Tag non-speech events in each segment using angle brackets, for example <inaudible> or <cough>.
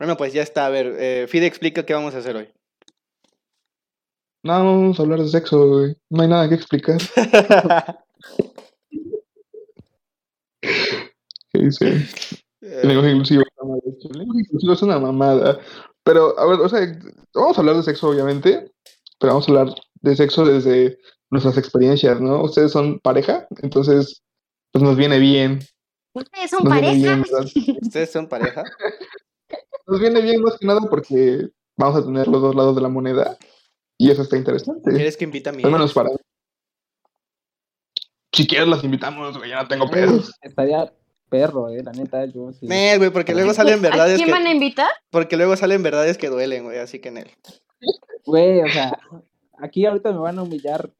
Bueno, pues ya está. A ver, eh, Fide explica qué vamos a hacer hoy. No, vamos a hablar de sexo, güey. No hay nada que explicar. <laughs> ¿Qué dice? El lenguaje inclusivo. El lenguaje inclusivo es una mamada. Pero, a ver, o sea, vamos a hablar de sexo, obviamente. Pero vamos a hablar de sexo desde nuestras experiencias, ¿no? Ustedes son pareja, entonces, pues nos viene bien. ¿Ustedes son Nos pareja? ¿Ustedes son pareja? <laughs> Nos viene bien más que nada porque vamos a tener los dos lados de la moneda. Y eso está interesante. ¿Quieres que invite a mi Al menos para. Si quieres, las invitamos, güey. Ya no tengo pedos. Estaría perro, eh, la neta, yo sí. Nel, güey, porque luego ¿A salen verdades quién van a invitar? Porque luego salen verdades que duelen, güey, así que Nel. Güey, o sea, aquí ahorita me van a humillar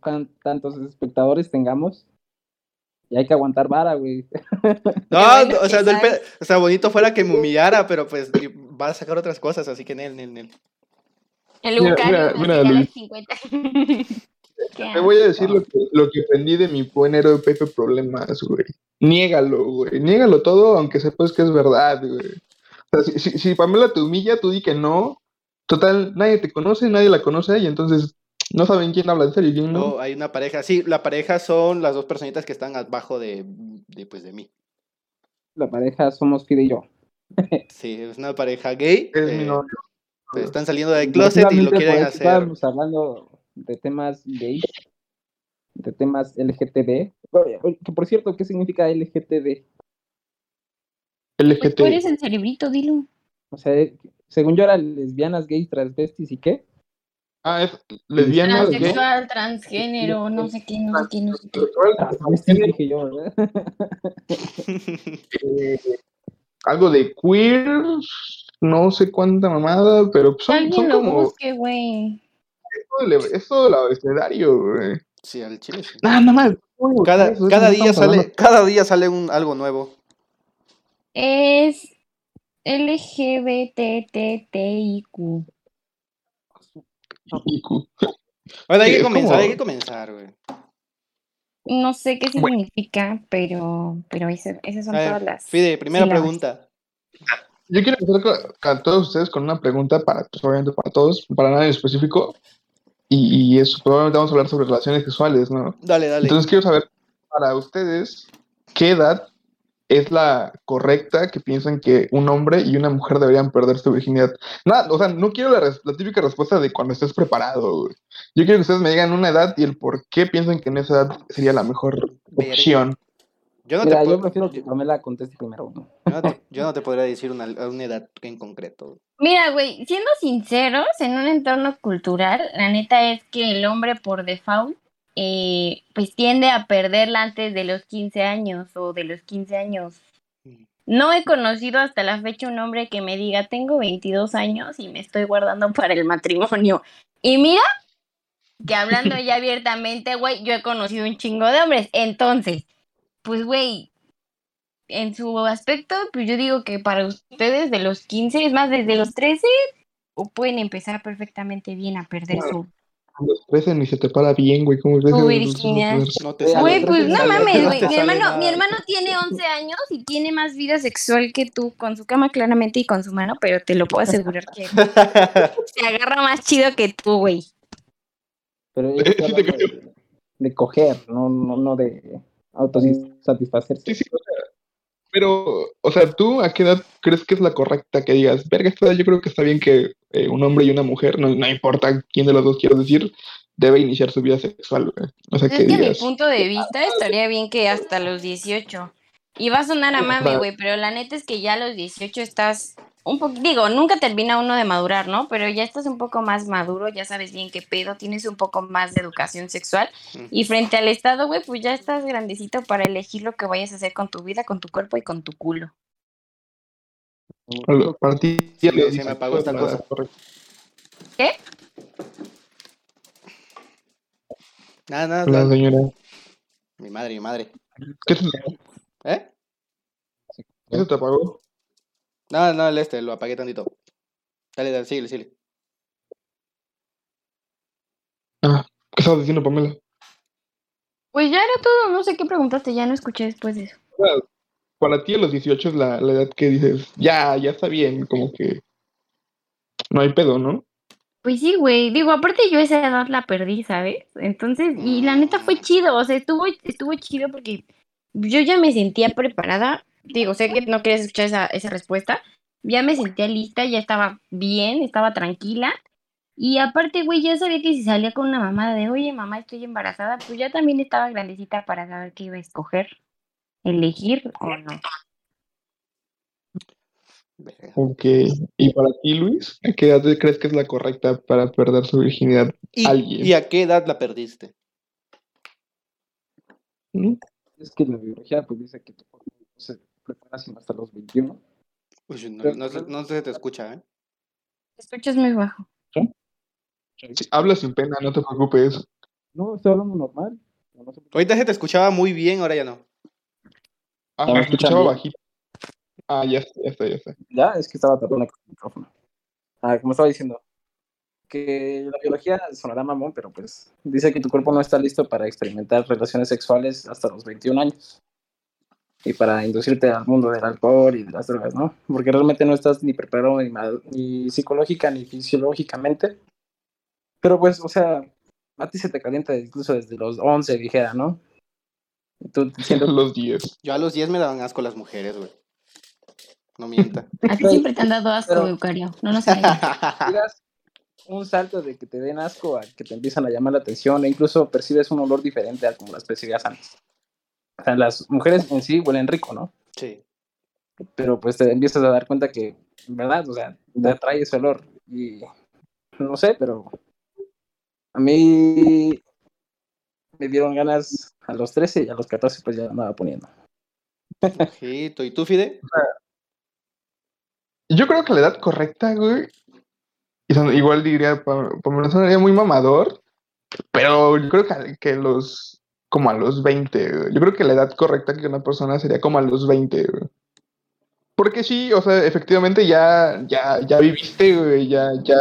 con tantos espectadores tengamos. Y hay que aguantar vara, güey. <laughs> No, bueno o sea, no el sabes. pe- o sea, bonito fuera que me humillara, pero pues va a sacar otras cosas, así que Nel, Nel, Nel. El Mira, mira, mira, a Luis. las <laughs> 50. Qué Te voy a decir lo que, lo que aprendí de mi buen héroe Pepe Problemas, güey. Niégalo, güey. Niégalo todo, aunque sepas que es verdad, güey. O sea, si, si, si Pamela te humilla, tú di que no. Total, nadie te conoce, nadie la conoce, y entonces no saben quién habla en serio y quién no. Hay una pareja. Sí, la pareja son las dos personitas que están abajo de, de, pues, de mí. La pareja somos Fide y yo. <laughs> Sí, es una pareja gay. Es eh, mi novio. pues, están saliendo del closet y lo quieren hacer. Estábamos hablando de temas gays, de temas LGTB. Que por cierto, ¿qué significa LGTB? Pues LGT. tú eres el cerebrito, dilo. O sea, según yo eran lesbianas, gays, transvestis y qué. Ah, es lesbiana, gay. Transexual, transgénero, no sé qué, no sé qué, no sé qué. <laughs> Eh, algo de queer, no sé cuánta mamada, pero son, Alguien son lo como busque, güey. esto del- abecedario, güey. Sí, al chile sí. Nada, nada más. Cada, Eso, eso cada no día sale, hablando. cada día sale un, algo nuevo. Es LGBTTIQ. <laughs> Ahora hay que comenzar, hay que comenzar, güey. No sé qué Bueno. significa, pero, pero ese- esas son ver, todas las. Fide, primera sílabas. pregunta. Yo quiero empezar con- a todos ustedes con una pregunta para, pues, obviamente para todos, para nadie en específico. Y, y eso, probablemente vamos a hablar sobre relaciones sexuales, ¿no? Dale, dale. Entonces quiero saber, para ustedes, ¿qué edad es la correcta que piensan que un hombre y una mujer deberían perder su virginidad? Nada, o sea, no quiero la, res- la típica respuesta de cuando estés preparado. güey. Yo quiero que ustedes me digan una edad y el por qué piensan que en esa edad sería la mejor opción. yo, no Mira, te yo puedo- prefiero que Pamela conteste primero. ¿no? yo no te- yo no te podría decir una, una edad en concreto. Mira, güey, siendo sinceros, en un entorno cultural, la neta es que el hombre por default, eh, pues tiende a perderla antes de los 15 años o de los 15 años. No he conocido hasta la fecha un hombre que me diga, tengo 22 años y me estoy guardando <laughs> para el matrimonio. Y mira, que hablando <laughs> ya abiertamente, güey, yo he conocido un chingo de hombres. Entonces, pues, güey, en su aspecto, pues yo digo que para ustedes de los 15, es más, desde los 13, o pueden empezar perfectamente bien a perder su... Los 13 ni se te para bien, güey. ¿Cómo virginidad. Te Güey, sale. Güey, pues no mames, güey. Mi hermano, mi nada. hermano tiene 11 años y tiene más vida sexual que tú con su cama claramente y con su mano, pero te lo puedo asegurar que <laughs> se agarra más chido que tú, güey. Pero <laughs> de, de coger, no, no, no de autosatisfacerse. Sí, sí, o sea, pero, o sea, ¿tú a qué edad crees que es la correcta que digas? Verga, esta edad yo creo que está bien que eh, un hombre y una mujer, no, no importa quién de los dos quiero decir, debe iniciar su vida sexual, güey. O sea, Es que mi punto de vista estaría bien que hasta los 18. Y va a sonar a Claro. güey, pero la neta es que ya a los 18 estás un poco, digo, nunca termina uno de madurar, ¿no? Pero ya estás un poco más maduro, ya sabes bien qué pedo, tienes un poco más de educación sexual. Y frente al Estado, güey, pues ya estás grandecito para elegir lo que vayas a hacer con tu vida, con tu cuerpo y con tu culo. Se me- apagó esta cosa. ¿Qué? Nada, nada, Hola, señora. Mi madre, mi madre. ¿Qué te, ¿Eh? qué se te apagó? No, no, el este, lo apagué tantito. Dale, dale, síguele, síguele. Ah, ¿qué estabas diciendo, Pamela? Pues ya era todo, no sé qué preguntaste, ya no escuché después de eso. para ti a los 18 es la, la edad que dices, ya, ya está bien, como que no hay pedo, ¿no? Pues sí, güey. Digo, aparte yo esa edad la perdí, ¿sabes? Entonces, y la neta fue chido. O sea, estuvo, estuvo chido porque yo ya me sentía preparada. Digo, sé que no quieres escuchar esa, esa respuesta. Ya me sentía lista, ya estaba bien, estaba tranquila. Y aparte, güey, ya sabía que si salía con una mamá de, oye, mamá, estoy embarazada, pues ya también estaba grandecita para saber qué iba a escoger, elegir o no. Ok. ¿Y para ti, Luis? ¿A qué edad crees que es la correcta para perder su virginidad? ¿Y, Alguien. ¿Y a qué edad la perdiste? ¿Mm? Es que la biología pues dice que tu cuerpo se prepara sino hasta los 21. Uy, no, Pero- no se, no se te escucha, ¿eh? Te escuchas muy bajo. Sí, habla sin pena, no te preocupes. No, estoy hablando normal. No, qué. Ahorita se te escuchaba muy bien, ahora ya no. Ah, ¿Ya me escuchaba bien? bajito. Ah, ya está, ya está, ya está. Ya, es que estaba tapando con el micrófono. Ah, como estaba diciendo, que la biología sonará mamón, pero pues dice que tu cuerpo no está listo para experimentar relaciones sexuales hasta los 21 años. Y para inducirte al mundo del alcohol y de las drogas, ¿no? Porque realmente no estás ni preparado ni, ni psicológica ni fisiológicamente. Pero pues, o sea, a ti se te calienta incluso desde los 11, dijera, ¿no? Tú <laughs> siendo Los 10. Yo a los 10 me daban asco las mujeres, güey. No mienta. <laughs> A ti siempre te han dado asco, Eucario. No nos <laughs> digas un salto de que te den asco a que te empiezan a llamar la atención e incluso percibes un olor diferente a como las percibías antes. O sea, las mujeres en sí huelen rico, ¿no? sí. Pero pues te empiezas a dar cuenta que, ¿verdad? O sea, te atrae ese olor. Y no sé, pero a mí me dieron ganas a los 13 y a los 14 pues ya andaba poniendo. Ojito. ¿Y tú, Fide? Yo creo que la edad correcta, güey. Igual diría, por lo sonaría muy mamador, pero yo creo que, que los. como a los 20, güey. Yo creo que la edad correcta que una persona sería como a los 20, güey. Porque sí, o sea, efectivamente ya, ya, ya viviste, güey, ya, ya,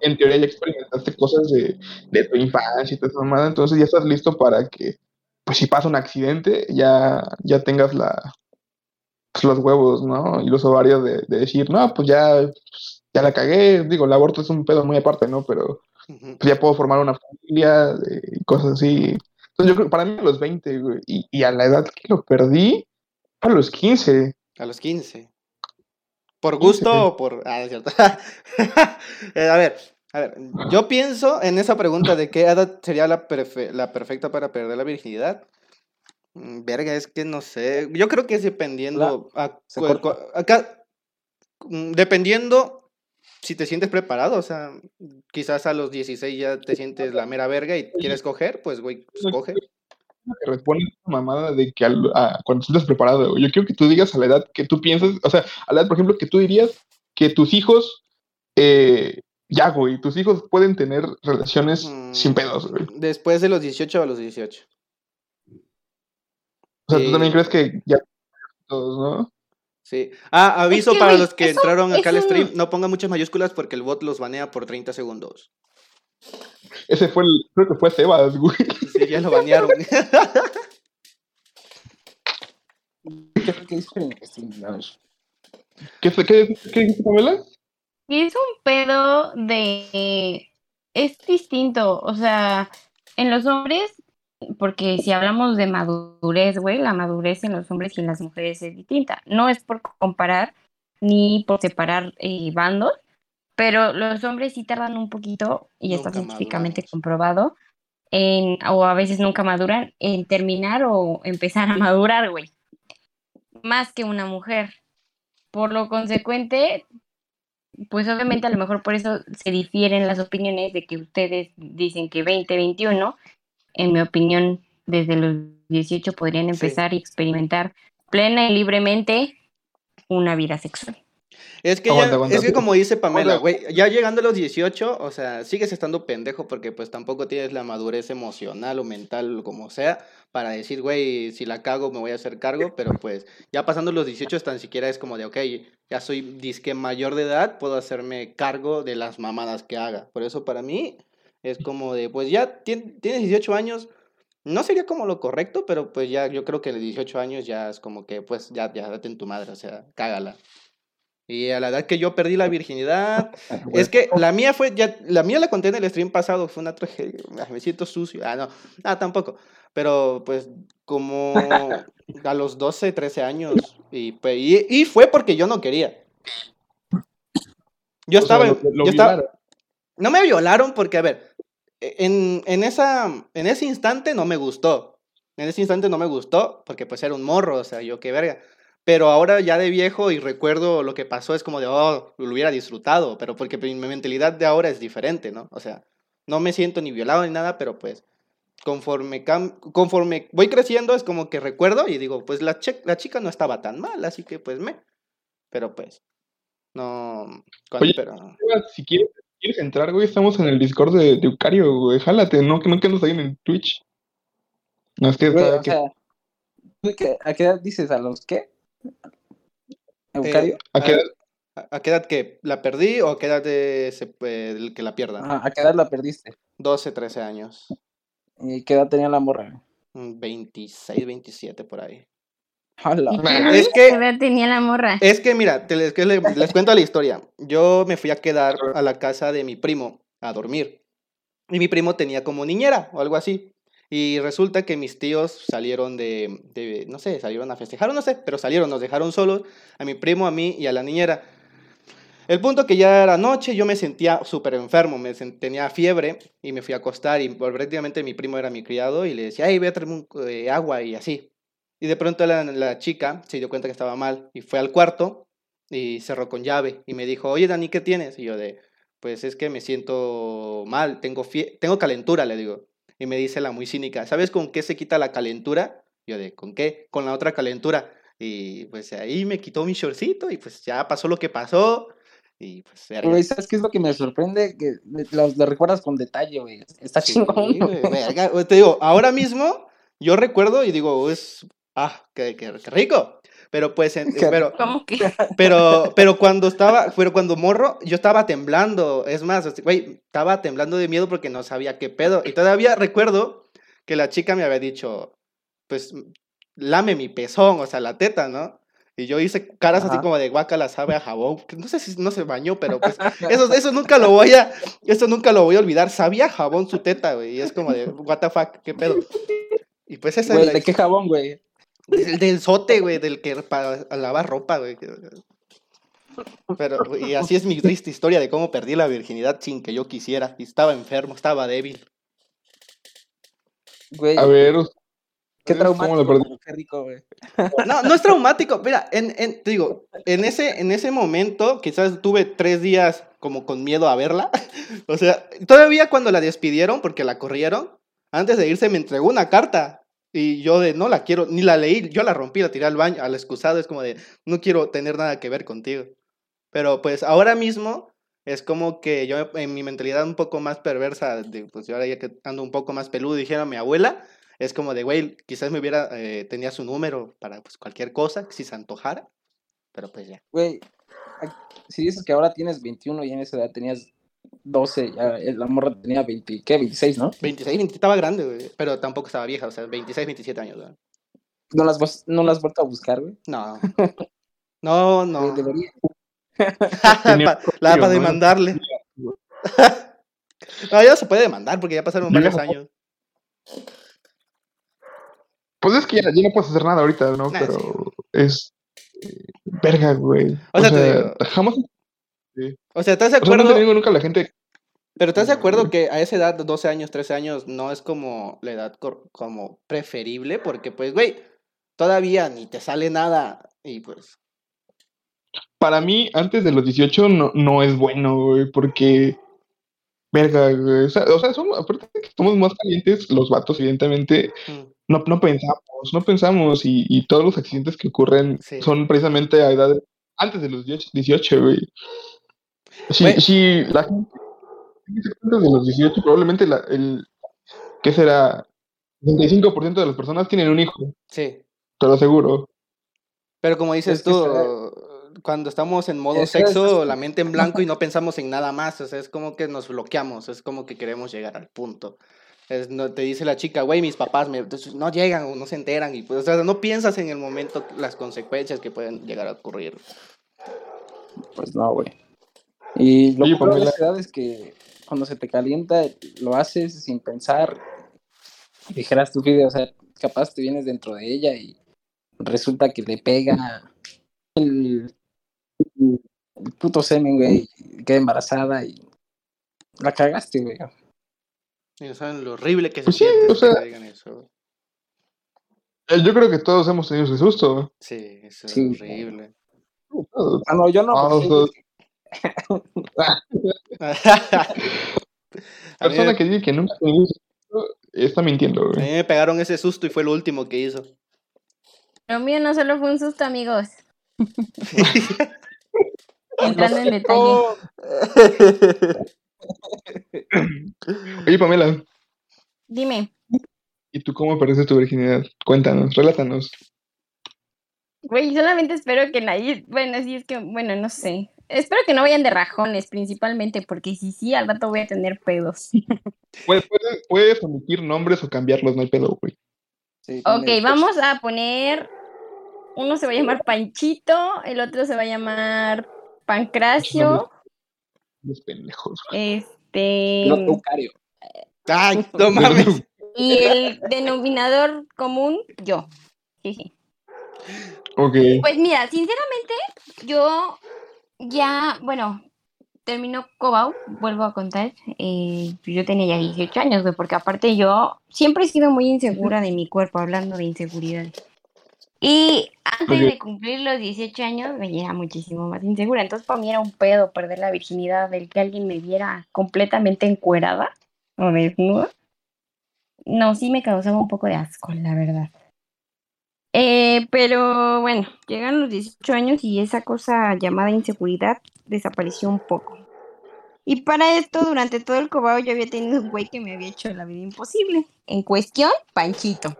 en teoría ya experimentaste cosas de, de tu infancia y esa mamada, entonces ya estás listo para que, pues si pasa un accidente, ya, ya tengas la, pues, los huevos, ¿no? Y los ovarios de, de decir, no, pues ya, pues, ya la cagué, digo, el aborto es un pedo muy aparte, ¿no? Pero pues ya puedo formar una familia eh, y cosas así. Entonces yo creo que para mí a los 20, güey, y, y a la edad que lo perdí, a los 15. A los 15. ¿Por 15. gusto o por.? Ah, es cierto. <laughs> Eh, a ver, a ver. Yo pienso en esa pregunta de qué edad sería la, perfe- la perfecta para perder la virginidad. Mm, Verga, es que no sé. Yo creo que es dependiendo. a- se cu- corta. cu- acá. mm, Dependiendo si te sientes preparado. O sea, quizás a los 16 ya te sientes la mera verga y quieres coger, pues, güey, pues, coge. que responde esa mamada de que al- a- cuando estés preparado, güey. yo quiero que tú digas a la edad que tú piensas, o sea, a la edad, por ejemplo, que tú dirías que tus hijos, eh, ya, güey, tus hijos pueden tener relaciones sin Mm, pedos, güey. Después de los 18 a los 18. O sea, tú también crees que ya todos, ¿no? Sí. Ah, aviso que, para los que eso entraron acá al stream, no pongan muchas mayúsculas porque el bot los banea por 30 segundos. Ese fue el, creo que fue Sebas, güey. Sí, ya lo banearon. <laughs> ¿Qué. ¿Qué, qué, qué dijiste, Pamela? Y es un pedo de... Es distinto, o sea, en los hombres, porque si hablamos de madurez, güey, la madurez en los hombres y en las mujeres es distinta. No es por comparar ni por separar eh, bandos, pero los hombres sí tardan un poquito, y está Nunca científicamente maduramos. comprobado, en, o a veces nunca maduran, en terminar o empezar a madurar, güey. Más que una mujer. Por lo consecuente, pues obviamente a lo mejor por eso se difieren las opiniones de que ustedes dicen que 20, 21, en mi opinión, desde los 18 podrían Sí. empezar y experimentar plena y libremente una vida sexual. Es que, Aguanta, ya- aguanta. es que como dice Pamela, güey, ya llegando a los 18, o sea, sigues estando pendejo porque pues tampoco tienes la madurez emocional o mental o como sea para decir, güey, si la cago me voy a hacer cargo, pero pues ya pasando los 18 tan siquiera es como de, ok, ya soy disque mayor de edad, puedo hacerme cargo de las mamadas que haga. Por eso para mí es como de, pues ya tien- tienes 18 años, no sería como lo correcto, pero pues ya yo creo que los 18 años ya es como que pues ya, ya date en tu madre, o sea, cágala. Y a la edad que yo perdí la virginidad, <laughs> es que la mía fue, ya, la mía la conté en el stream pasado, fue una tragedia, <laughs> me siento sucio, ah, no, ah, tampoco, pero pues como <laughs> a los 12, 13 años, y, pues, y, y fue porque yo no quería. Yo O sea, estaba, lo- yo estaba. No me violaron porque, a ver, en, en, esa, en ese instante no me gustó. En ese instante no me gustó porque pues era un morro, o sea, yo qué verga. Pero ahora ya de viejo y recuerdo lo que pasó, es como de, oh, lo hubiera disfrutado, pero porque mi mentalidad de ahora es diferente, ¿no? O sea, no me siento ni violado ni nada, pero pues conforme, cam- conforme voy creciendo es como que recuerdo y digo, pues la, la chica no estaba tan mal, así que pues me. Pero pues, no... Oye, pero, Si quieres, quieres entrar, güey, estamos en el Discord de, de Eucario, güey. Jálate, no que no que andas ahí en el Twitch. No es que Güey, está- o que- sea, ¿tú qué- ¿a qué edad dices? ¿A los qué? ¿Eucario? ¿a qué edad? ¿A a qué edad que la perdí o a qué edad de se- eh, el que la pierda? ¿A qué edad la perdiste? 12, 13 años. ¿Y qué edad tenía la morra? Mm, 26, 27 por ahí. Hola. ¿Y Nah, qué es que- edad tenía la morra? Es que mira, te les, que le- les cuento la historia. Yo me fui a quedar a la casa de mi primo a dormir. Y mi primo tenía como niñera o algo así. Y resulta que mis tíos salieron de, de, no sé, salieron a festejar o no sé, pero salieron, nos dejaron solos, a mi primo, a mí y a la niñera. El punto que ya era noche, yo me sentía súper enfermo, me sen- tenía fiebre y me fui a acostar y prácticamente mi primo era mi criado y le decía, ay, voy a traerme un, eh, agua y así. Y de pronto la, la chica se dio cuenta que estaba mal y fue al cuarto y cerró con llave y me dijo, oye Dani, ¿qué tienes? Y yo de, pues es que me siento mal, tengo, fie tengo calentura, le digo. Y me dice la muy cínica, ¿sabes con qué se quita la calentura? Yo de, ¿con qué? Con la otra calentura. Y pues ahí me quitó mi shortcito y pues ya pasó lo que pasó. Y pues. Güey, ¿sabes qué es lo que me sorprende? Que los lo recuerdas con detalle, güey. Está Sí, chingón. güey. Te digo, ahora mismo yo recuerdo y digo, es, ah, qué, qué- qué rico. Pero pues, en- Qué pero, ¿Cómo que? pero, pero cuando estaba, pero cuando morro, yo estaba temblando. Es más, güey, estaba temblando de miedo porque no sabía qué pedo. Y todavía recuerdo que la chica me había dicho, pues, lame mi pezón, o sea, la teta, ¿no? Y yo hice caras así como de guacala sabe a jabón. No sé si no se bañó, pero pues eso, eso nunca lo voy a, eso nunca lo voy a olvidar. Sabía jabón su teta, güey. Y es como de, what the fuck, qué pedo. Y pues esa es la ¿de qué jabón, güey? Del, del sote, güey, del que para lavar ropa, güey. Pero, y así es mi triste historia de cómo perdí la virginidad sin que yo quisiera. Y estaba enfermo, estaba débil. Güey, A ver, qué ¿cómo traumático. lo perdí? güey, Qué rico, güey. No, no es traumático. Mira, en, en- te digo, en ese, en ese momento, quizás tuve tres días como con miedo a verla. <laughs> O sea, todavía cuando la despidieron, porque la corrieron, antes de irse me entregó una carta. Y yo de, no la quiero, ni la leí, yo la rompí, la tiré al baño, al excusado, es como de, no quiero tener nada que ver contigo. Pero pues ahora mismo es como que yo en mi mentalidad un poco más perversa, de, pues yo ahora ya ando un poco más peludo, dijera mi abuela, es como de, güey, quizás me hubiera, eh, tenía su número para pues, cualquier cosa, si se antojara, pero pues ya. Güey, si dices que ahora tienes 21 y en esa edad tenías 12, ya eh, la morra tenía 20, ¿qué? 26, ¿no? 26, 20, estaba grande, güey, pero tampoco estaba vieja, o sea, 26, 27 años, güey. ¿No las, vas- no las has vuelto a buscar, güey? No. <laughs> No, no. Debería. <laughs> La para demandarle. <laughs> No, ya se puede demandar porque ya pasaron varios años. Pues es que ya, ya no puedes hacer nada ahorita, ¿no? Nah, Pero es. eh, Verga, güey. O sea, te digo- jamás. O sea, ¿estás de O sea, no acuerdo? te digo nunca a la gente. Pero ¿estás de acuerdo que a esa edad, 12 años, 13 años, no es como la edad como preferible? Porque, pues, güey, todavía ni te sale nada y pues... Para mí, antes de los 18 no, no es bueno, güey, porque. Verga, güey. O sea, o sea, somos, aparte de que somos más calientes, los vatos, evidentemente, mm, no, no pensamos, no pensamos, y, y todos los accidentes que ocurren Sí. son precisamente a edad antes de los 18, 18 güey. Si, si la gente de los 18, probablemente la, el, ¿qué será? 65% de las personas tienen un hijo, Sí. te lo aseguro. Pero como dices Es que tú, cuando estamos en modo Es que es- sexo, la mente en blanco y no <laughs> pensamos en nada más. O sea, es como que nos bloqueamos, es como que queremos llegar al punto. Es, no, te dice la chica, güey, mis papás me, entonces, no llegan o no se enteran. Y pues, o sea, no piensas en el momento las consecuencias que pueden llegar a ocurrir. Pues no, güey. Y lo esa edad es que cuando se te calienta, lo haces sin pensar. Dijeras tu video, o sea, capaz te vienes dentro de ella y resulta que le pega el, el puto semen, güey, y queda embarazada y la cagaste, güey. Y no saben lo horrible que se Pues sí, siente o sea- te digan eso. Eh, Yo creo que todos hemos tenido ese susto. Sí, eso es Sí. horrible. Ah, no, yo no. Ah, o sea, <laughs> persona que dice que nunca está mintiendo, a mí güey. me pegaron ese susto y fue lo último que hizo. Lo mío no solo fue un susto, amigos. <laughs> Entrando en detalle. <laughs> Oye, Pamela, Dime, ¿y tú cómo perdiste tu virginidad? Cuéntanos, relátanos. güey, solamente espero que nadie. Bueno, sí, es que, bueno, no sé. Espero que no vayan de rajones, principalmente, porque si sí, al rato voy a tener pedos. <laughs> Puedes, puedes, puedes omitir nombres o cambiarlos, no hay pedo, güey. sí, Ok, vamos a poner. Uno se va a llamar Panchito, el otro se va a llamar Pancracio. Los pendejos. Este. Eucario. Ay, <laughs> no mames. Y el denominador común, yo. Sí. Ok. Pues mira, sinceramente, yo ya, bueno, terminó Cobau, vuelvo a contar, eh, yo tenía ya 18 años, güey, porque aparte yo siempre he sido muy insegura de mi cuerpo, hablando de inseguridad. Y antes de cumplir los 18 años, me era muchísimo más insegura. Entonces, para mí era un pedo perder la virginidad del que alguien me viera completamente encuerada o desnuda. No, sí me causaba un poco de asco, la verdad. Eh, pero bueno, llegan los 18 años y esa cosa llamada inseguridad desapareció un poco. Y para esto, durante todo el cobao, yo había tenido un güey que me había hecho la vida imposible. En cuestión, Panchito.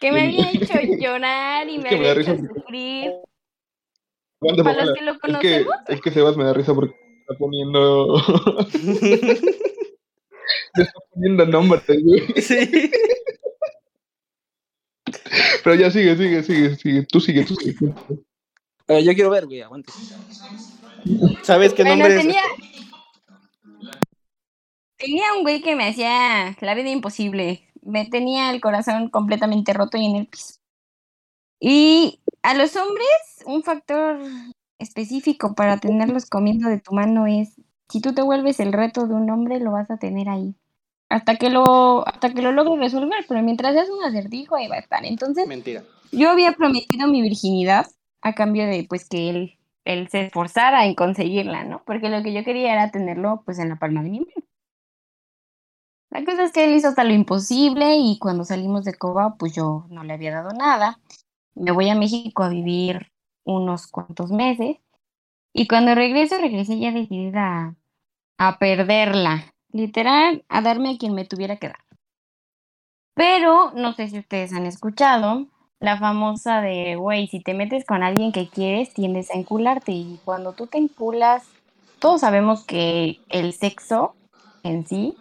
Que me había hecho llorar y Es me que me había da hecho sufrir. Para los que lo Es que, conocemos, es que Sebas me da risa porque está poniendo. <laughs> <laughs> está poniendo nombres, güey. sí. Pero ya sigue, sigue, sigue, sigue. Tú sigue, tú sigue. Eh, yo quiero ver, güey, aguante. ¿Sabes qué Bueno, nombre es? tenía... tenía un güey que me hacía la vida imposible. Me tenía el corazón completamente roto y en el piso. Y a los hombres, un factor específico para tenerlos comiendo de tu mano es, si tú te vuelves el reto de un hombre, lo vas a tener ahí. Hasta que lo, hasta que lo logres resolver, pero mientras seas un acertijo, ahí va a estar. Entonces, Mentira. yo había prometido mi virginidad a cambio de pues que él, él se esforzara en conseguirla, ¿no? Porque lo que yo quería era tenerlo pues en la palma de mi mano. La cosa es que él hizo hasta lo imposible y cuando salimos de Coba pues yo no le había dado nada. Me voy a México a vivir unos cuantos meses y cuando regreso regresé ya decidida a, a perderla, literal, a darme a quien me tuviera que dar. Pero no sé si ustedes han escuchado la famosa de, güey, si te metes con alguien que quieres, tiendes a encularte. Y cuando tú te enculas, todos sabemos que el sexo en sí,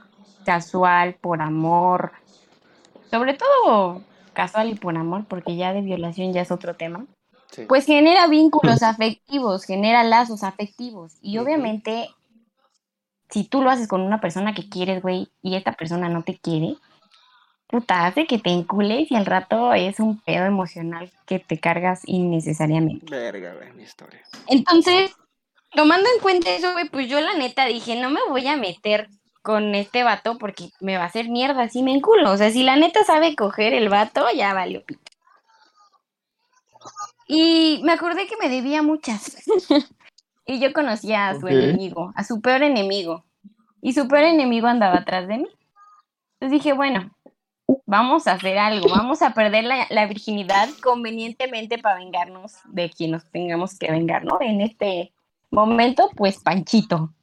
casual, por amor, sobre todo casual y por amor, porque ya de violación ya es otro tema, Sí. pues genera vínculos <clears throat> afectivos, genera lazos afectivos. Y obviamente, si tú lo haces con una persona que quieres, güey, y esta persona no te quiere, puta, hace que te encules y al rato es un pedo emocional que te cargas innecesariamente. Verga, güey, mi historia. Entonces, tomando en cuenta eso, güey, pues yo la neta dije, no me voy a meter con este vato porque me va a hacer mierda si me enculo. O sea, si la neta sabe coger el vato, ya valió pito. Y me acordé que me debía muchas. <laughs> y yo conocía a su enemigo, a su peor enemigo. Y su peor enemigo andaba atrás de mí. Entonces dije, bueno, vamos a hacer algo, vamos a perder la, la virginidad convenientemente para vengarnos de quien nos tengamos que vengar, ¿no? En este momento, pues Panchito.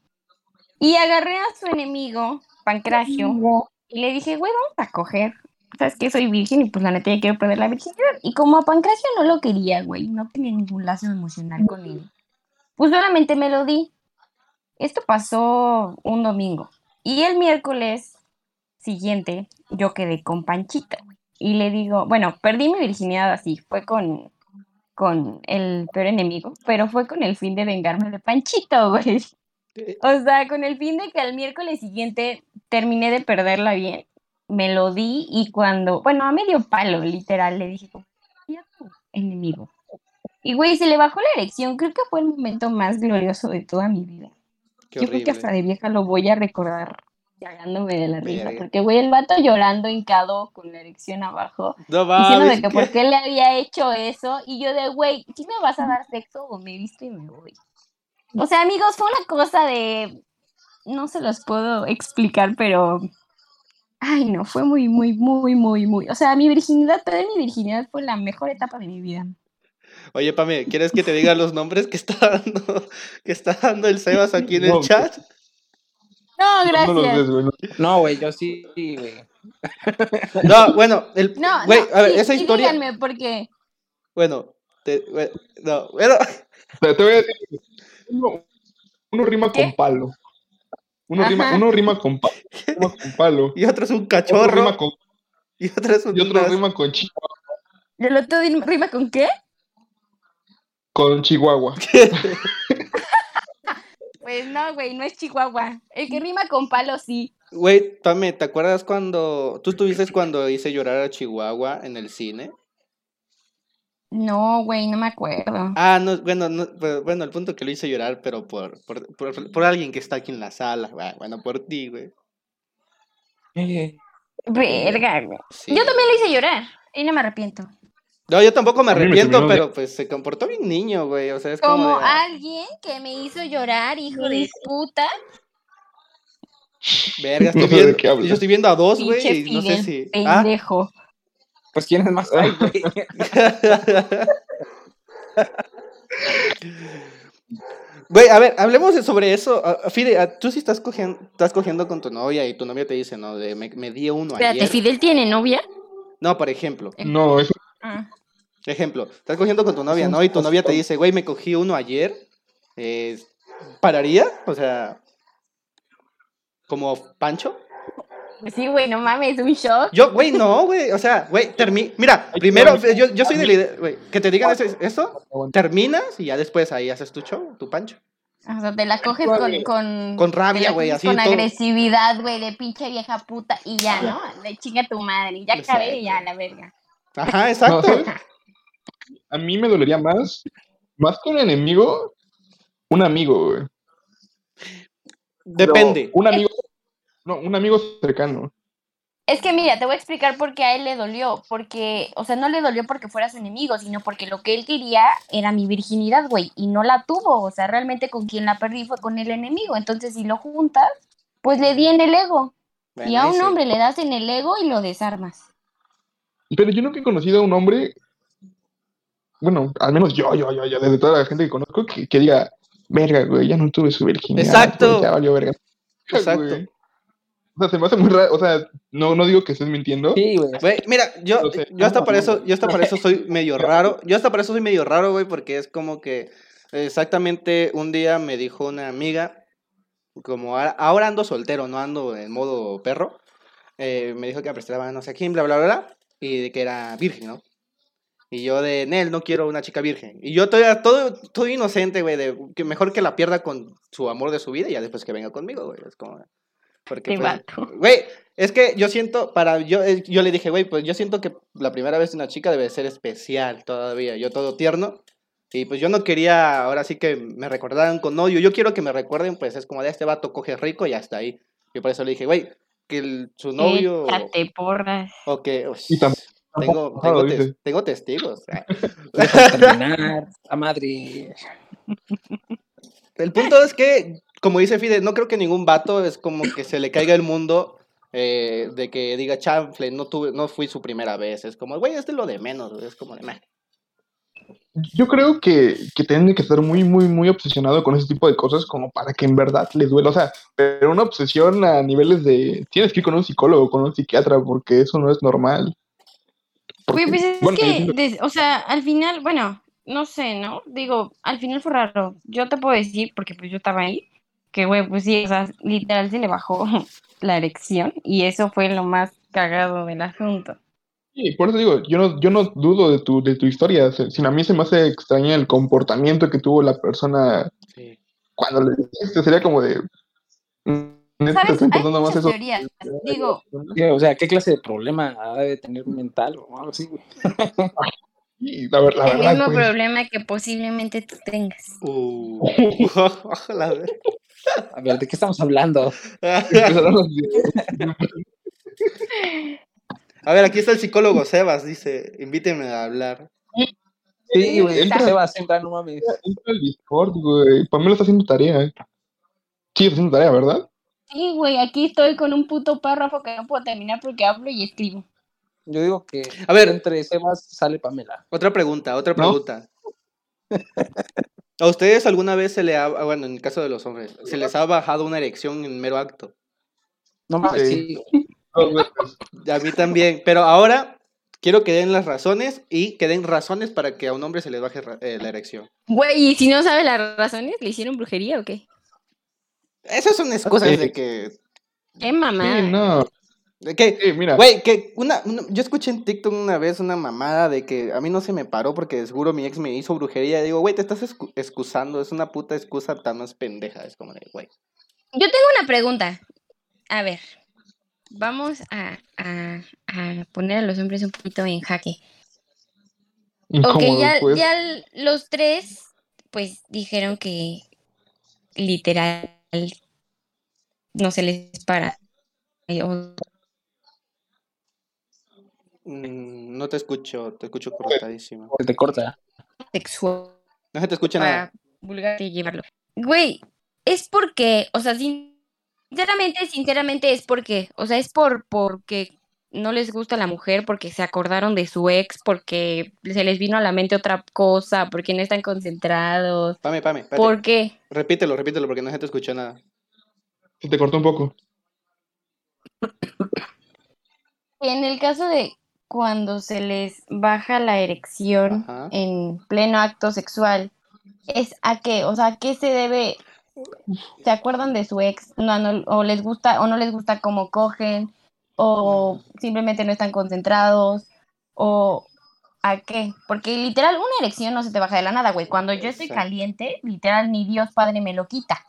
Y agarré a su enemigo, Pancracio, y le dije, güey, vamos a coger. Sabes que soy virgen y pues la neta ya quiero perder la virginidad. Y como a Pancracio no lo quería, güey, no tenía ningún lazo emocional con él, pues solamente me lo di. Esto pasó un domingo. Y el miércoles siguiente yo quedé con Panchito. Y le digo, bueno, perdí mi virginidad así, fue con, con el peor enemigo, pero fue con el fin de vengarme de Panchito, <laughs> güey. O sea, con el fin de que al miércoles siguiente terminé de perderla bien, me lo di y cuando, bueno, a medio palo, literal, le dije, tu enemigo. Y güey, se le bajó la erección, creo que fue el momento más glorioso de toda mi vida. Qué Yo creo que hasta de vieja lo voy a recordar cagándome de la risa, porque güey, el vato llorando hincado con la erección abajo, No diciéndome mames. que por qué le había hecho eso, y yo de, güey, ¿sí me vas a dar sexo o me visto y me voy? O sea, amigos, fue una cosa de, no se los puedo explicar, pero, ay, no, fue muy, muy, muy, muy, muy, o sea, mi virginidad, perder mi virginidad fue la mejor etapa de mi vida. Oye, Pame, ¿quieres que te diga los nombres que está dando, que está dando el Sebas aquí en el chat? No, gracias. no. Güey, yo sí, güey. <laughs> No, bueno, el, No, güey, no, a ver, sí, esa historia, díganme, porque... bueno, te- no, bueno, te voy a decir, uno, uno rima ¿Qué? con palo. Uno rima, uno rima con palo. rima con palo. y otro es un Otro cachorro, rima con, y otro es un y otro unas- rima con, chi- ¿El otro rima con qué? Con Chihuahua. <laughs> Pues no, güey, no es Chihuahua. El que rima con palo, sí. Güey, Pame, ¿te acuerdas cuando, tú estuviste cuando hice llorar a Chihuahua en el cine? No, güey, no me acuerdo. Ah, no, bueno, no, pero- bueno, el punto que lo hice llorar, pero por, por, por, por alguien que está aquí en la sala, bueno, por ti, güey. Eh, Verga, güey. Sí. Yo también lo hice llorar y no me arrepiento. No, yo tampoco me arrepiento, pero pues se comportó bien niño, güey, o sea, es como, Como de, ah, alguien que me hizo llorar, hijo de puta. verga, <laughs> No estoy sé de viendo, yo estoy viendo a dos, güey, y no sé si, ah, pendejo. Pues quién es más <laughs> hay, güey. <laughs> Güey, a ver, hablemos sobre eso. Ah, Fide, tú sí estás cogiendo, estás cogiendo con tu novia y tu novia te dice, no, de me, me di uno Espérate, ayer. ¿Fidel tiene novia? No, por ejemplo, No, eso Ah. ejemplo, estás cogiendo con tu novia, ¿no? Y tu novia te dice, güey, me cogí uno ayer. eh, ¿Pararía? O sea, como Pancho. Pues sí, güey, no mames, un shock. Yo, güey, no, güey. O sea, güey, termi mira, primero, yo, yo soy de la idea, güey, que te digan eso, terminas y ya después ahí haces tu show, tu Pancho. O sea, te la coges con... Con, Con rabia, güey, así Con todo. agresividad, güey, de pinche vieja puta y ya, ¿no? Le chinga tu madre y ya acabé y ya, la verga. Ajá, No, exacto. ¿sabes? <laughs> A mí me dolería más, más que un enemigo, un amigo, güey. Pero Depende. Un amigo, no, un amigo cercano. Es que mira, te voy a explicar por qué a él le dolió. Porque, o sea, no le dolió porque fuera su enemigo, sino porque lo que él quería era mi virginidad, güey, y no la tuvo. O sea, realmente con quien la perdí fue con el enemigo. Entonces, si lo juntas, pues le di en el ego. y a un hombre le das en el ego y lo desarmas. Pero yo nunca he conocido a un hombre, bueno, al menos yo, yo, yo, yo, desde toda la gente que conozco, que, que diga, verga, güey, ya no tuve su virginidad. Exacto. Ya valió verga. <laughs> Exacto. Güey. O sea, se me hace muy raro, o sea, no, no digo que estés mintiendo. Sí, güey. Güey, mira, yo, sé. yo hasta No, para no, eso, yo hasta para eso soy medio <laughs> raro. Yo hasta para eso soy medio raro, güey, porque es como que exactamente un día me dijo una amiga, como ahora, ahora ando soltero, no ando en modo perro. eh, me dijo que me prestaba no sé a quién, bla, bla, bla, bla, y de que era virgen, ¿no? Y yo de Nel, no quiero una chica virgen. Y yo todavía todo, todo inocente, güey, de que mejor que la pierda con su amor de su vida y ya después que venga conmigo, güey. Es como. Porque, pues. Güey, es que yo siento, para, yo, eh, yo le dije, güey, pues yo siento que la primera vez de una chica debe ser especial todavía. Yo todo tierno. Y pues yo no quería, ahora sí que me recordaran con odio. Yo quiero que me recuerden, pues es como de este vato coge rico y hasta ahí. Y por eso le dije, güey, que el- su novio. Échate porras. O que. uy, Y tengo, tengo, tes- dices. tengo testigos. <laughs> Terminar. A madre. <laughs> El punto es que, como dice Fide, no creo que ningún vato es como que se le caiga el mundo eh, de que diga chanfle, no tuve, no fui su primera vez. Es como, güey, este es lo de menos, es como de meh. Yo creo que, que tiene que estar muy, muy, muy obsesionado con ese tipo de cosas como para que en verdad le duela. O sea, pero una obsesión a niveles de... Tienes que ir con un psicólogo, con un psiquiatra, porque eso no es normal. Porque- pues es bueno, que, o sea, al final, bueno, no sé, ¿no? Digo, al final fue raro. Yo te puedo decir, porque pues yo estaba ahí, que, güey, pues sí, o sea, literal se le bajó <laughs> la erección y eso fue lo más cagado del asunto. Sí, por eso digo, yo no, yo no dudo de tu, de tu historia, sino a mí se me hace extraña el comportamiento que tuvo la persona Sí. cuando le dijiste, sería como de... "Mm, ¿neta te ¿Sabes? Hay más eso? teorías. Digo, O sea, ¿qué clase de problema ha de tener mental o algo así, güey? <laughs> Sí, la, ver- la el verdad, mismo pues. problema que posiblemente tú tengas. Uh. <laughs> Ver- A ver, ¿de qué estamos hablando? <laughs> A ver, aquí está el psicólogo Sebas, dice, invítenme a hablar. Sí, güey, Entra- se va a sentar, no mames. Entra al Discord, güey. Pamela está haciendo tarea. Sí, está haciendo tarea, ¿verdad? Sí, güey, aquí estoy con un puto párrafo que no puedo terminar porque hablo y escribo. Yo digo que A ver. entre Sebas sale Pamela. Otra pregunta, otra ¿No? pregunta. ¿A ustedes alguna vez se le ha, ah, bueno, en el caso de los hombres, se les ha bajado una erección en mero acto? No mames, Sí. sí. A mí también, pero ahora quiero que den las razones y que den razones para que a un hombre se les baje eh, la erección. Güey, y si no sabe las razones, ¿le hicieron brujería o qué? Esas son excusas Sí. de que, Qué mamá. Sí, no. de que, Sí, mira. güey, que una, una- yo escuché en TikTok una vez una mamada de que a mí no se me paró porque seguro mi ex me hizo brujería. Digo, güey, te estás excu- excusando, es una puta excusa tan más pendeja, es como de, güey. Yo tengo una pregunta. A ver, vamos a, a- a poner a los hombres un poquito en jaque. Ok, ya, pues. ya los tres, pues dijeron que literal no se les para. Mm, no te escucho, te escucho cortadísimo. Se te corta. sexual No se te escucha nada. vulgar y llevarlo. Güey, es porque, o sea, sinceramente, sinceramente es porque, o sea, es por porque no les gusta la mujer, porque se acordaron de su ex, porque se les vino a la mente otra cosa, porque no están concentrados. Pame, pame. ¿Por qué? Repítelo, repítelo porque no se te escuchó nada. Se te cortó un poco. En el caso de cuando se les baja la erección Ajá. en pleno acto sexual, ¿es a qué? O sea, ¿a qué se debe? ¿Se acuerdan de su ex? No, no, o les gusta, o no les gusta cómo cogen, o simplemente no están concentrados, o ¿a qué? Porque literal, una erección no se te baja de la nada, güey. Cuando yo estoy caliente, literal, ni Dios Padre me lo quita.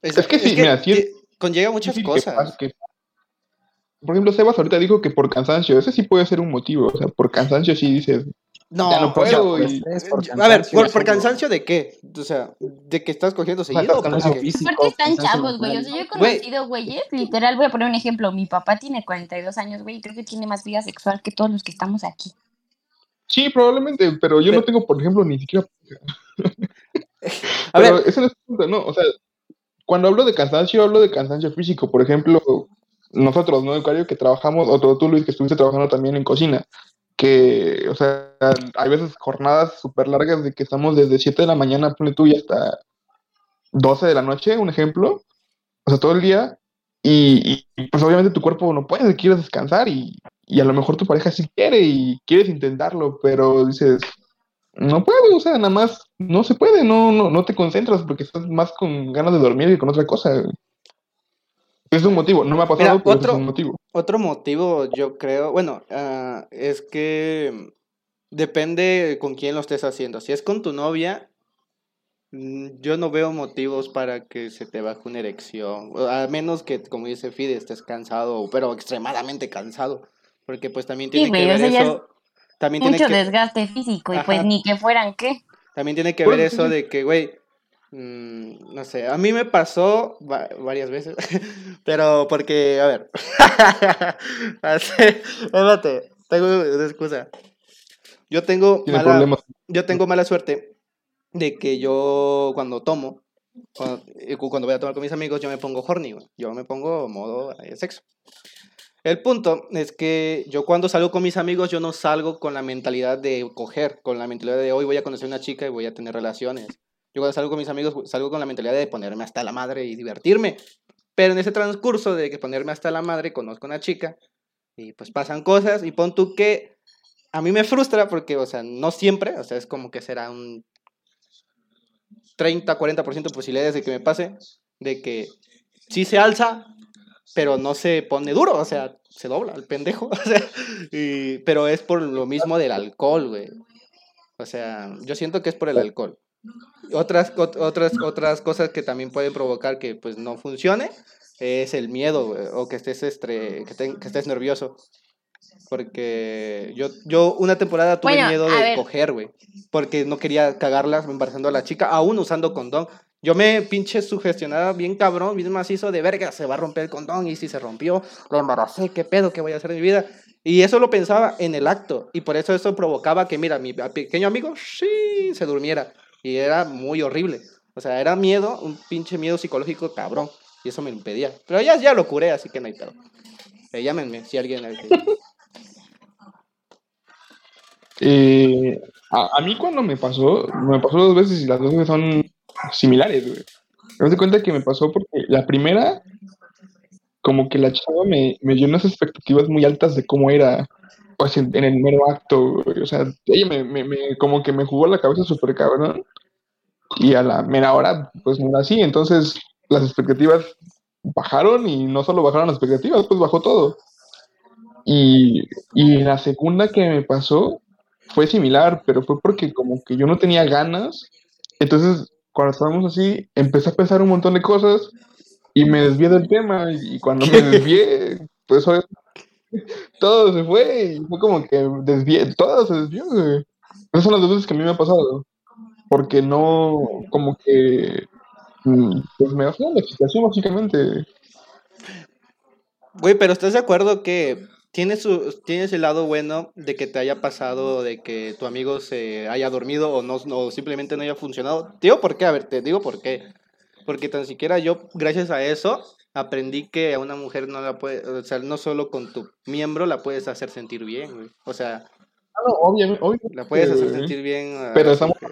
Es, Es que sí, mira, sí es- ti- conlleva muchas Sí, que cosas. que- por ejemplo, Sebas ahorita dijo que por cansancio, ese sí puede ser un motivo. O sea, por cansancio sí dices, No, ya no sea, puedo. por y- estrés, por a ver, cansancio, ¿por, por cansancio de qué? O sea, ¿de que estás cogiendo sea, seguido? o cansancio por qué? físico, Aparte están chavos, güey. O sea, yo he Güey. conocido güeyes, literal, voy a poner un ejemplo. Mi papá tiene 42 años, güey, y creo que tiene más vida sexual que todos los que estamos aquí. Sí, probablemente, pero yo no tengo, por ejemplo, ni siquiera. <laughs> A pero ver, ese no es punto, ¿no? O sea, cuando hablo de cansancio, hablo de cansancio físico. Por ejemplo, nosotros, ¿no? Eucario, que trabajamos, o tú, Luis, que estuviste trabajando también en cocina, que, o sea, hay veces jornadas súper largas de que estamos desde 7 de la mañana, ponle tú, y hasta 12 de la noche, un ejemplo. O sea, todo el día. Y, pues obviamente tu cuerpo no puede, quieres descansar y, y a lo mejor tu pareja sí quiere y quieres intentarlo, pero dices, no puedo, o sea, nada más no se puede, no, no, no te concentras porque estás más con ganas de dormir que con otra cosa. Es un motivo, no me ha pasado, Mira, pero otro- es un motivo. otro motivo, yo creo, bueno, ah, es que depende con quién lo estés haciendo. Si es con tu novia, mm, yo no veo motivos para que se te baje una erección. A menos que, como dice Fide, estés cansado, pero extremadamente cansado. Porque pues también Sí, tiene que ver eso. También tiene Mucho que, desgaste físico, y pues ni que fueran qué. también tiene que ver eso de que, güey, mm, no sé, a mí me pasó va- varias veces, <laughs> pero porque, a ver, <laughs> espérate, tengo una excusa. Yo tengo mala, problemas. yo tengo mala suerte de que yo cuando tomo, cuando, eh, cu- cuando voy a tomar con mis amigos, yo me pongo horny. Yo me pongo modo eh, sexo. El punto es que yo cuando salgo con mis amigos, yo no salgo con la mentalidad de coger, con la mentalidad de hoy voy a conocer una chica y voy a tener relaciones. Yo cuando salgo con mis amigos, salgo con la mentalidad de ponerme hasta la madre y divertirme. Pero en ese transcurso de que ponerme hasta la madre, conozco a una chica y pues pasan cosas y pon tú que a mí me frustra porque, o sea, no siempre, o sea, es como que será un 30, 40% de posibilidades de que me pase, de que sí se alza, pero no se pone duro, o sea, se dobla el pendejo, <laughs> o sea, y- pero es por lo mismo del alcohol, güey. O sea, yo siento que es por el alcohol. Otras, ot- otras, otras cosas que también pueden provocar que pues no funcione es el miedo, o que estés, estre- que, te- que estés nervioso. Porque yo, yo una temporada tuve Bueno, miedo a de coger, güey. Porque no quería cagarla embarazando a la chica, aún usando condón. Yo me pinche sugestionaba bien cabrón, bien macizo de verga, se va a romper el condón y si se rompió, lo embaracé, qué pedo, qué voy a hacer en mi vida. Y eso lo pensaba en el acto y por eso eso provocaba que, mira, mi pequeño amigo, sí, se durmiera. Y era muy horrible. O sea, era miedo, un pinche miedo psicológico cabrón. Y eso me impedía. Pero ya, ya lo curé, así que no hay pedo. Eh, llámenme si alguien... <laughs> Eh, a, a mí cuando me pasó, me pasó dos veces y las dos veces son similares, güey. Me doy cuenta que me pasó porque la primera, como que la chava me, me dio unas expectativas muy altas de cómo era, pues en, en el mero acto, güey. O sea, ella me, me, me- como que me jugó la cabeza súper cabrón y a la mera hora, pues no era así. Entonces, las expectativas bajaron y no solo bajaron las expectativas, pues bajó todo. Y, y la segunda que me pasó fue similar, pero fue porque como que yo no tenía ganas. Entonces, cuando estábamos así, empecé a pensar un montón de cosas y me desvié del tema. Y cuando me <laughs> desvié, pues obviamente, todo se fue. Y fue como que desvié, todo se desvió. Esas son las dos veces que a mí me ha pasado. Porque no, como que, mm, pues me bajó la excitación básicamente. Güey, pero ¿estás de acuerdo que tienes, su, tienes el lado bueno de que te haya pasado, de que tu amigo se haya dormido o, no, o simplemente no haya funcionado? Digo por qué, a ver, te digo por qué. Porque tan siquiera yo, gracias a eso, aprendí que a una mujer no la puede, o sea, no solo con tu miembro la puedes hacer sentir bien, güey. O sea, Ah, no, obviamente, obviamente, la puedes hacer güey. sentir bien. Pero estamos- que-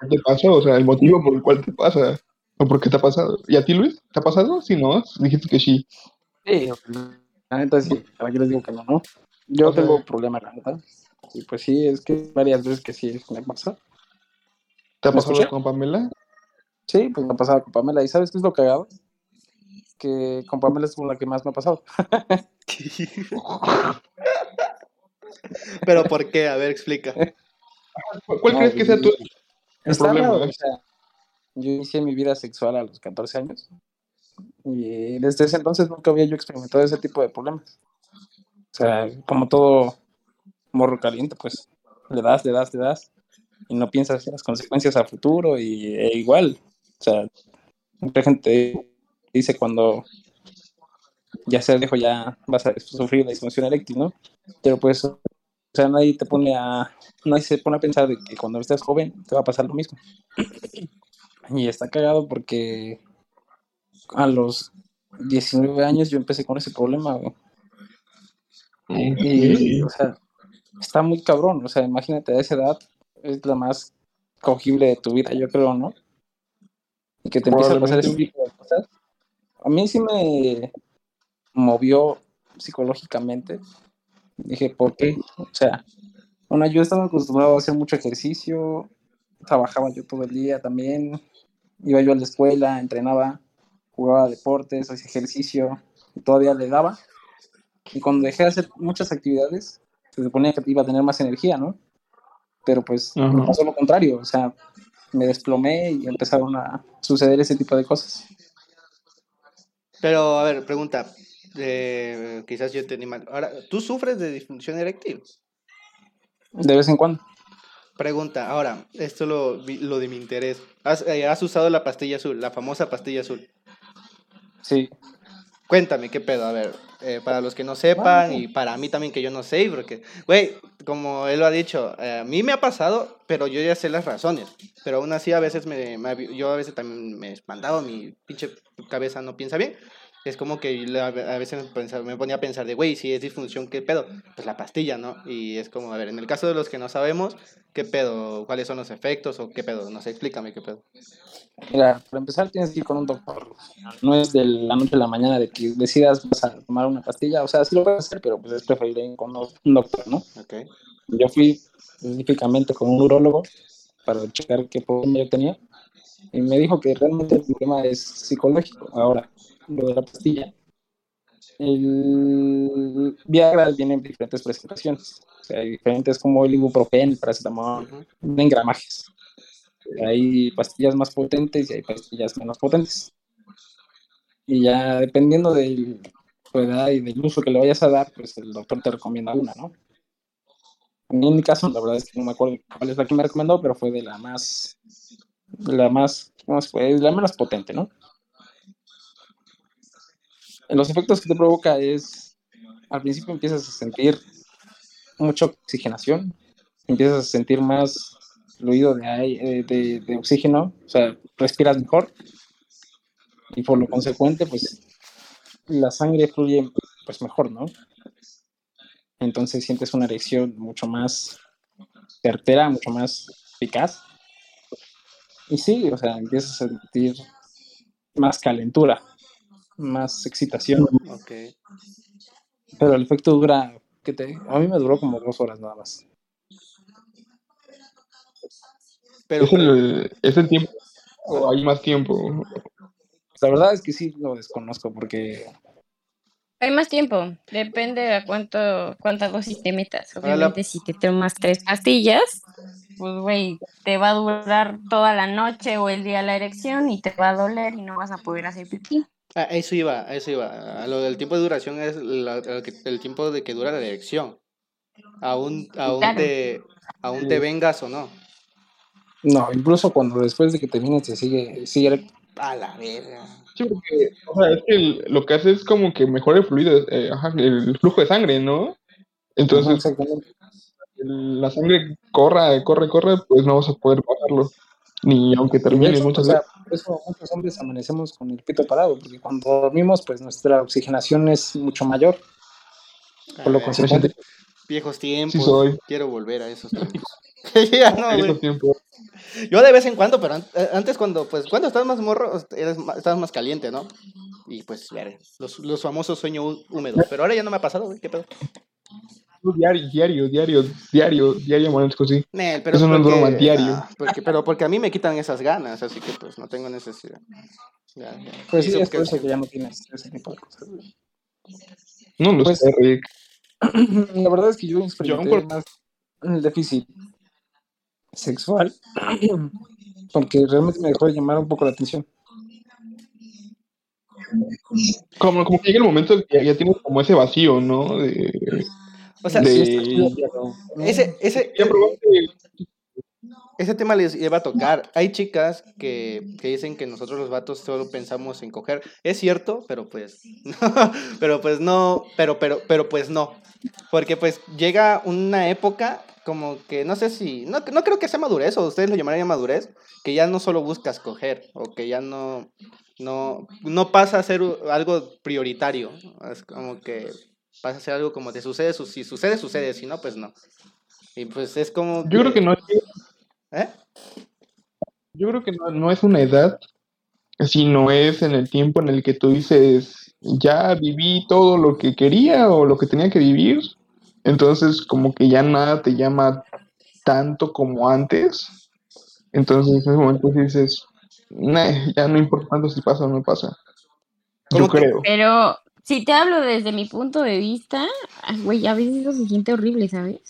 ¿Qué te pasó? O sea, el motivo por el cual te pasa. ¿O por qué te ha pasado? ¿Y a ti, Luis? ¿Te ha pasado? Sí, ¿no? Dijiste que sí. Sí, la neta sí, para qué les digo que no, ¿no? Yo O sea- tengo problemas, la neta. Y pues sí, es que varias veces que sí me pasa. ¿Te ha ¿Me pasado con Pamela? Sí, pues me ha pasado con Pamela. ¿Y sabes qué es lo cagado? Que con Pamela es con la que más me ha pasado. <laughs> Pero ¿por qué? A ver, explica. ¿Cuál, No, crees que sea tu el problema? raro, o sea, yo inicié mi vida sexual a los 14 años y desde ese entonces nunca había yo experimentado ese tipo de problemas. O sea, como todo morro caliente, pues le das, le das, le das y no piensas en las consecuencias a futuro y e igual. O sea, mucha gente dice cuando ya sea viejo ya vas a sufrir la disfunción eréctil, ¿no? Pero pues, o sea, nadie te pone a, nadie se pone a pensar de que cuando estés joven te va a pasar lo mismo. <clears throat> Y está cagado porque a los 19 años yo empecé con ese problema, güey. Y, o sea, está muy cabrón. O sea, imagínate, a esa edad es la más cogible de tu vida, yo creo, ¿no? Y que te empieza a pasar ese tipo de cosas. A mí sí me movió psicológicamente. Dije, ¿por qué? O sea, bueno, yo estaba acostumbrado a hacer mucho ejercicio, trabajaba yo todo el día también, iba yo a la escuela, entrenaba, jugaba deportes, hacía ejercicio, y todavía le daba. Y cuando dejé de hacer muchas actividades, se suponía que iba a tener más energía, ¿no? Pero pues me pasó lo contrario, o sea, me desplomé y empezaron a suceder ese tipo de cosas. Pero, a ver, pregunta. eh, quizás yo entendí mal. Ahora, ¿tú sufres de disfunción eréctil? De vez en cuando. Pregunta, ahora, esto lo, lo de mi interés. ¿Has, eh, has usado la pastilla azul, la famosa pastilla azul? Sí. Cuéntame, ¿qué pedo? A ver, eh, para los que no sepan y para mí también que yo no sé, porque, güey, como él lo ha dicho, eh, a mí me ha pasado, pero yo ya sé las razones. Pero aún así a veces me, me- yo a veces también me espantaba, mi pinche cabeza no piensa bien. Es como que a veces me, ponía a pensar de, güey, si es disfunción, ¿qué pedo? Pues la pastilla, ¿no? Y es como, a ver, en el caso de los que no sabemos, ¿qué pedo? ¿Cuáles son los efectos o qué pedo? No sé, explícame qué pedo. Mira, para empezar tienes que ir con un doctor. No es de la noche a la mañana de que decidas vas a tomar una pastilla. O sea, sí lo puedes hacer, pero pues es preferible ir con un doctor, ¿no? Ok. Yo fui específicamente con un urólogo para checar qué problema yo tenía. Y me dijo que realmente el problema es psicológico. Ahora, lo de la pastilla. El Viagra viene en diferentes presentaciones. O sea, hay diferentes como el ibuprofeno, el paracetamol, Ujú. en gramajes. Hay pastillas más potentes y hay pastillas menos potentes. Y ya dependiendo de tu edad y del uso que le vayas a dar, pues el doctor te recomienda una, ¿no? En mi caso, la verdad es que no me acuerdo cuál es la que me recomendó, pero fue de la más, de la más, ¿cómo se puede? La menos potente, ¿no? Los efectos que te provoca es, al principio empiezas a sentir mucha oxigenación, empiezas a sentir más fluido de oxígeno, o sea, respiras mejor y por lo consecuente, pues la sangre fluye pues mejor, ¿no? Entonces sientes una erección mucho más certera, mucho más eficaz. Y sí, o sea, empiezas a sentir más calentura, más excitación, Ok. pero el efecto dura, ¿qué te? A mí me duró como dos horas nada más. Pero, ¿Es el, ¿Es el tiempo o hay más tiempo? La verdad es que sí lo desconozco porque Hay más tiempo, depende de cuánto, cuántas dosis te metas. La- Obviamente, si te tomas tres pastillas, pues, güey, te va a durar toda la noche o el día la erección y te va a doler y no vas a poder hacer pipí. A eso iba, a eso iba. A lo del tiempo de duración es la- el, tiempo de que dura la erección. Aún, aún, Claro. te, aún te vengas o no. no, incluso cuando después de que termines te sigue, sigue A la verga. Sí, porque, o sea, es que el- lo que hace es como que mejora el fluido, eh, ajá, el flujo de sangre, ¿no? Entonces, exactamente. el- la sangre corra, corre, corre, pues no vas a poder bajarlo. Ni aunque hecho, muchas o sea, veces. por eso muchos hombres amanecemos con el pito parado, porque cuando dormimos, pues nuestra oxigenación es mucho mayor. Por lo Ah, consecuente, Viejos tiempos. soy. Quiero volver a esos <laughs> tiempos. <laughs> Ya no, esos tiempos. Yo de vez en cuando, pero eh, antes cuando, pues, cuando estabas más morro, eres ma- estabas más caliente, ¿no? Y pues, los, los famosos sueños hú- húmedos. Pero ahora ya no me ha pasado, güey, ¿qué pedo? Diario, diario, diario, diario, diario amanezco así. Nel, pero Eso no es broma, diario. ah, porque, pero porque a mí me quitan esas ganas, así que pues no tengo necesidad. Ya, ya. pues sí, es por que- eso que ya no tienes ese tipo de cosas. No lo Pues- sé, Rick. <clears throat> La verdad es que yo experimenté por- más el déficit sexual <clears throat> porque realmente me dejó de llamar un poco la atención. Como, como que llega el momento en que ya, ya tienes como ese vacío, ¿no? De, O sea, de- ese, ese, probaste ese tema les iba a tocar. Hay chicas que, que dicen que nosotros los vatos solo pensamos en coger. Es cierto, pero pues no, <laughs> pero pues no, pero, pero, pero pues no. Porque pues llega una época como que no sé si, no, no creo que sea madurez, o ustedes lo llamarían madurez, que ya no solo buscas coger, o que ya no, no, no pasa a ser algo prioritario. Es como que pasa a ser algo como te sucede, su- si sucede, sucede, si no, pues no. Y pues es como... Yo creo que no, ¿Eh? yo creo que no, no es una edad, sino es en el tiempo en el que tú dices, ya viví todo lo que quería o lo que tenía que vivir, entonces como que ya nada te llama tanto como antes, entonces en ese momento dices, "Nah, ya no importa tanto si pasa o no pasa. Yo ¿Cómo que- creo. Pero si te hablo desde mi punto de vista, güey, a veces eso se siente horrible, ¿sabes?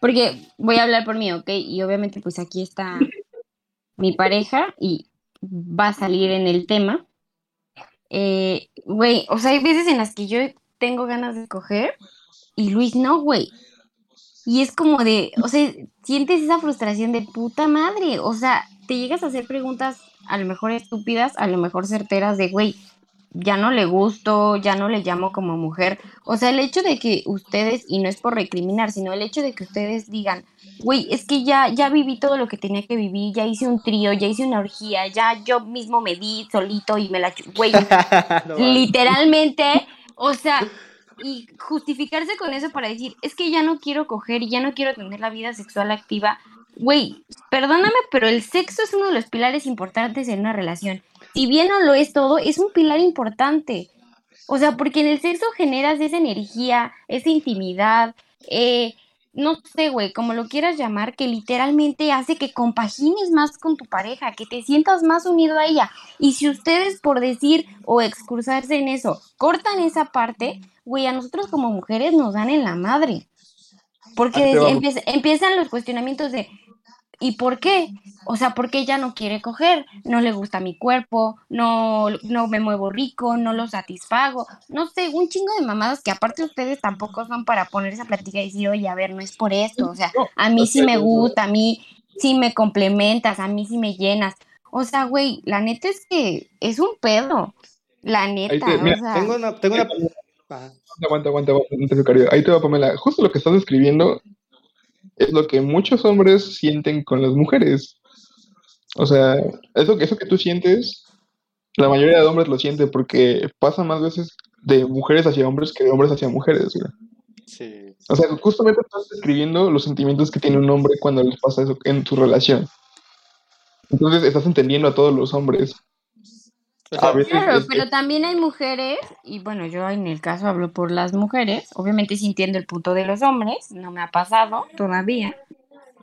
Porque voy a hablar por mí, ¿ok? Y obviamente pues aquí está <laughs> mi pareja y va a salir en el tema. Eh, güey, o sea, hay veces en las que yo tengo ganas de coger y Luis no, güey. Y es como de, o sea, sientes esa frustración de puta madre. O sea, te llegas a hacer preguntas a lo mejor estúpidas, a lo mejor certeras de, güey, ya no le gusto, ya no le llamo como mujer. O sea, el hecho de que ustedes, y no es por recriminar, sino el hecho de que ustedes digan, güey, es que ya, ya viví todo lo que tenía que vivir, ya hice un trío, ya hice una orgía, ya yo mismo me di solito y me la... Güey, <laughs> No literalmente, o sea, y justificarse con eso para decir, es que ya no quiero coger y ya no quiero tener la vida sexual activa. Güey, perdóname, pero el sexo es uno de los pilares importantes en una relación. Si bien no lo es todo, es un pilar importante. O sea, porque en el sexo generas esa energía, esa intimidad, eh, no sé, güey, como lo quieras llamar, que literalmente hace que compagines más con tu pareja, que te sientas más unido a ella. Y si ustedes por decir o excursarse en eso, cortan esa parte, güey, a nosotros como mujeres nos dan en la madre. Porque empiezan los cuestionamientos de, ¿y por qué? O sea, porque ella no quiere coger, no le gusta mi cuerpo, no, no me muevo rico, no lo satisfago, no sé, un chingo de mamadas que aparte ustedes tampoco son para ponerse a platicar y decir, oye, a ver, no es por esto, o sea, a mí sí me gusta, a mí sí me complementas, a mí sí me llenas. O sea, güey, la neta es que es un pedo, la neta, te- mira, o sea, Tengo una, tengo una, Ajá. Aguanta, aguanta, aguanta, becario. Ahí te va, Pamela. Justo lo que estás describiendo es lo que muchos hombres sienten con las mujeres. O sea, eso, eso que tú sientes, la mayoría de hombres lo siente porque pasa más veces de mujeres hacia hombres que de hombres hacia mujeres. güey. Sí. O sea, justamente estás describiendo los sentimientos que tiene un hombre cuando les pasa eso en su relación. Entonces estás entendiendo a todos los hombres. O sea, A veces Claro, pero también hay mujeres, y bueno, yo en el caso hablo por las mujeres, obviamente sí entiendo el punto de los hombres, no me ha pasado todavía,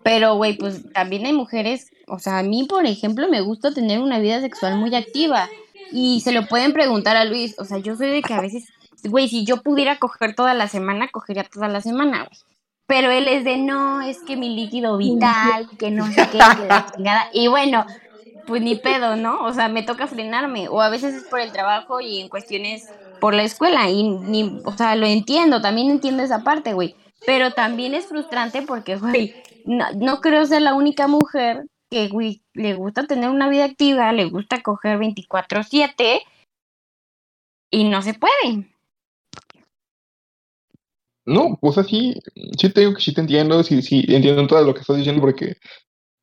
pero güey, pues también hay mujeres, o sea, a mí, por ejemplo, me gusta tener una vida sexual muy activa, y se lo pueden preguntar a Luis, o sea, yo soy de que a veces, güey, si yo pudiera coger toda la semana, cogería toda la semana, güey. Pero él es de no, es que mi líquido vital, que no sé qué, que la chingada. Y bueno, pues ni pedo, ¿no? O sea, me toca frenarme. O a veces es por el trabajo y en cuestiones por la escuela. Y ni, o sea, lo entiendo, también entiendo esa parte, güey. Pero también es frustrante porque, güey, no, no creo ser la única mujer que, güey, le gusta tener una vida activa, le gusta coger 24-7 y no se puede. No, pues así, sí te digo que sí te entiendo, sí, sí, entiendo todo lo que estás diciendo porque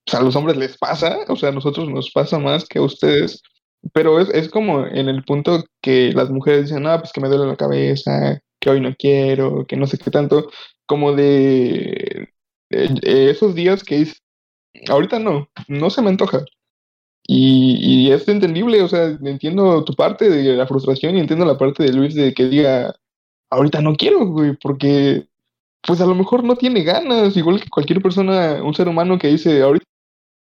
pues, a los hombres les pasa, o sea, a nosotros nos pasa más que a ustedes, pero es, es como en el punto que las mujeres dicen, ah, pues que me duele la cabeza, que hoy no quiero, que no sé qué tanto, como de eh, eh, esos días que es, ahorita no, no se me antoja. Y, y es entendible, o sea, entiendo tu parte de la frustración y entiendo la parte de Luis de que diga, ahorita no quiero, güey, porque pues a lo mejor no tiene ganas, igual que cualquier persona, un ser humano que dice, ahorita,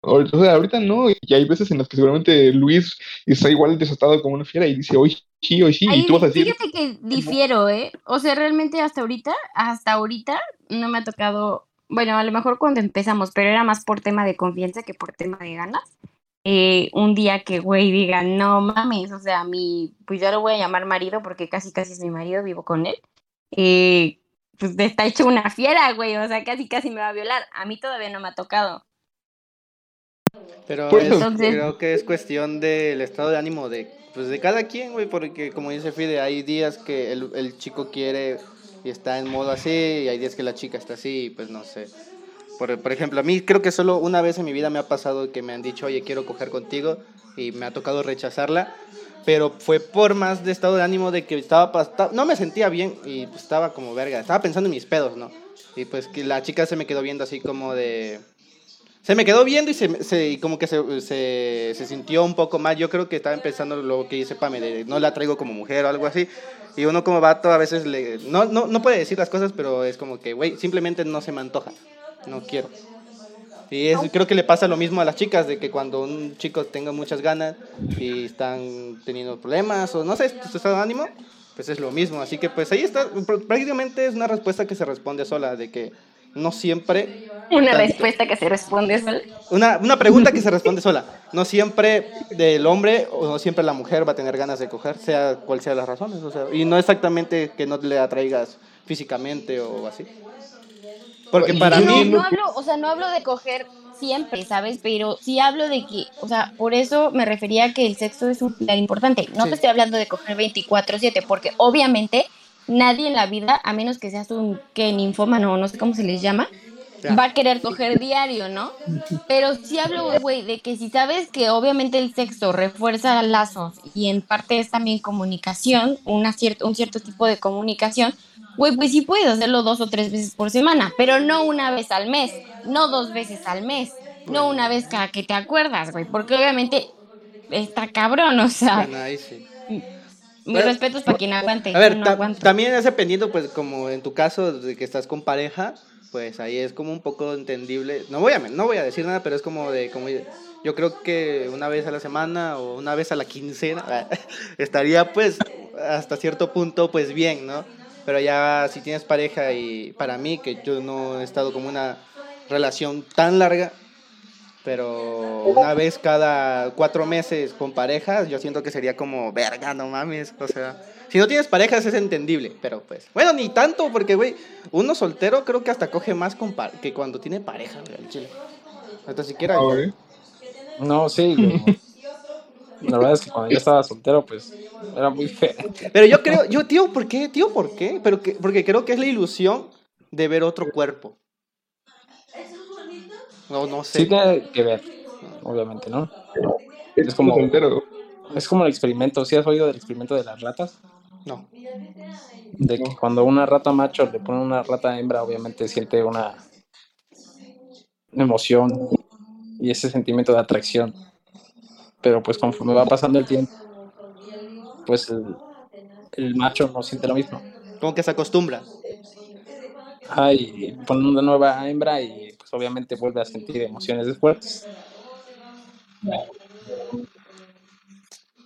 ahorita- o sea, ahorita no, y hay veces en las que seguramente Luis está igual desatado como una fiera y dice, hoy sí, hoy sí, y tú vas a decir, fíjate que difiero, ¿eh? O sea, realmente hasta ahorita, hasta ahorita no me ha tocado, bueno, a lo mejor cuando empezamos, pero era más por tema de confianza que por tema de ganas. Eh, un día que, güey, diga, no mames, o sea, mi, pues ya lo voy a llamar marido porque casi, casi es mi marido, vivo con él. Eh, pues está hecho una fiera, güey, o sea, casi, casi me va a violar. A mí todavía no me ha tocado. Pero Pues, es- entonces- creo que es cuestión del estado de ánimo de, pues, de cada quien, güey, porque como dice Fide, hay días que el, el chico quiere y está en modo así, y hay días que la chica está así, y pues no sé. Por, por ejemplo, a mí creo que solo una vez en mi vida me ha pasado que me han dicho, oye, quiero coger contigo, y me ha tocado rechazarla, pero fue por más de estado de ánimo de que estaba, no me sentía bien, y pues, estaba como verga, estaba pensando en mis pedos, ¿no? Y pues que la chica se me quedó viendo así como de... Se me quedó viendo y, se, se- como que se, se, se sintió un poco mal. Yo creo que estaba empezando lo que dice Pame, de no la traigo como mujer o algo así. Y uno como vato a veces le, no, no, no puede decir las cosas, pero es como que, güey, simplemente no se me antoja. No quiero. Y es, creo que le pasa lo mismo a las chicas, de que cuando un chico tenga muchas ganas y están teniendo problemas o no sé, su estado de ánimo, pues es lo mismo. Así que pues ahí está, pr- prácticamente es una respuesta que se responde sola, de que no siempre Una Tanto. respuesta que se responde sola. una, una pregunta que se responde sola. No siempre del hombre o no siempre la mujer va a tener ganas de coger, sea cual sea las razones. O sea, y no exactamente que no le atraigas físicamente o así. Porque para no, mí... no hablo, o sea, no hablo de coger siempre, ¿sabes? Pero sí hablo de que, o sea, por eso me refería a que el sexo es un pilar importante. No Sí. te estoy hablando de coger 24/7, porque obviamente nadie en la vida, a menos que seas un que ninfómano o no sé cómo se les llama, Ya. va a querer coger diario, ¿no? Pero sí hablo, güey, de que si sabes que obviamente el sexo refuerza lazos y en parte es también comunicación, una cier- un cierto tipo de comunicación, güey, pues sí puedes hacerlo dos o tres veces por semana, pero no una vez al mes, no dos veces al mes, no una vez cada que te acuerdas, güey, porque obviamente está cabrón, o sea, Bueno, ahí sí. Mis respetos para quien aguante. A ver, no ta- también es dependiendo, pues, como en tu caso, de que estás con pareja, pues ahí es como un poco entendible. No voy a, no voy a decir nada, pero es como de, como yo creo que una vez a la semana o una vez a la quincena <laughs> estaría pues hasta cierto punto pues bien, ¿no? Pero ya si tienes pareja y para mí, que yo no he estado como una relación tan larga, pero una vez cada cuatro meses con parejas, yo siento que sería como, verga, no mames, o sea, si no tienes parejas es entendible, pero pues, bueno, ni tanto, porque, güey, uno soltero creo que hasta coge más con que cuando tiene pareja, güey, chile. Hasta siquiera... No, sí, La verdad es que cuando yo estaba soltero, pues, era muy feo. Pero yo creo, yo, tío, ¿por qué? Tío, ¿por qué? Pero que, porque creo que es la ilusión de ver otro cuerpo. No, no sé. Sí tiene que ver, obviamente, ¿no? Es como, es como el experimento. ¿Sí has oído del experimento de las ratas? No. De que cuando una rata macho le pone una rata hembra, obviamente siente una emoción y ese sentimiento de atracción. Pero pues conforme va pasando el tiempo, pues el, el macho no siente lo mismo. Como que se acostumbra. Ay, pone una nueva hembra y pues, obviamente vuelve a sentir emociones fuertes.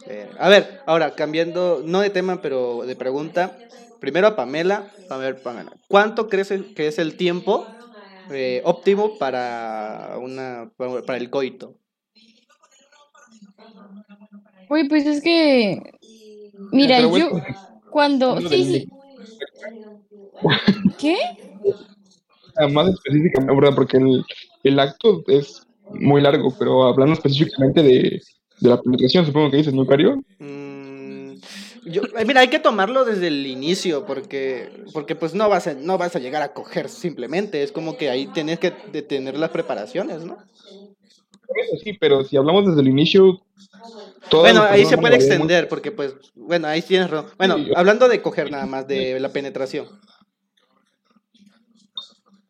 Eh, a ver, ahora cambiando, no de tema, pero de pregunta. Primero a Pamela. A ver, Pamela, ¿cuánto crees que es el tiempo eh, óptimo para, una, para el coito? Uy, pues es que. Mira, yo. Cuando. Sí, sí. ¿Qué? Más específicamente, ¿verdad? Porque el, el, acto es muy largo, pero hablando específicamente de, de la penetración, supongo que dices, ¿no, Cario? Mm, yo, eh, mira, hay que tomarlo desde el inicio, porque, porque pues no vas, a, no vas a llegar a coger simplemente, es como que ahí tienes que tener las preparaciones, ¿no? Eso sí, pero si hablamos desde el inicio... Bueno, ahí se puede extender, porque pues, bueno, ahí tienes razón. Bueno, hablando de coger nada más, de la penetración.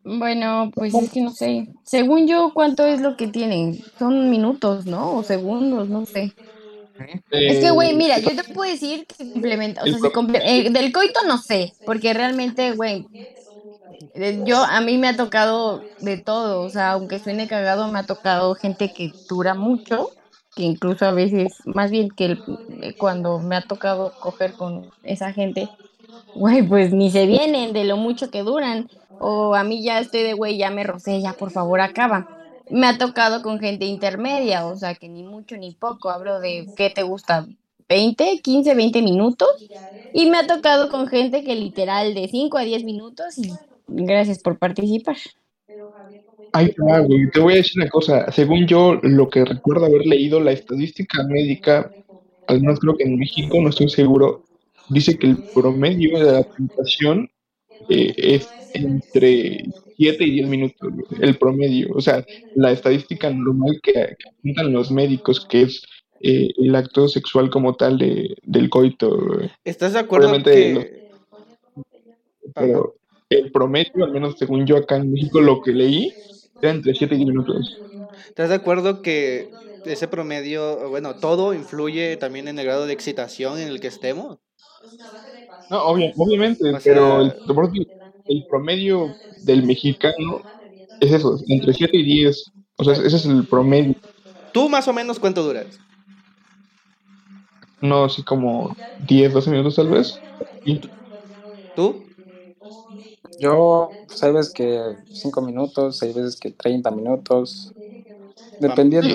Bueno, pues es que no sé. Según yo, ¿cuánto es lo que tienen? Son minutos, ¿no? O segundos, no sé. es que, güey, mira, yo te puedo decir que se complementa, o sea, se del coito no sé, porque realmente, güey, eh, yo, a mí me ha tocado de todo, o sea, aunque suene cagado, me ha tocado gente que dura mucho, que incluso a veces, más bien que eh, cuando me ha tocado coger con esa gente, güey, pues ni se vienen de lo mucho que duran. O a mí ya estoy de, güey, ya me rocé, ya por favor acaba. Me ha tocado con gente intermedia, o sea, que ni mucho ni poco. Hablo de, ¿qué te gusta? 20, 15, 20 minutos. Y me ha tocado con gente que literal de 5 a 10 minutos y gracias por participar. Ay, güey, te voy a decir una cosa. Según yo, lo que recuerdo haber leído, la estadística médica, al menos creo que en México, no estoy seguro, dice que el promedio de la aplicación eh, es entre 7 y 10 minutos, el promedio. O sea, la estadística normal que, apuntan los médicos, que es eh, el acto sexual como tal de, del coito. ¿Estás de acuerdo que... pero el promedio, al menos según yo acá en México, lo que leí, era entre 7 y 10 minutos. ¿Estás de acuerdo que ese promedio, bueno, todo influye también en el grado de excitación en el que estemos? No, obviamente, pero el, el, promedio del mexicano es eso, entre 7 y 10. O sea, ese es el promedio. ¿Tú más o menos cuánto duras? No, sí, como 10, 12 minutos tal vez. ¿Tú? Yo, pues hay veces que 5 minutos, hay veces que 30 minutos, dependiendo.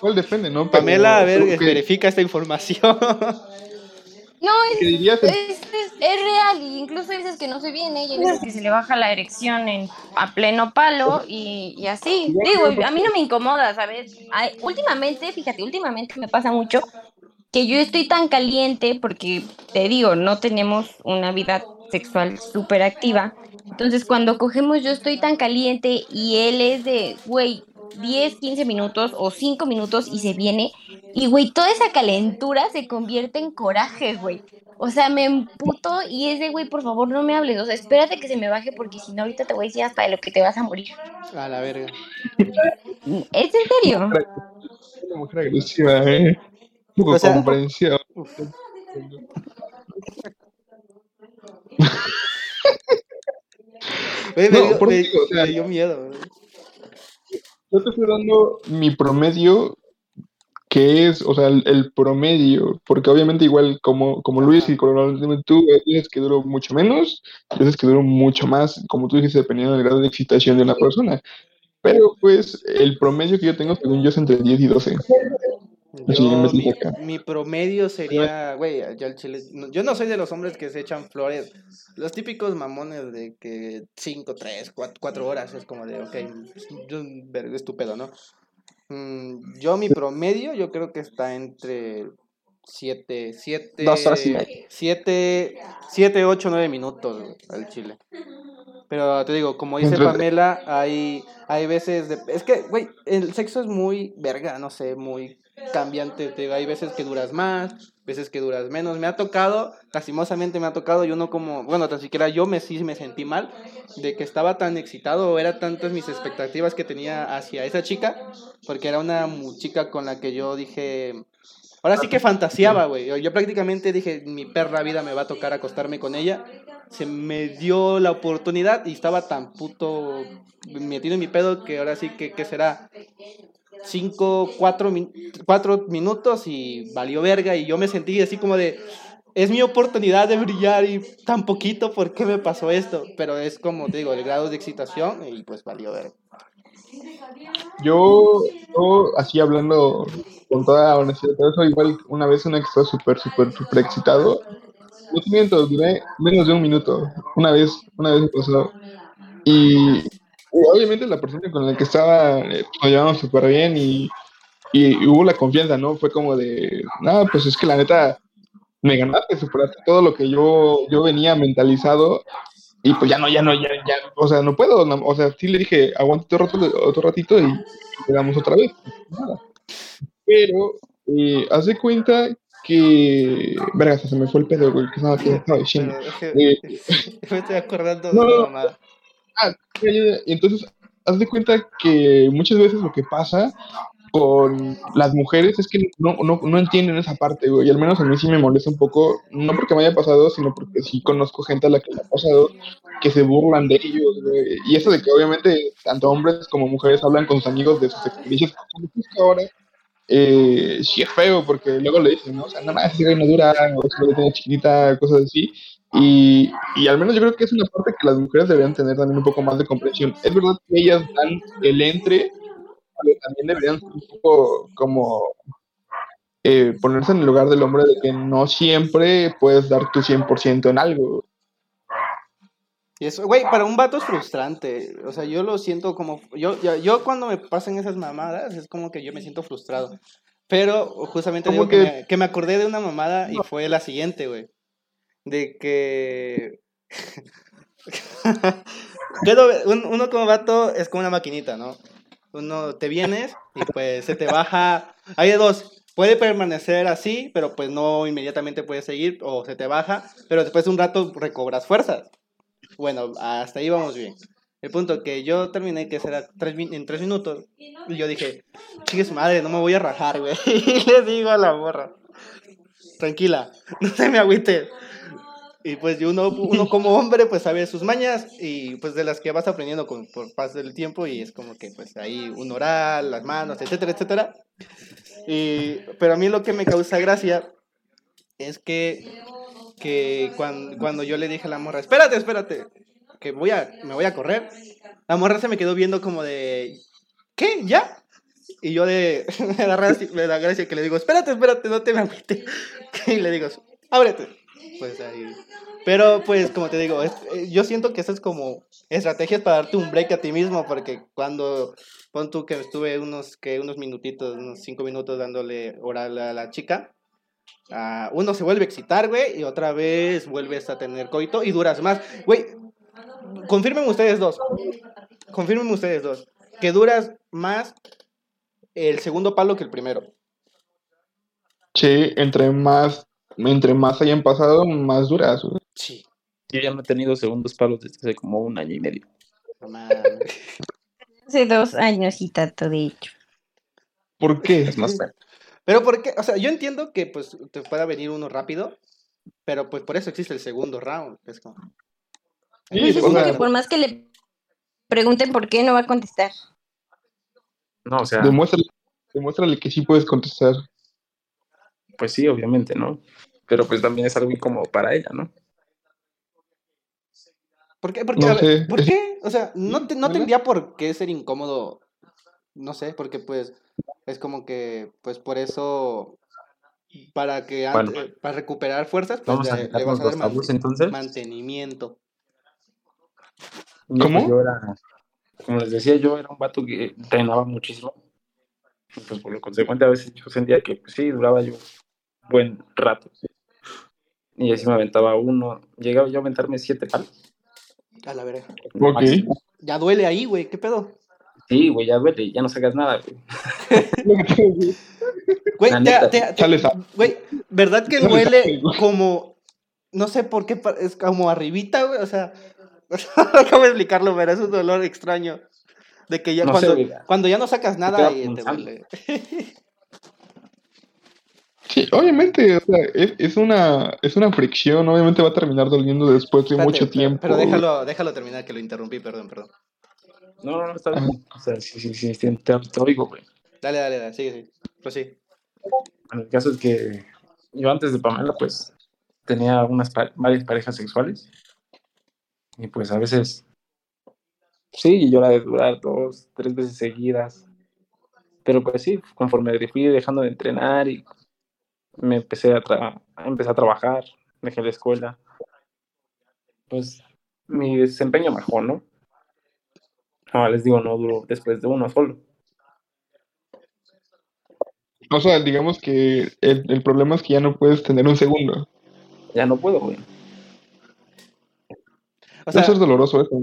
¿Cuál depende, no? Pamela, a ver, verifica esta información. <laughs> No, es, es, real, y incluso veces que no se viene, y veces que se le baja la erección en, a pleno palo y, y así. Digo, a mí no me incomoda, ¿sabes? últimamente, fíjate, últimamente me pasa mucho que yo estoy tan caliente porque, te digo, no tenemos una vida sexual súper activa. Entonces, cuando cogemos, yo estoy tan caliente y él es de, güey, 10, 15 minutos o 5 minutos y se viene. Y, güey, toda esa calentura se convierte en coraje, güey. O sea, me emputo y es de, güey, por favor, no me hables. O sea, espérate que se me baje porque si no, ahorita te voy a decir hasta de lo que te vas a morir. A la verga. ¿Es en serio? Una mujer agresiva, ¿eh? Un poco comprensión. Güey, me, No, dio, por me- eso digo, o sea- me dio miedo. güey. Yo te estoy dando mi promedio, que es, o sea, el, el promedio, porque obviamente igual como, como Luis y como tú, hay veces que duró mucho menos, veces que duró mucho más, como tú dijiste, dependiendo del grado de excitación de una persona. Pero pues el promedio que yo tengo, según yo, es entre 10 y 12. Yo, mi, mi promedio sería, güey, yo yo no soy de los hombres que se echan flores, los típicos mamones de que 5, 3, 4, horas, es como de, ok, yo, estúpido, ¿no? Mm, yo mi promedio, yo creo que está entre 7, 7, Dos horas y media. 7, 7, 8, 9 minutos al chile. Pero te digo, como dice Pamela, hay, hay veces de... Es que, güey, el sexo es muy verga, no sé, muy cambiante. Te digo, hay veces que duras más, veces que duras menos. Me ha tocado, lastimosamente me ha tocado, yo no como... Bueno, tan siquiera yo me sí me sentí mal de que estaba tan excitado o era tantas mis expectativas que tenía hacia esa chica, porque era una chica con la que yo dije... Ahora sí que fantaseaba, güey. Yo, yo prácticamente dije, mi perra vida me va a tocar acostarme con ella. Se me dio la oportunidad y estaba tan puto metido en mi pedo que ahora sí que, ¿qué será? Cinco, cuatro, cuatro minutos y valió verga y yo me sentí así como de, es mi oportunidad de brillar y tan poquito, ¿por qué me pasó esto? Pero es como, te digo, el grado de excitación y pues valió verga. Yo, yo, así hablando con toda honestidad, eso, igual una vez una que estaba súper, súper, súper excitado, no te miento, duré menos de un minuto, una vez, una vez me pasó, y obviamente la persona con la que estaba, eh, nos llevamos súper bien y, y hubo la confianza, ¿no? Fue como de, no, pues es que la neta, me ganaste, superaste todo lo que yo, yo venía mentalizado, y pues ya no, ya no, ya, ya, o sea, no puedo, no, o sea, sí le dije, aguanta otro, rato- otro ratito y le damos otra vez. Nada. Pero, eh, haz de cuenta que, verga, se me fue el pedo, güey, que estaba, que estaba diciendo. Pero es que Eh, <laughs> me estoy acordando de no, no. mamada. Ah. Y entonces, haz de cuenta que muchas veces lo que pasa con las mujeres es que no, no, no entienden esa parte, güey. Y al menos a mí sí me molesta un poco, no porque me haya pasado, sino porque sí conozco gente a la que le ha pasado, que se burlan de ellos, güey. Y eso de que obviamente tanto hombres como mujeres hablan con sus amigos de sus experiencias, como justo ahora, eh, sí es feo, porque luego le dicen, ¿no? O sea, nada más ese no dura, o ese güey tiene chiquitita, cosas así. Y, y al menos yo creo que es una parte que las mujeres deberían tener también un poco más de comprensión. Es verdad que ellas dan el entre, pero también deberían ser un poco como eh, ponerse en el lugar del hombre de que no siempre puedes dar tu 100% en algo. Y eso, güey, para un vato es frustrante. O sea, yo lo siento como. Yo, yo, yo cuando me pasan esas mamadas, es como que yo me siento frustrado. Pero justamente digo que, que- me, que me acordé de una mamada y fue la siguiente, güey. De que. <laughs> Uno como vato es como una maquinita, ¿no? Uno te vienes y pues se te baja. Hay de dos. Puede permanecer así, pero pues no inmediatamente puedes seguir, o se te baja, pero después de un rato recobras fuerzas. Bueno, hasta ahí vamos bien. El punto que yo terminé que será tres, en tres minutos. Y yo dije, madre, no me voy a rajar, güey. <laughs> Y le digo a la morra, tranquila, <laughs> no se me agüite. Y pues uno, uno como hombre pues sabe sus mañas y pues de las que vas aprendiendo con, por paso del tiempo y es como que pues ahí un oral, las manos, etcétera, etcétera. Y, pero a mí lo que me causa gracia es que, que cuando, cuando yo le dije a la morra, espérate, espérate, que voy a, me voy a correr, la morra se me quedó viendo como de, ¿qué? ¿Ya? Y yo de, <laughs> me da gracia, gracia que le digo, espérate, espérate, no te me agüites. <laughs> Y le digo, ábrete. Pues ahí. Pero pues como te digo, eh, yo siento que eso es como estrategias para darte un break a ti mismo, porque cuando, pon tú que estuve unos, que unos minutitos, unos cinco minutos dándole oral a la chica, uno se vuelve a excitar, güey, y otra vez vuelves a tener coito y duras más. Güey, confirmen ustedes dos, confirmen ustedes dos, que duras más el segundo palo que el primero. Sí, entre más, entre más hayan pasado, más duras. güey. Sí. Yo ya no he tenido segundos palos desde hace como un año y medio. <laughs> Hace dos años y tanto, de hecho. ¿Por qué? Es más. Pero porque, o sea, yo entiendo que pues te pueda venir uno rápido, pero pues por eso existe el segundo round. Es como... Sí, Pues o sea, que por más que le Pregunten por qué no va a contestar. No, o sea, Demuéstrale, demuéstrale que sí puedes contestar. pues sí, obviamente, ¿no? Pero pues también es algo incómodo para ella, ¿no? ¿Por qué? Porque, No sé, ¿Por qué? O sea, no, te, no tendría por qué ser incómodo. No sé, porque pues es como que, pues por eso, para que Bueno. para recuperar fuerzas, pues le, le vas a dar los tabús, entonces. mantenimiento. Yo, ¿Cómo? pues, yo era, como les decía, yo era un vato que entrenaba muchísimo. Y, pues por lo consecuente, a veces yo sentía que pues, sí, duraba yo un buen rato. Y así me aventaba uno. Llegaba yo a aventarme siete palos. A la verga. Ok. Máximo. Ya duele ahí, güey, ¿qué pedo? Sí, güey, ya duele, ya no sacas nada, güey. <laughs> Güey, te- te- te- güey, ¿verdad que duele <laughs> como, no sé por qué, es como arribita, güey? O sea, <laughs> ¿cómo explicarlo? Pero es un dolor extraño. De que ya No cuando, cuando ya no sacas nada, te duele. Sí, obviamente, o sea, es, es una, es una fricción, obviamente va a terminar doliendo después de Espérate, mucho pero- tiempo. Pero déjalo, déjalo terminar, que lo interrumpí, perdón, perdón. No, no, no, está bien. O sea, sí, sí, sí, sí, te, te oigo, güey. Dale, dale, dale, sigue, sigue. Pues sí. Bueno, el caso es que yo antes de Pamela, pues, tenía unas pa- varias parejas sexuales. Y pues a veces, sí, yo la de durar dos, tres veces seguidas. Pero pues sí, conforme fui dejando de entrenar y me empecé a, tra- empecé a trabajar, dejé la escuela, pues mi desempeño mejor, ¿no? Ah, les digo, no duró después de uno solo. O sea, digamos que el, el problema es que ya no puedes tener un segundo. Ya no puedo, güey. O sea, eso es doloroso, eso.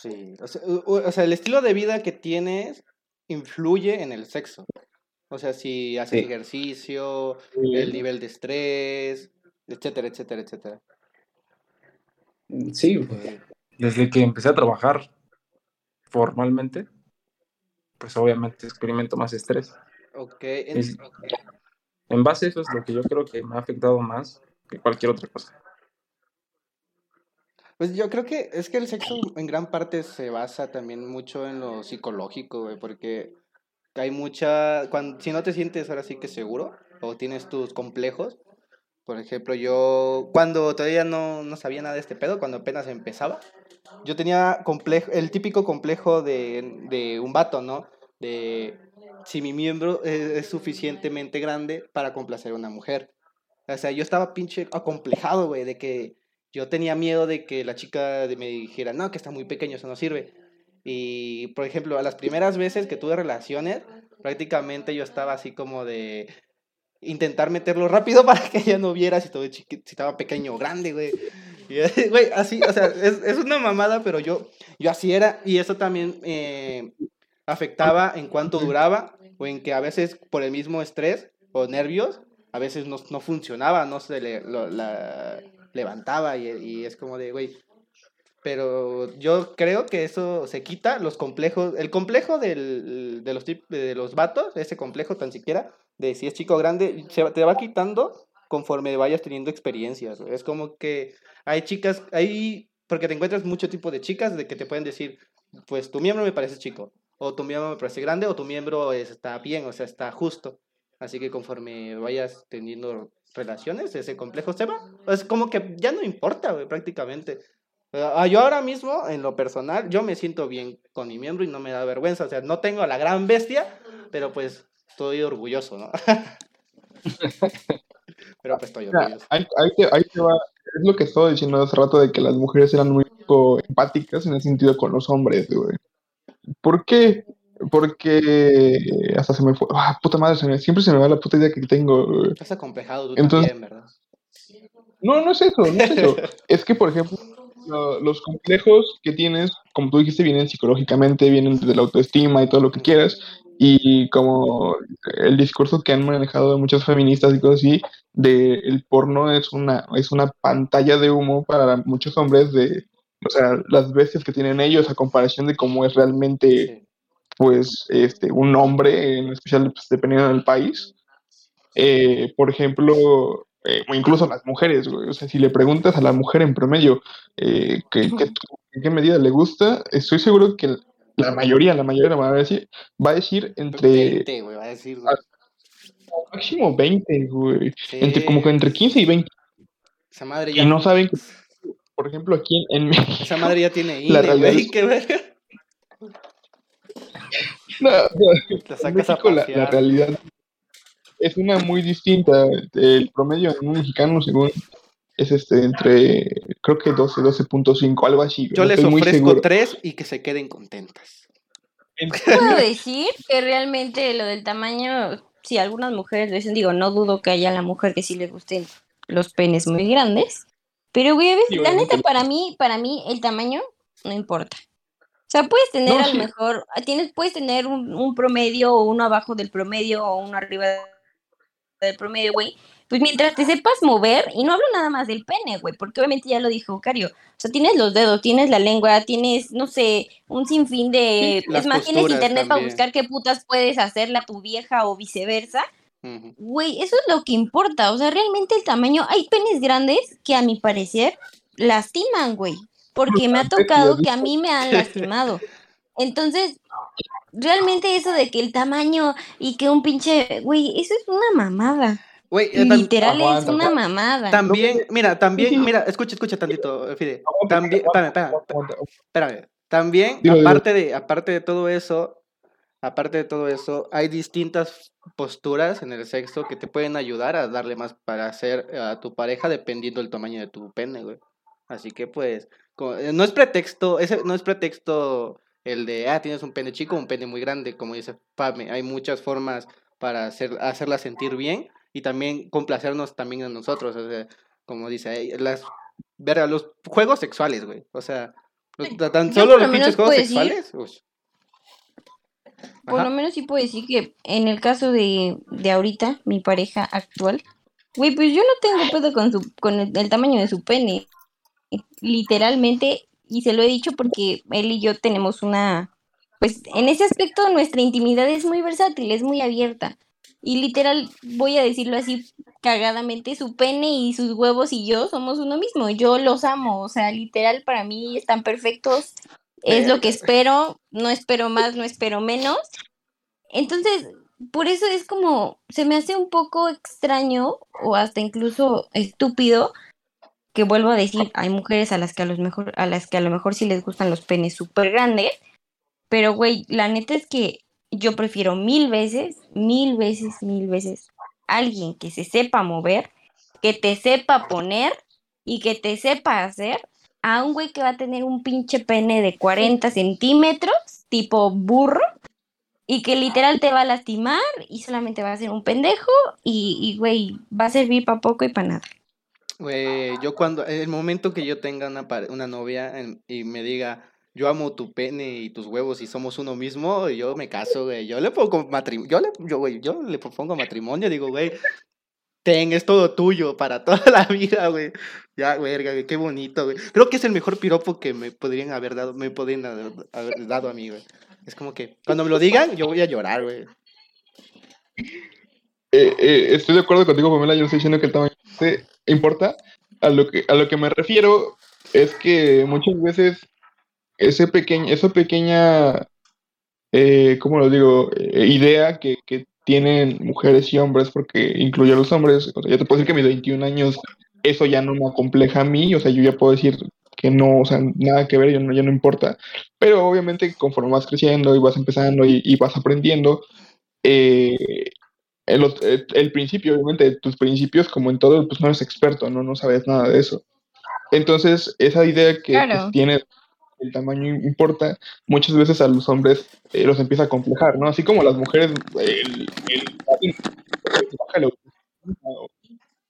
sí, sea, o sea, el estilo de vida que tienes influye en el sexo. O sea, si haces Sí. ejercicio, el nivel de estrés, etcétera, etcétera, etcétera. Sí, güey. desde que empecé a trabajar formalmente, pues obviamente experimento más estrés. Ok, en- Es- En base a eso es lo que yo creo que me ha afectado más que cualquier otra cosa. Pues yo creo que es que el sexo en gran parte se basa también mucho en lo psicológico, güey, porque hay mucha, cuando, si no te sientes ahora sí que seguro o tienes tus complejos, por ejemplo, yo cuando todavía no, no sabía nada de este pedo, cuando apenas empezaba, yo tenía complejo, el típico complejo de, de un vato, ¿no? De si mi miembro es, es suficientemente grande para complacer a una mujer. O sea, yo estaba pinche acomplejado, güey, de que yo tenía miedo de que la chica me dijera, no, que está muy pequeño, eso no sirve. Y, por ejemplo, a las primeras veces que tuve relaciones, prácticamente yo estaba así como de intentar meterlo rápido <laughs> para que ella no viera si, todo chiqui- si estaba pequeño o grande, güey. Y, <laughs> Güey, así, o sea, es, es una mamada, pero yo, yo así era. Y eso también eh, afectaba en cuánto duraba o en que a veces por el mismo estrés o nervios, a veces no, no funcionaba, no se le, lo- la levantaba y, y es como de, güey. Pero yo creo que eso se quita, los complejos, el complejo del, de, los de los vatos, ese complejo tan siquiera, de si es chico o grande, se, te va quitando conforme vayas teniendo experiencias. Es como que hay chicas, hay, porque te encuentras mucho tipo de chicas de que te pueden decir, pues tu miembro me parece chico, o tu miembro me parece grande, o tu miembro es- está bien, o sea, está justo. Así que conforme vayas teniendo relaciones, ese complejo se va. Es como que ya no importa, prácticamente. Ah, Yo ahora mismo, en lo personal, yo me siento bien con mi miembro y no me da vergüenza. O sea, no tengo la gran bestia, pero pues estoy orgulloso, ¿no? <laughs> pero pues estoy orgulloso. ahí, ahí te, ahí te va. Es lo que estaba diciendo hace rato de que las mujeres eran muy poco empáticas en el sentido con los hombres, güey. ¿Por qué? Porque hasta se me fue. Ah, puta madre, se me- siempre se me va la puta idea que tengo. güey. Estás acomplejado tú Entonces- también, ¿verdad? No, no es eso, no es eso. <laughs> es que, por ejemplo, lo- los complejos que tienes, como tú dijiste, vienen psicológicamente, vienen de la autoestima y todo lo que quieras. Y como el discurso que han manejado muchas feministas y cosas así, de el porno es una, es una pantalla de humo para muchos hombres de, o sea, las bestias que tienen ellos a comparación de cómo es realmente pues este un hombre, en especial pues, dependiendo del país. Eh, por ejemplo, eh, o incluso las mujeres, güey. O sea, si le preguntas a la mujer en promedio eh, que, que- en qué medida le gusta, estoy seguro que la mayoría, la mayoría va a decir, va a decir entre 20, güey, va a decir, güey. máximo 20, güey. Sí, Entre, como que entre 15 y 20. Esa madre Y ya, no saben que, por ejemplo, aquí en, en México. esa madre ya tiene La INE, realidad güey, es- qué verga. <laughs> No, no, La a la, la realidad es una muy distinta. El promedio en un mexicano, según, es este entre, creo que 12, 12.5, algo así. Yo no les ofrezco tres y que se queden contentas. En- Puedo decir que realmente lo del tamaño, si algunas mujeres lo dicen, digo, no dudo que haya la mujer que sí le gusten los penes muy grandes. Pero, güey, a veces, Sí, la neta, para mí, para mí, el tamaño no importa. O sea, puedes tener No, a sí. lo mejor, tienes, puedes tener un, un promedio o uno abajo del promedio o uno arriba del promedio, güey. Pues mientras te sepas mover, y no hablo nada más del pene, güey, porque obviamente ya lo dijo Cario. O sea, tienes los dedos, tienes la lengua, tienes, no sé, un sinfín de. Sí, las es más, tienes internet para buscar qué putas puedes hacerle a tu vieja o viceversa. Güey, eso es lo que importa. O sea, realmente el tamaño. Hay penes grandes que a mi parecer lastiman, güey. Porque me ha <laughs> tocado que a mí me han lastimado. Entonces, realmente eso de que el tamaño y que un pinche. Güey, eso es una mamada. Güey, eh, Literal es aguanta, una mamada. también, mira, también, mira, escucha, escucha tantito, Fide. También, espérame, espérame, espérame. También, aparte de, aparte de todo eso, aparte de todo eso, hay distintas posturas en el sexo que te pueden ayudar a darle más para hacer a tu pareja dependiendo del tamaño de tu pene, güey. Así que pues, eh, no es pretexto, ese no es pretexto el de, ah, tienes un pene chico o un pene muy grande, como dice Pame. Hay muchas formas para hacer, hacerla sentir bien y también complacernos también a nosotros, o sea, como dice, las, verga, los juegos sexuales, güey, o sea, los- tan solo los lo pinches juegos decir- sexuales. Por lo menos sí puedo decir que en el caso de, de ahorita, mi pareja actual, güey, pues yo no tengo pedo con su, con el, el tamaño de su pene. Literalmente, y se lo he dicho porque él y yo tenemos una, pues en ese aspecto nuestra intimidad es muy versátil, es muy abierta. Y literal, voy a decirlo así cagadamente, su pene y sus huevos y yo somos uno mismo. Yo los amo, o sea, literal para mí están perfectos. Es lo que espero, no espero más, no espero menos. Entonces, por eso es como, se me hace un poco extraño o hasta incluso estúpido que vuelvo a decir, hay mujeres a las que a, los mejor, a las que a lo mejor sí les gustan los penes súper grandes, pero güey, la neta es que yo prefiero mil veces, mil veces, mil veces alguien que se sepa mover, que te sepa poner y que te sepa hacer a un güey que va a tener un pinche pene de 40 centímetros, tipo burro, y que literal te va a lastimar y solamente va a ser un pendejo y, y güey, va a servir para poco y para nada. Güey, yo cuando, el momento que yo tenga una, una novia y me diga, yo amo tu pene y tus huevos y somos uno mismo, yo me caso, güey. Yo le pongo matrimonio, yo le, yo, güey, yo le propongo matrimonio, digo, güey, ten, es todo tuyo para toda <laughs> la vida, güey. Ya, verga, güey, qué bonito, güey. Creo que es el mejor piropo que me podrían haber dado, me podrían haber, dado a mí, güey. Es como que, cuando me lo digan, yo voy a llorar, güey. Eh, eh, estoy de acuerdo contigo, Pamela. Yo estoy diciendo que el tamaño te importa. A lo que, a lo que me refiero es que muchas veces ese pequeño, esa pequeña, eh, ¿cómo lo digo? Eh, idea que, que tienen mujeres y hombres, porque incluye a los hombres. O sea, yo te puedo decir que a mis 21 años eso ya no me acompleja a mí. O sea, yo ya puedo decir que no, o sea, nada que ver, yo no, ya no importa. Pero obviamente conforme vas creciendo y vas empezando y, y vas aprendiendo, eh, el, ot- el- principio, obviamente, tus principios, como en todo, pues no eres experto, no, no sabes nada de eso. Entonces, esa idea que pues, Claro. tiene el tamaño importa, muchas veces a los hombres eh, los empieza a complejar, ¿no? Así como a las mujeres, el, el-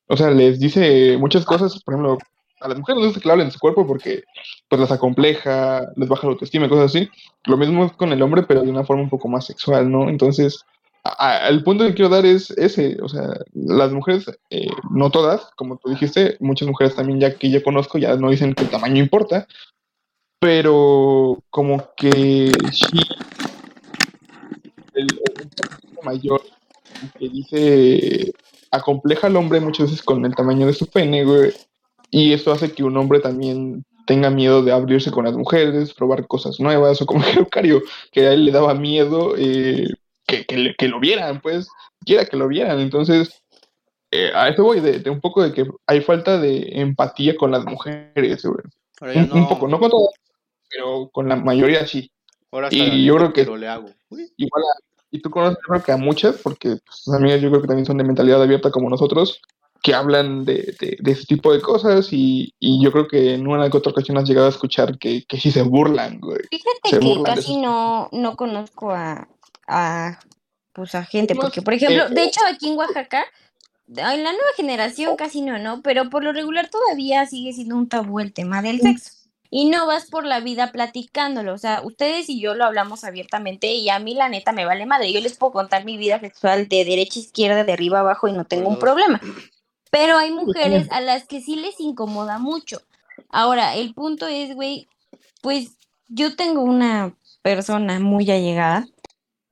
o- sea, les dice muchas cosas, por ejemplo, a las mujeres les gusta que le hablen de su cuerpo porque pues las acompleja, les baja la autoestima y cosas así. Lo mismo es con el hombre, pero de una forma un poco más sexual, ¿no? Entonces, el punto que quiero dar es ese, o sea, las mujeres, eh, no todas, como tú dijiste, muchas mujeres también ya que yo conozco ya no dicen que el tamaño importa, pero como que sí, el, el mayor que dice acompleja al hombre muchas veces con el tamaño de su pene, güey. Y eso hace que un hombre también tenga miedo de abrirse con las mujeres, probar cosas nuevas, o como <laughs> Cario, que a él le daba miedo eh, que, que, que lo vieran, pues, quiera que lo vieran. Entonces, eh, a eso voy, de, de un poco de que hay falta de empatía con las mujeres, güey. Un, un no. poco, no con todas, pero con la mayoría sí. Ahora y yo creo que- lo le hago. Igual a- y tú conoces, creo que a muchas, porque pues, sus amigas yo creo que también son de mentalidad abierta como nosotros, que hablan de, de, de ese tipo de cosas y, y yo creo que en una que otra ocasión has llegado a escuchar que, que sí se burlan, güey. Se Fíjate que burlan de casi no, no conozco a, a, pues a gente, porque por ejemplo, de hecho aquí en Oaxaca, en la nueva generación casi no, ¿no? Pero por lo regular todavía sigue siendo un tabú el tema del sexo. Y no vas por la vida platicándolo, o sea, ustedes y yo lo hablamos abiertamente y a mí la neta me vale madre. Yo les puedo contar mi vida sexual de derecha a izquierda, de arriba a abajo y no tengo un dos. problema. Pero hay mujeres a las que sí les incomoda mucho. Ahora, el punto es, güey, pues yo tengo una persona muy allegada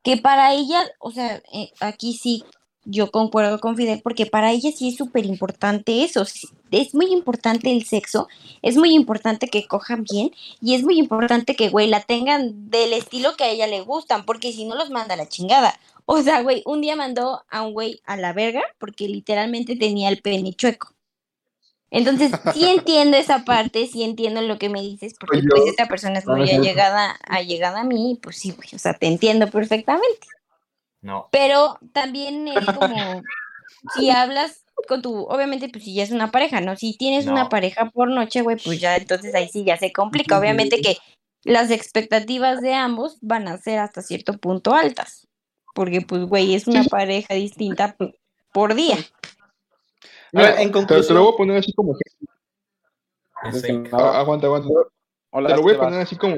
que para ella, o sea, eh, aquí sí yo concuerdo con Fidel porque para ella sí es súper importante eso, sí, es muy importante el sexo, es muy importante que cojan bien y es muy importante que, güey, la tengan del estilo que a ella le gustan, porque si no los manda la chingada. O sea, güey, un día mandó a un güey a la verga porque literalmente tenía el pene chueco. Entonces, sí <laughs> entiendo esa parte, sí entiendo lo que me dices, porque Oye, pues esta persona es muy allegada, allegada a mí, pues sí, güey, o sea, te entiendo perfectamente. No. Pero también es <laughs> como si hablas con tu, obviamente, pues si ya es una pareja, ¿no? Si tienes una pareja por noche, güey, pues ya entonces ahí sí ya se complica. Obviamente que las expectativas de ambos van a ser hasta cierto punto altas. Porque, pues, güey, es una pareja distinta por día. A ver, en Te- te, lo conclusión. voy a poner así como ejemplo. Es Desde fake. Ah, aguanta, aguanta. Hola, te lo voy a poner así como,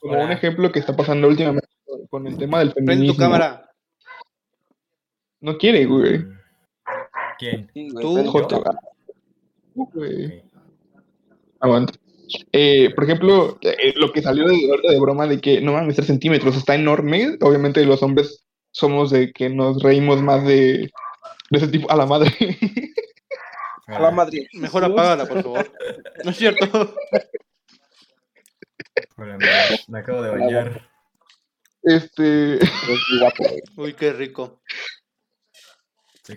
como Hola. un ejemplo que está pasando últimamente con- el tema del Prende feminismo. tu cámara. No quiere, güey. Mm. ¿Quién? Tú, prende Joto. Güey. Aguanta. Eh, por ejemplo, eh, lo que salió de, de broma de que no mames, 3 centímetros está enorme. Obviamente los hombres somos de que nos reímos más de, de ese tipo a la madre. <laughs> A la madre. Mejor apágala, por favor. <laughs> No es cierto. Hola, me, me acabo de bañar. Este. <laughs> Uy, qué rico.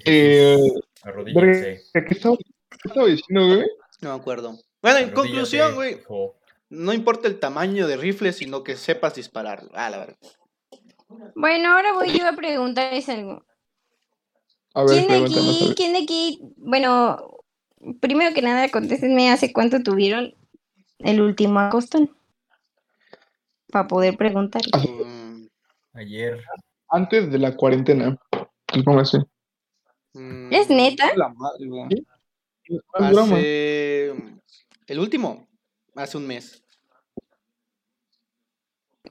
Eh. Arrodíllense. ¿qué estaba, diciendo, güey? No me acuerdo. Bueno, en conclusión, güey. No importa el tamaño de rifle, sino que sepas disparar. Ah, la verdad. Bueno, ahora voy yo a preguntarles algo. A ver, ¿Quién de aquí, quién de aquí, bueno, primero que nada, contéstenme hace cuánto tuvieron el último acostón? Para poder preguntar. Ah, Ayer. Antes de la cuarentena. Póngase. mm, ¿Es neta? La madre, broma. Hace. El último. Hace un mes.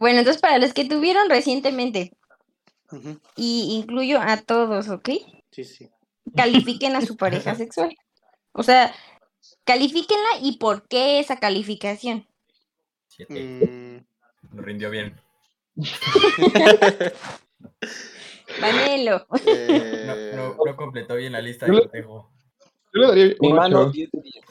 Bueno, entonces para los que tuvieron recientemente, y incluyo a todos, ¿ok? Sí, sí. Califiquen a su pareja sexual. O sea, califíquenla y por qué esa calificación. Siete. Mm, Lo rindió bien. <laughs> Vanelo. No, eh, no, no completó bien la lista Yo de le- cotejo. Yo le daría Mi un mano, ocho. 10 de 10.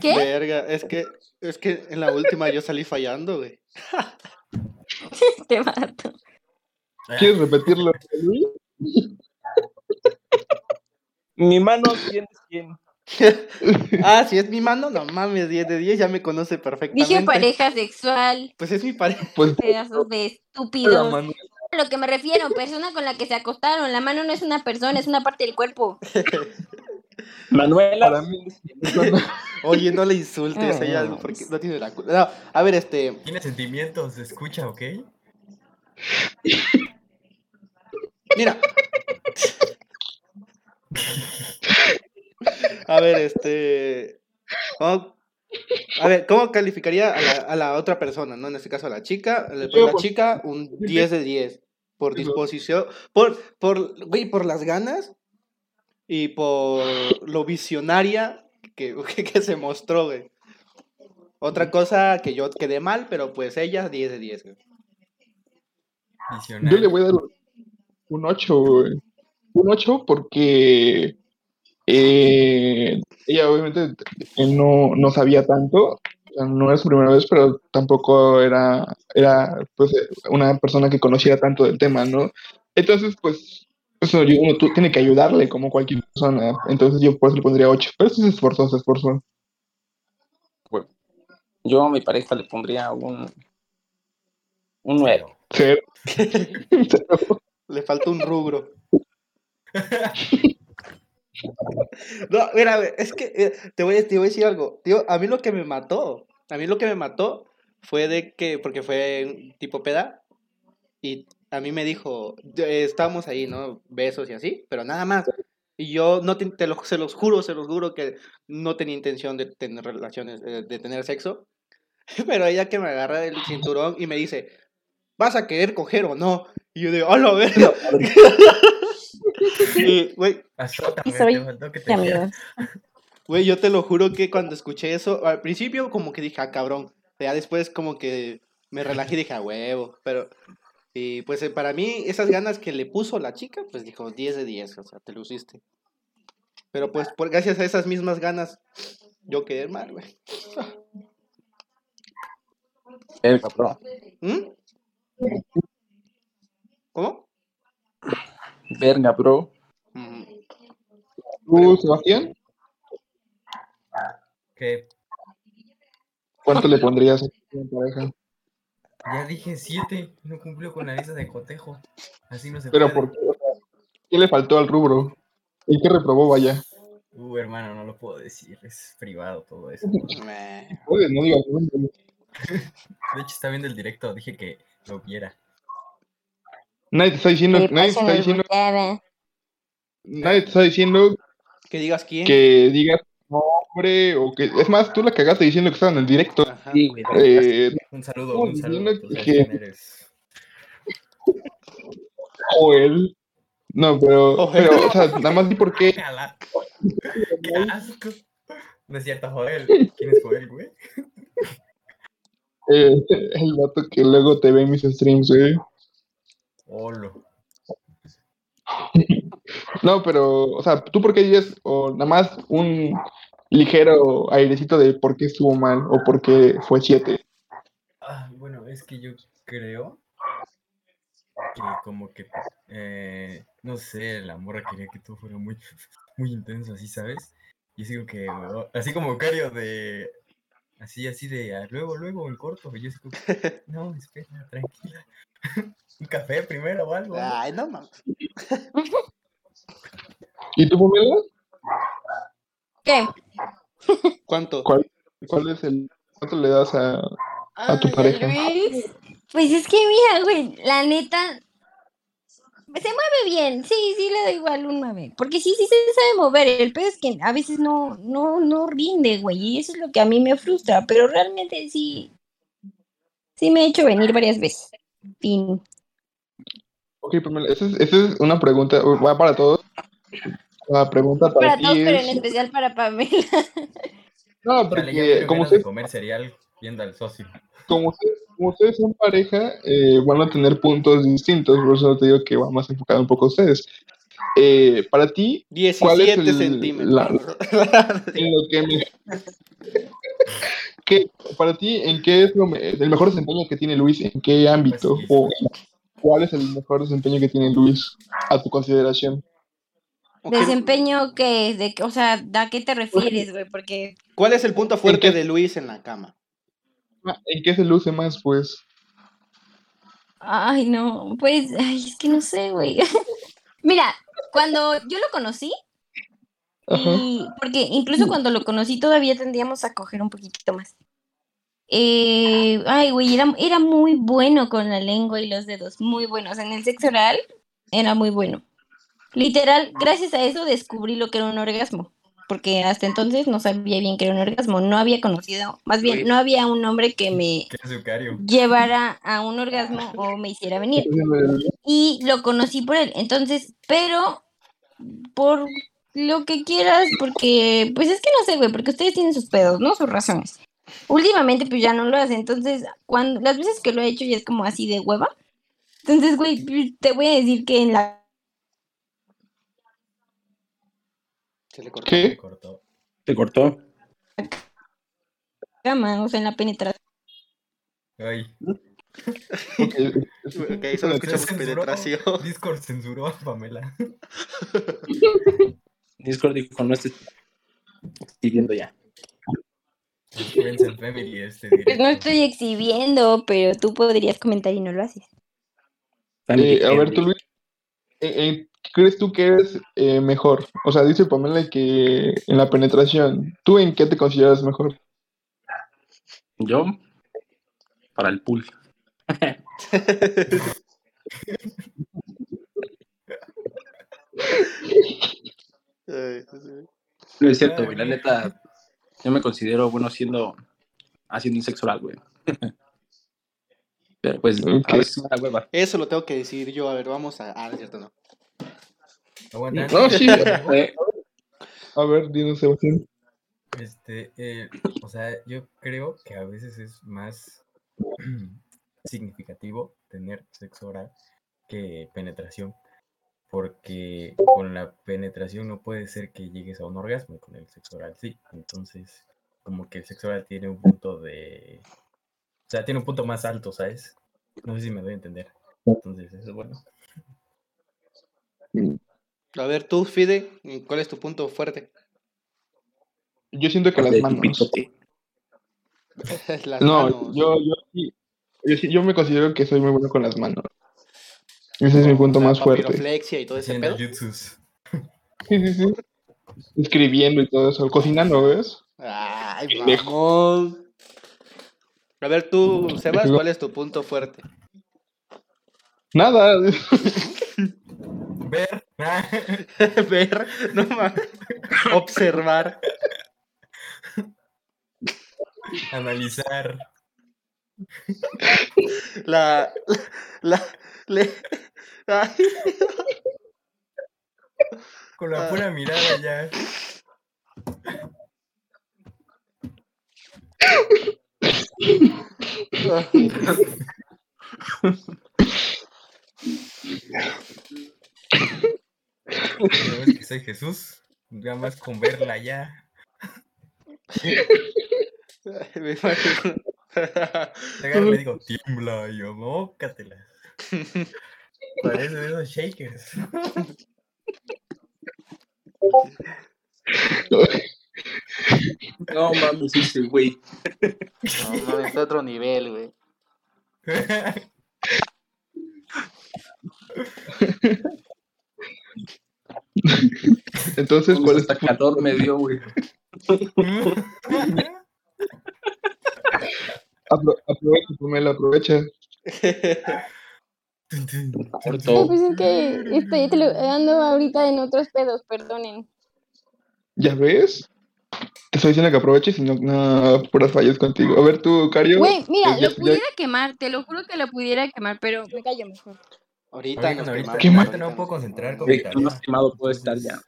¿Qué? Verga, es que, es que en la última yo salí fallando, güey. <laughs> Te mato. Ah, ¿Quieres repetirlo? Mi mano, 100 de 100. Ah, si es mi mano, no mames, 10 de 10, ya me conoce perfectamente. Dije pareja sexual, Pues es mi pareja. Pues <laughs> pedazos de la estúpidos. mano. A lo que me refiero, persona con la que se acostaron. La mano no es una persona, es una parte del cuerpo. <laughs> Manuela, Para mí, no, <laughs> Oye, no le insultes, ella No. porque no tiene la culpa. No, a ver, este. Tiene sentimientos, se escucha, ¿ok? Mira. <laughs> A ver, este. ¿cómo- A ver, ¿cómo calificaría a la, a la otra persona, no? En este caso a la chica. Le a la chica un <laughs> 10 de 10. Por disposición. Por, por, güey, por las ganas. Y por lo visionaria que, que, <laughs> que se mostró, güey. Otra cosa que yo quedé mal, pero pues ella 10 de 10, güey. Yo le voy a dar un 8, güey. Un 8 porque eh, ella obviamente no, no sabía tanto, o sea, no era su primera vez, pero tampoco era, era pues, una persona que conociera tanto del tema, ¿no? Entonces, pues, eso, yo- uno tú- tiene que ayudarle como cualquier persona, entonces yo por eso le pondría 8, pero sí se esforzó, se esforzó. Yo a mi pareja le pondría un, un 9. Cero. <laughs> <laughs> Le falta un rubro. <laughs> No, mira, es que eh, te voy, a- te voy a decir algo. Tío, a mí lo que me mató, a mí lo que me mató fue de que, porque fue tipo peda, y a mí me dijo, eh, estábamos ahí, ¿no? Besos y así, pero nada más. Y yo no te, te lo, se los juro, se los juro que no tenía intención de tener relaciones, eh, de tener sexo. <laughs> Pero ella que me agarra del cinturón y me dice, ¿vas a querer coger o no? Y yo digo, ¡hola, verga! <laughs> Güey, soy amigos. Yo te lo juro que cuando escuché eso, al principio como que dije, ah, cabrón. Ya después como que me relajé y dije, a huevo. Pero, y pues eh, para mí, esas ganas que le puso la chica, pues dijo 10 de 10, o sea, te luciste. Pero pues por, gracias a esas mismas ganas, yo quedé mal, güey. Verga, bro. ¿Mm? ¿Cómo? Verga, bro. Mm, ¿Tú, Sebastián? ¿Qué? ¿Cuánto le pondrías a tu pareja? Ya dije siete, no cumplió con la lista de cotejo. Así no se Pero puede. ¿por qué? ¿Qué le faltó al rubro? ¿Y qué reprobó, vaya? Uh, hermano, no lo puedo decir, es privado todo eso. <laughs> no digas. De hecho, está viendo el directo, dije que lo viera. Nadie te está diciendo, Que nadie te pasen está diciendo, nadie te está diciendo Que digas quién. que digas nombre o que. Es más, tú la cagaste diciendo que estaba en el directo. Ajá. Sí, güey. Eh, Un saludo, un saludo. que- quién eres. Joel. No, pero, Joel. pero, o sea, nada más di por qué. Ala. ¡Qué asco! No es cierto, Joel. ¿Quién es Joel, güey? eh, el vato que luego te ve en mis streams, güey. Olo. No, pero, o sea, tú por qué dices, o nada más un ligero airecito de por qué estuvo mal o por qué fue 7. Ah, bueno, es que yo creo que como que, eh, no sé, la morra quería que todo fuera muy, muy intenso, así, ¿sabes? Y así como que, así como Cario de, así, así de, "Ah, luego, luego, en corto, y yo así como, que, <laughs> no, espera, tranquila, <laughs> un café primero o algo. ¿no?". Ay, no mames. ¿Y tú, Pamela? ¿Qué? ¿Cuánto? ¿Cuál, cuál es el. ¿Cuánto le das a.? a tu Ay, pareja. Luis. Pues es que mira, güey, la neta se mueve bien. Sí, sí le da igual un 9, porque sí sí se sabe mover. El peor es que a veces no no no rinde, güey, y eso es lo que a mí me frustra, pero realmente sí sí me ha hecho venir varias veces. Fin. Ok, Pamela, esa es, esa es una pregunta. Va para todos. La pregunta para, Para ti todos, pero en es. especial para Pamela. <laughs> No, porque como ustedes, comer cereal viendo al socio. como ustedes, como ustedes son pareja, eh, van a tener puntos distintos. Por eso te digo que va más enfocado un poco a ustedes. Eh, para ti, ¿Cuál es 17 el- centímetros. <laughs> en lo que me... <laughs> ¿Qué- para ti, ¿en qué es lo me- el mejor desempeño que tiene Luis? ¿En qué ámbito? Pues sí. ¿O cuál es el mejor desempeño que tiene Luis a tu consideración? Desempeño que de que- o sea, ¿a qué te refieres, güey? Porque ¿Cuál es el punto fuerte de Luis en la cama? Ah, ¿En qué se luce más, pues? Ay, no, pues, ay, es que no sé, güey. <laughs> Mira, cuando yo lo conocí, y porque incluso cuando lo conocí todavía tendríamos a coger un poquitito más. Eh, ay, güey, era, era muy bueno con la lengua y los dedos, muy buenos. En el sexo oral era muy bueno. Literal, gracias a eso descubrí lo que era un orgasmo, porque hasta entonces no sabía bien que era un orgasmo, no había conocido, más bien, no había un hombre que me <laughs> llevara a un orgasmo o me hiciera venir y lo conocí por él. Entonces, pero por lo que quieras, porque, pues es que no sé, güey, porque ustedes tienen sus pedos, ¿no? Sus razones. Últimamente, pues ya no lo hace. Entonces, cuando las veces que lo he hecho ya es como así de hueva. Entonces, güey, pues, te voy a decir que en la Se le cortó. Se ¿Qué? cortó. ¿Te cortó? Cama, o sea, en la penetración. Ay. Ok, <laughs> solo escuchamos penetración. <laughs> Discord censuró a Pamela. Discord dijo, no estés viendo ya. Family este Pues no estoy exhibiendo, pero tú podrías comentar y no lo haces. Eh, a ver, tú, Luis, eh, eh, ¿qué crees tú que eres eh, mejor? O sea, dice Pamela que en la penetración. ¿Tú en qué te consideras mejor? Yo, para el pool. <laughs> No es cierto, güey. La neta, yo me considero bueno siendo, haciendo un sexo oral, güey. Pero pues, Ok. a veces me da hueva. Eso lo tengo que decir yo. A ver, vamos a. Ah, no es cierto, no. No, sí. Eh, A ver, dinos, Sebastián. Este, eh, o sea, yo creo que a veces es más <clears throat> significativo tener sexo oral que penetración, porque con la penetración no puede ser que llegues a un orgasmo, y con el sexo oral sí. Entonces, como que el sexo oral tiene un punto de, o sea, tiene un punto más alto, ¿sabes? No sé si me doy a entender. Entonces, eso es bueno. A ver, tú, Fide, ¿cuál es tu punto fuerte? Yo siento que las manos. <laughs> Las No, manos. yo, yo, sí- yo, sí- yo me considero que soy muy bueno con las manos. Ese es mi punto más fuerte. y todo ese pedo. jutsus. Sí, sí, sí. Escribiendo y todo eso. Cocinando, ¿ves? Ay, vamos. A ver, tú, Sebas. ¿cuál es tu punto fuerte? Nada. <laughs> Ver. <laughs> Ver, no mames. Observar. Analizar. La. La. le- ay, Con la Ah. pura mirada ya. ¿No ves que soy Jesús? Nada más con verla ya. me imagino. <laughs> Y le digo, tiembla, y yo, mócatelas. <laughs> Parece de esos shakers. No mames, ese güey. No mames, es otro nivel, güey. Entonces, ¿cuál es tu calor me dio, güey. <laughs> Apro- aprovecha, Pamela, aprovecha. Pues es que estoy te lo- ando ahorita en otros pedos, perdonen. ¿Ya ves? Te estoy diciendo que aproveches y no, no puras fallas contigo. A ver, tú, Cario. Güey, mira, ya- lo ya- pudiera quemar, te lo juro que lo pudiera quemar, pero me callo mejor. Ahorita Ahorita, no ahorita puedo concentrar con más tarea. quemado puedo estar ya.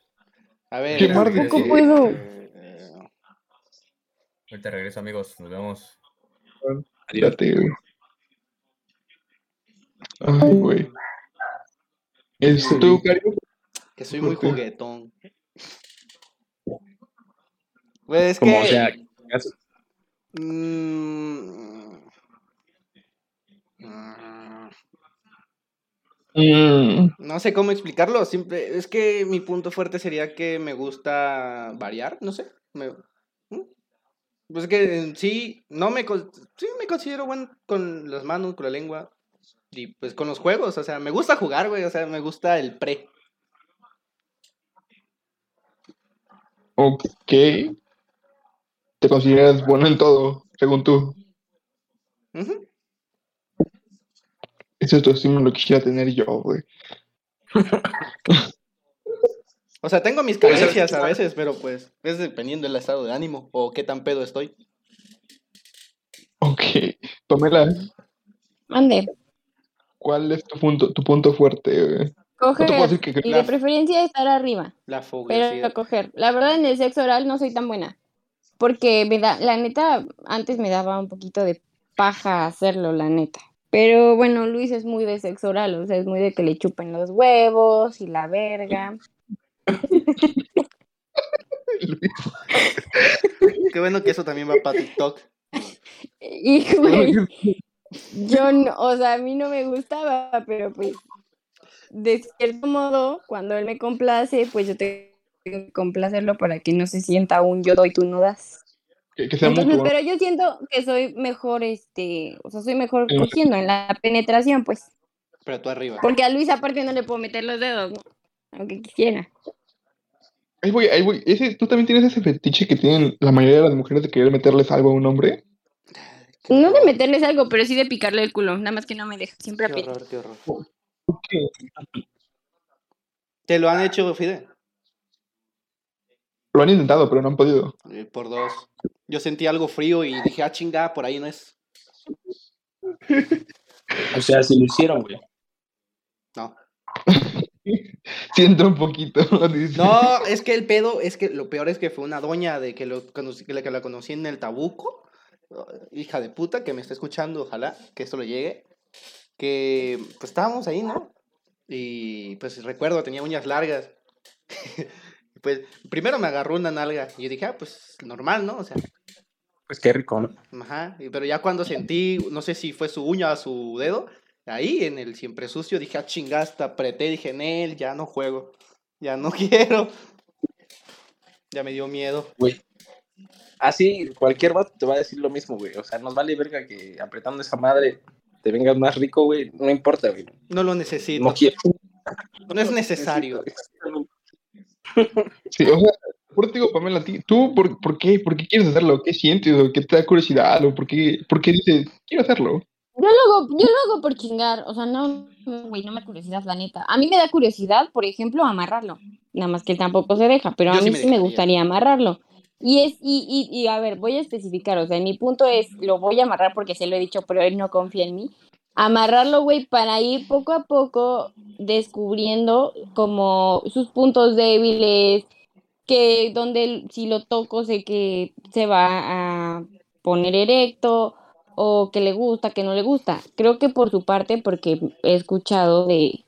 A ver, este, qué. eh, puedo. eh, Ahorita regreso, amigos. Nos vemos. Adiós. Güey. Ay, güey. Este, tú, Cario. que soy muy juguetón. Güey, es Como, que. o sea, mm, mm, Mm, no sé cómo explicarlo. Simple, es que mi punto fuerte sería que me gusta variar, no sé. me-. Pues que sí, no me, sí me considero bueno con las manos, con la lengua. Y pues con los juegos, o sea, me gusta jugar, güey, o sea, me gusta el pre. ok. Te consideras bueno en todo, según tú. Ujú. Ese autoestima lo quisiera tener yo, güey. <laughs> O sea, tengo mis carencias a veces, pero pues es dependiendo del estado de ánimo o qué tan pedo estoy. Ok. Pamela, Mande, ¿cuál es tu punto, tu punto fuerte, coger decir que y de preferencia estar arriba, La pero fogosidad. coger. La verdad en el sexo oral no soy tan buena, porque me da, la neta, antes me daba un poquito de paja hacerlo, la neta. Pero bueno, Luis es muy de sexo oral, o sea, es muy de que le chupen los huevos y la verga. <laughs> Qué bueno que eso también va para TikTok. <laughs> Y, güey, <laughs> yo no, o sea, a mí no me gustaba, pero pues, de cierto modo, cuando él me complace, pues yo tengo que complacerlo para que no se sienta un yo doy, tú no das. Que, que sea Entonces, mutuo. pero yo siento que soy mejor, este, o sea, soy mejor En- cogiendo en la penetración, pues, Pero tú arriba. porque a Luis aparte no le puedo meter los dedos, ¿no? Aunque quisiera. Ahí voy, ahí voy. Ese, ¿Tú también tienes ese fetiche que tienen la mayoría de las mujeres de querer meterles algo a un hombre? No de meterles algo, pero sí de picarle el culo, nada más que no me deja, siempre Qué horror, qué horror. ¿Por qué? ¿Te lo han hecho, Fide? Lo han intentado, pero no han podido. Eh, Por dos. Yo sentí algo frío y dije, ah, chingada, por ahí no es. <laughs> O sea, si lo hicieron, güey. <laughs> Siento un poquito. <laughs> dice. No, es que el pedo, es que lo peor es que fue una doña de que, lo conocí, que la que la conocí en el Tabuco. Hija de puta, que me está escuchando, ojalá que esto le llegue. Que pues estábamos ahí, ¿no? Y pues recuerdo, tenía uñas largas. <laughs> pues primero me agarró una nalga y yo dije, ah, pues normal, ¿no? O sea, Pues qué rico, ¿no? Ajá, pero ya cuando sentí, no sé si fue su uña o su dedo, ahí en el siempre sucio, dije, ah, chingasta, apreté, dije, en él, ya no juego, ya no <laughs> quiero. Ya me dio miedo. Güey. Así, cualquier vato te va a decir lo mismo, güey. O sea, nos vale verga que apretando esa madre te vengas más rico, güey. No importa, güey. No lo necesito, No quiero. no es necesario. <laughs> Sí, o sea, por te digo, Pamela, ¿tú por, por qué? ¿Por qué quieres hacerlo? ¿Qué sientes? ¿O qué te da curiosidad? ¿O por qué, por qué dices, quiero hacerlo? Yo lo hago, yo lo hago por chingar, o sea, no, güey, no me da curiosidad, la neta. A mí me da curiosidad, por ejemplo, amarrarlo. Nada más que él tampoco se deja, pero Yo a sí mí me sí me gustaría amarrarlo. Y es, y, y, y a ver, voy a especificar, o sea, mi punto es, lo voy a amarrar porque se lo he dicho, pero él no confía en mí. Amarrarlo, güey, para ir poco a poco descubriendo como sus puntos débiles, que donde si lo toco sé que se va a poner erecto o que le gusta, que no le gusta. Creo que por su parte, porque he escuchado de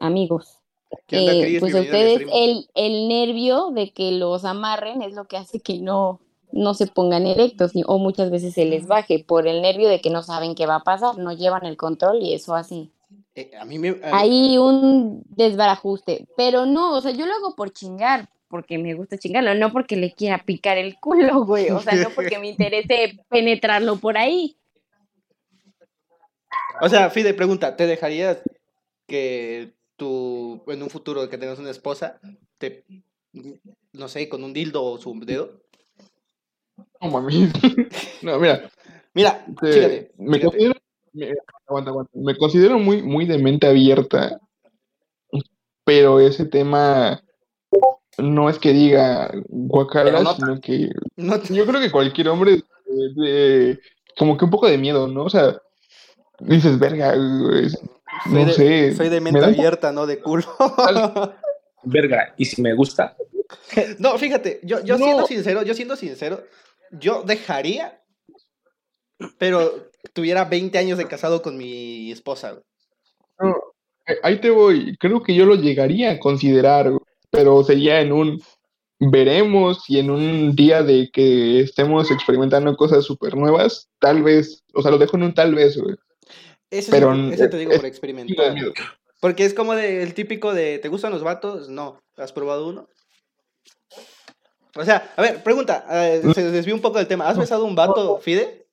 amigos, ¿Qué onda, eh, pues a ustedes el, el nervio de que los amarren es lo que hace que no, no se pongan erectos ni- o muchas veces se les baje por el nervio de que no saben qué va a pasar, no llevan el control y eso hace Eh, a mí me... a- hay un desbarajuste, pero no, o sea, yo lo hago por chingar, porque me gusta chingarlo, no porque le quiera picar el culo, güey, o sea, no porque me <laughs> interese penetrarlo por ahí. O sea, Fide, pregunta, ¿te dejarías que tú, en un futuro que tengas una esposa, te, no sé, con un dildo o su dedo? No mami. <laughs> No, mira, Mira, te- chígate, me chígate. considero, me, aguanta, aguanta. me considero muy, muy de mente abierta, pero ese tema no es que diga guacala, no sino que No te- yo creo que cualquier hombre de- como que un poco de miedo, ¿no? O sea, dices, verga, güey, soy, no de, sé. soy de me mente da abierta, no de culo. <laughs> Verga. Y si me gusta, no, fíjate, yo, yo No. siendo sincero, yo siendo sincero, yo dejaría, pero tuviera 20 años de casado con mi esposa. güey. Eh, Ahí te voy. Creo que yo lo llegaría a considerar, pero sería en un veremos y en un día de que estemos experimentando cosas súper nuevas, tal vez, o sea, lo dejo en un tal vez, güey. Pero, sí- ese te digo es- por experimentar. Porque es como de, el típico de, ¿te gustan los vatos? No. ¿Has probado uno? O sea, a ver, pregunta, eh, se desvió un poco del tema. ¿Has besado un vato, Fide?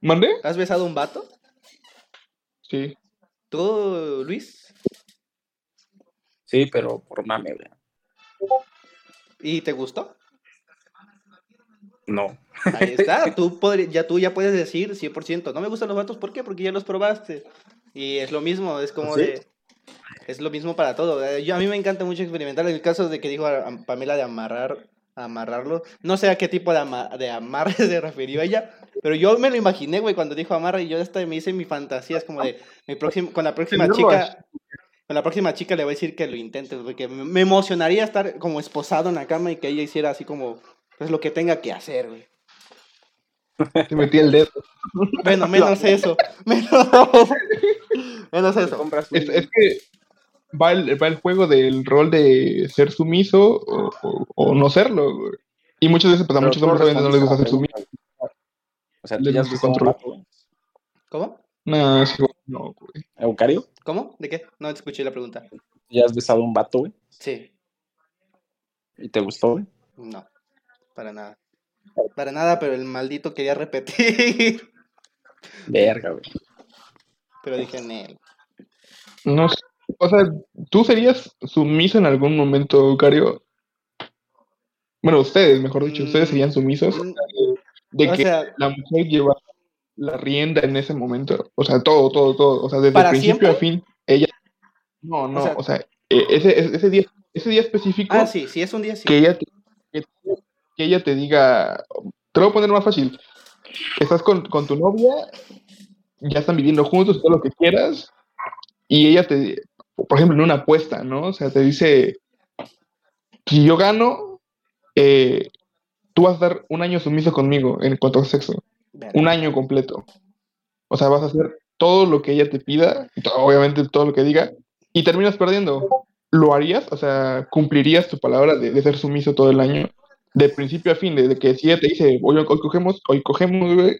¿Mande? ¿Has besado un vato? Sí. ¿Tú, Luis? sí, pero por mame, güey. ¿Y te gustó? No. Ahí está, <laughs> tú ya, tú ya puedes decir 100%. No me gustan los vatos, ¿por qué? Porque ya los probaste. Y es lo mismo, es como ¿Sí? de... Es lo mismo para todo. Eh, Yo, a mí me encanta mucho experimentar. En el caso de que dijo a, a Pamela de amarrar, amarrarlo, no sé a qué tipo de, ama- de amarre <laughs> se refirió ella, pero yo me lo imaginé, güey, cuando dijo amarre y yo hasta me hice mi fantasía, es como de, mi próximo, con la próxima chica, con la próxima chica le voy a decir que lo intente, porque me emocionaría estar como esposado en la cama y que ella hiciera así como, pues lo que tenga que hacer, güey. Te metí el dedo. Bueno, <laughs> menos eso, menos, menos eso. Es, es que va el, va el juego del rol de ser sumiso o, o- o no serlo. güey. Y muchas veces, pues a muchos hombres no les gusta ser respondiste sumiso. a la pregunta. O sea, tú Les ya has gusta controlar. vato, güey. ¿Cómo? No, sí, no, güey. Eucario, ¿Cómo? ¿De qué? No te escuché la pregunta. ya has besado a un vato, güey, Sí, y te gustó, güey. no, para nada. Para nada, pero el maldito quería repetir. <laughs> Verga, güey. Pero dije, Nel. No sé. O sea, ¿tú serías sumiso en algún momento, Cario? Bueno, ustedes, mejor dicho, ustedes Mm, serían sumisos mm, de o que sea, la mujer lleva la rienda en ese momento. O sea, todo, todo, todo. O sea, desde ¿Para principio a fin, ella. No, no, sea- o sea, eh, ese, día, ese día específico ah, sí, sí, es un día sí. que ella que, que ella te diga, te lo voy a poner más fácil. Estás con, con tu novia, ya están viviendo juntos, todo lo que quieras, y ella te, por ejemplo, en una apuesta, ¿no? O sea, te dice, si yo gano, eh, tú vas a estar un año sumiso conmigo en cuanto a sexo, un año completo. O sea, vas a hacer todo lo que ella te pida, obviamente todo lo que diga, y terminas perdiendo. ¿Lo harías? O sea, ¿cumplirías tu palabra de, de ser sumiso todo el año? De principio a fin, de, de que si ella te dice, hoy, hoy cogemos, hoy cogemos, güey,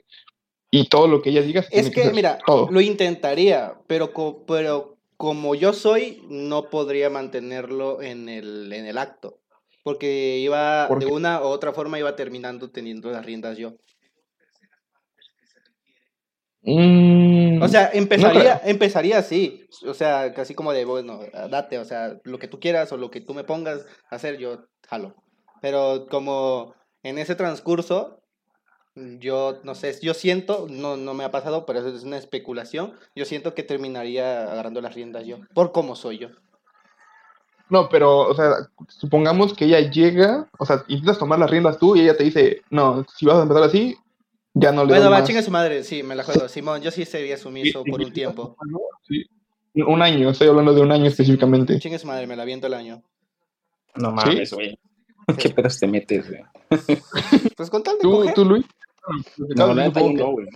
y todo lo que ella diga. Es que, mira, todo. lo intentaría, pero, co- pero como yo soy, no podría mantenerlo en el, en el acto. Porque iba, ¿Por de una u otra forma, iba terminando teniendo las riendas yo. Mm, O sea, empezaría, empezaría así. O sea, casi como de, bueno, date, o sea, lo que tú quieras o lo que tú me pongas a hacer, yo jalo. Pero como en ese transcurso, yo no sé, yo siento, no, no me ha pasado, pero eso es una especulación. Yo siento que terminaría agarrando las riendas yo, por cómo soy yo. no, pero, o sea, supongamos que ella llega, o sea, intentas tomar las riendas tú y ella te dice, no, si vas a empezar así, ya no le Bueno, va, más". chinga su madre, sí, me la juego. Simón, yo sí sería sumiso Sí, por sí, un tiempo. Sí. Un año, estoy hablando de un año específicamente. Chinga su madre, me la viento el año. No mames, güey. <laughs> ¿Qué pedos te metes, güey? <laughs> Pues con tal de ¿Tú, coger. tú Luis? No, Supongo que no, güey.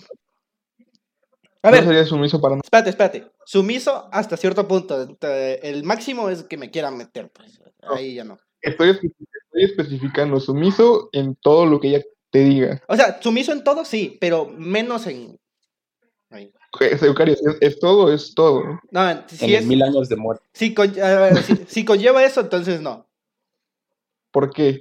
A no ver, serías sumiso para nada. Espérate, espérate. Sumiso hasta cierto punto. El máximo es que me quieran meter, pues. Ahí ya no. Estoy, espe- estoy especificando sumiso en todo lo que ella te diga. O sea, sumiso en todo, sí, pero menos en. Ahí. Es, Eucario, es, es todo, es todo. No, En si los es. mil años de muerte. Si, con- a ver, si, si conlleva eso, entonces no. ¿Por qué?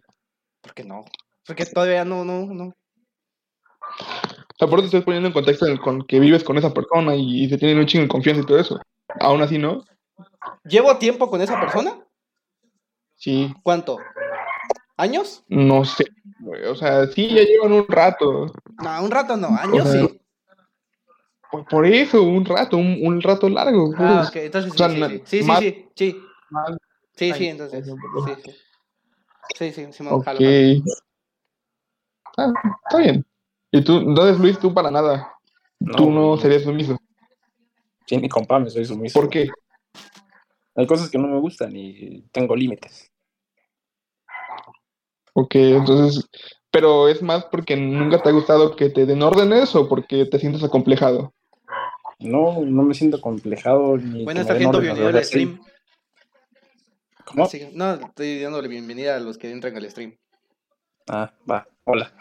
¿Por qué no? Porque todavía no, no, no. O sea, por eso te estoy poniendo en contexto en el- con que vives con esa persona y, y se tienen un chingo de confianza y todo eso. Aún así, ¿no? ¿Llevo tiempo con esa persona? Sí, ¿Cuánto? ¿Años? no sé. güey. O sea, sí, ya llevan un rato. No, un rato no, años O sea, sí. Por, por eso, un rato, un, un rato largo. Ah, pues. ok, entonces o sí, sea, sí, sí. Sí, sí, sí, sí. Sí, sí, entonces. ejemplo. Sí, sí. Sí, sí, Simón, Ok. jalo, jalo. Ah, está bien. Y tú, entonces Luis, tú para nada. tú no serías sumiso. Sí, ni compa, me soy sumiso. ¿Por qué? Hay cosas que no me gustan y tengo límites. Ok, entonces, pero es más porque nunca te ha gustado que te den órdenes o porque te sientes acomplejado. No, no me siento complejado ni. Buenas, que me den sargento, órdenes, bienvenido al o sea, sí. stream. ¿Cómo? Sí, no, estoy dándole bienvenida a los que entran al stream. Ah, va, hola.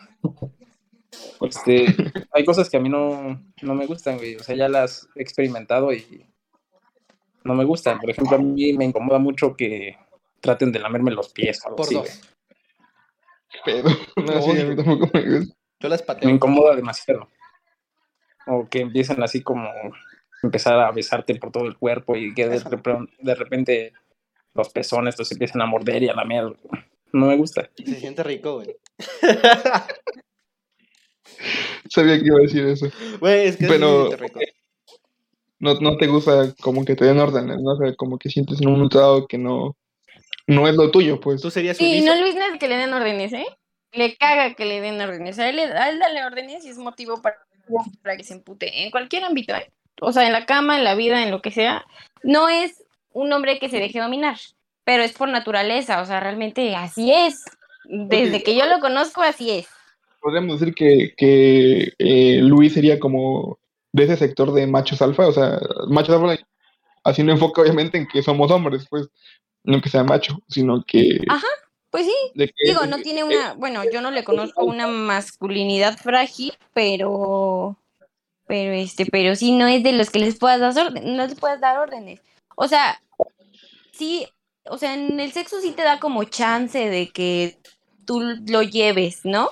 Este, hay cosas que a mí no, no me gustan, güey. O sea, ya las he experimentado y no me gustan. Por ejemplo, a mí me incomoda mucho que traten de lamerme los pies o algo Por así, dos. güey. Pero, <laughs> no, sí, a mí tampoco me gusta. Yo las Me pateo. incomoda demasiado. O que empiecen así como empezar a besarte por todo el cuerpo y que de, no. de repente los pezones los empiezan a morder y a lamer. No me gusta. Se siente rico, güey. <laughs> Sabía que iba a decir eso. Güey, es que Pero- se siente rico. No, no te gusta como que te den órdenes, ¿no? O sea, como que sientes en un momento que no, no es lo tuyo, pues. ¿Tú serías Sí, no Luis no es que le den órdenes, ¿eh? Le caga que le den órdenes. A él, le- a él dale órdenes y es motivo para, para que se empute. En cualquier ámbito, ¿eh? O sea, en la cama, en la vida, en lo que sea. No es un hombre que se deje dominar, pero es por naturaleza. O sea, realmente así es. Desde que yo lo conozco, así es. Podríamos decir que, que eh, Luis sería como de ese sector de machos alfa, o sea, machos alfa así no enfoca obviamente en que somos hombres, pues, no que sea macho, sino que... Ajá, pues sí. que- Digo, no tiene una, bueno, yo no le conozco una masculinidad frágil, pero, pero este, pero sí no es de los que les puedas dar órdenes, no les puedes dar órdenes. O sea, sí, o sea, en el sexo sí te da como chance de que tú lo lleves, ¿no?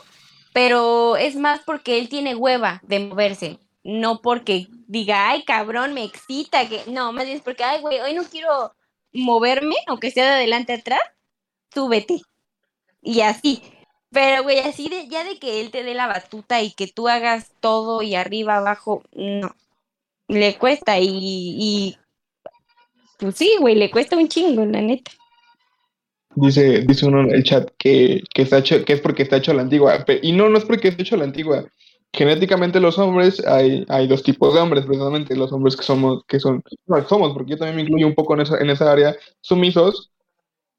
Pero es más porque él tiene hueva de moverse, no porque diga, ay, cabrón, me excita, que no, más bien es porque, ay, güey, hoy no quiero moverme, aunque sea de adelante atrás, tú vete. Y así. Pero, güey, así de, ya de que él te dé la batuta y que tú hagas todo y arriba, abajo, no. Le cuesta y, y pues sí, güey, le cuesta un chingo, la neta. Dice, dice uno en el chat que, que, está hecho, que es porque está hecho a la antigua. Y no, no es porque esté hecho a la antigua. Genéticamente los hombres, hay, hay dos tipos de hombres, precisamente. Los hombres que somos, que son, no, somos, porque yo también me incluyo un poco en esa, en esa área, sumisos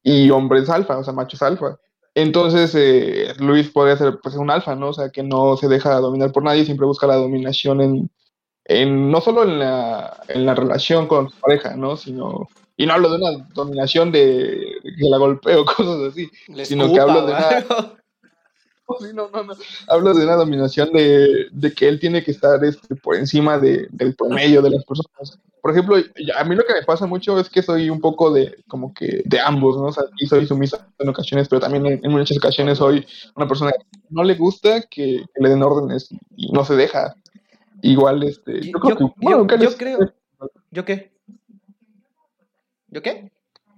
y hombres alfa, o sea, machos alfa. Entonces, eh, Luis podría ser pues, un alfa, ¿no? O sea, que no se deja dominar por nadie, siempre busca la dominación en, en no solo en la, en la relación con su pareja, ¿no? Sino, y no hablo de una dominación de que la golpeo, <laughs> cosas así. Sino que hablo de una- algo. <laughs> <laughs> Sí, no, no, no. Hablo de una dominación de, de que él tiene que estar este, por encima de- del promedio de las personas. Por ejemplo, a mí lo que me pasa mucho es que soy un poco de, como que, de ambos, ¿no? O sea, sí soy sumisa en ocasiones, pero también en, en muchas ocasiones soy una persona que no le gusta que, que le den órdenes y no se deja. Igual, este, yo, Yo- creo que, yo- bueno, yo- les- creo- ¿Yo qué? ¿Yo qué?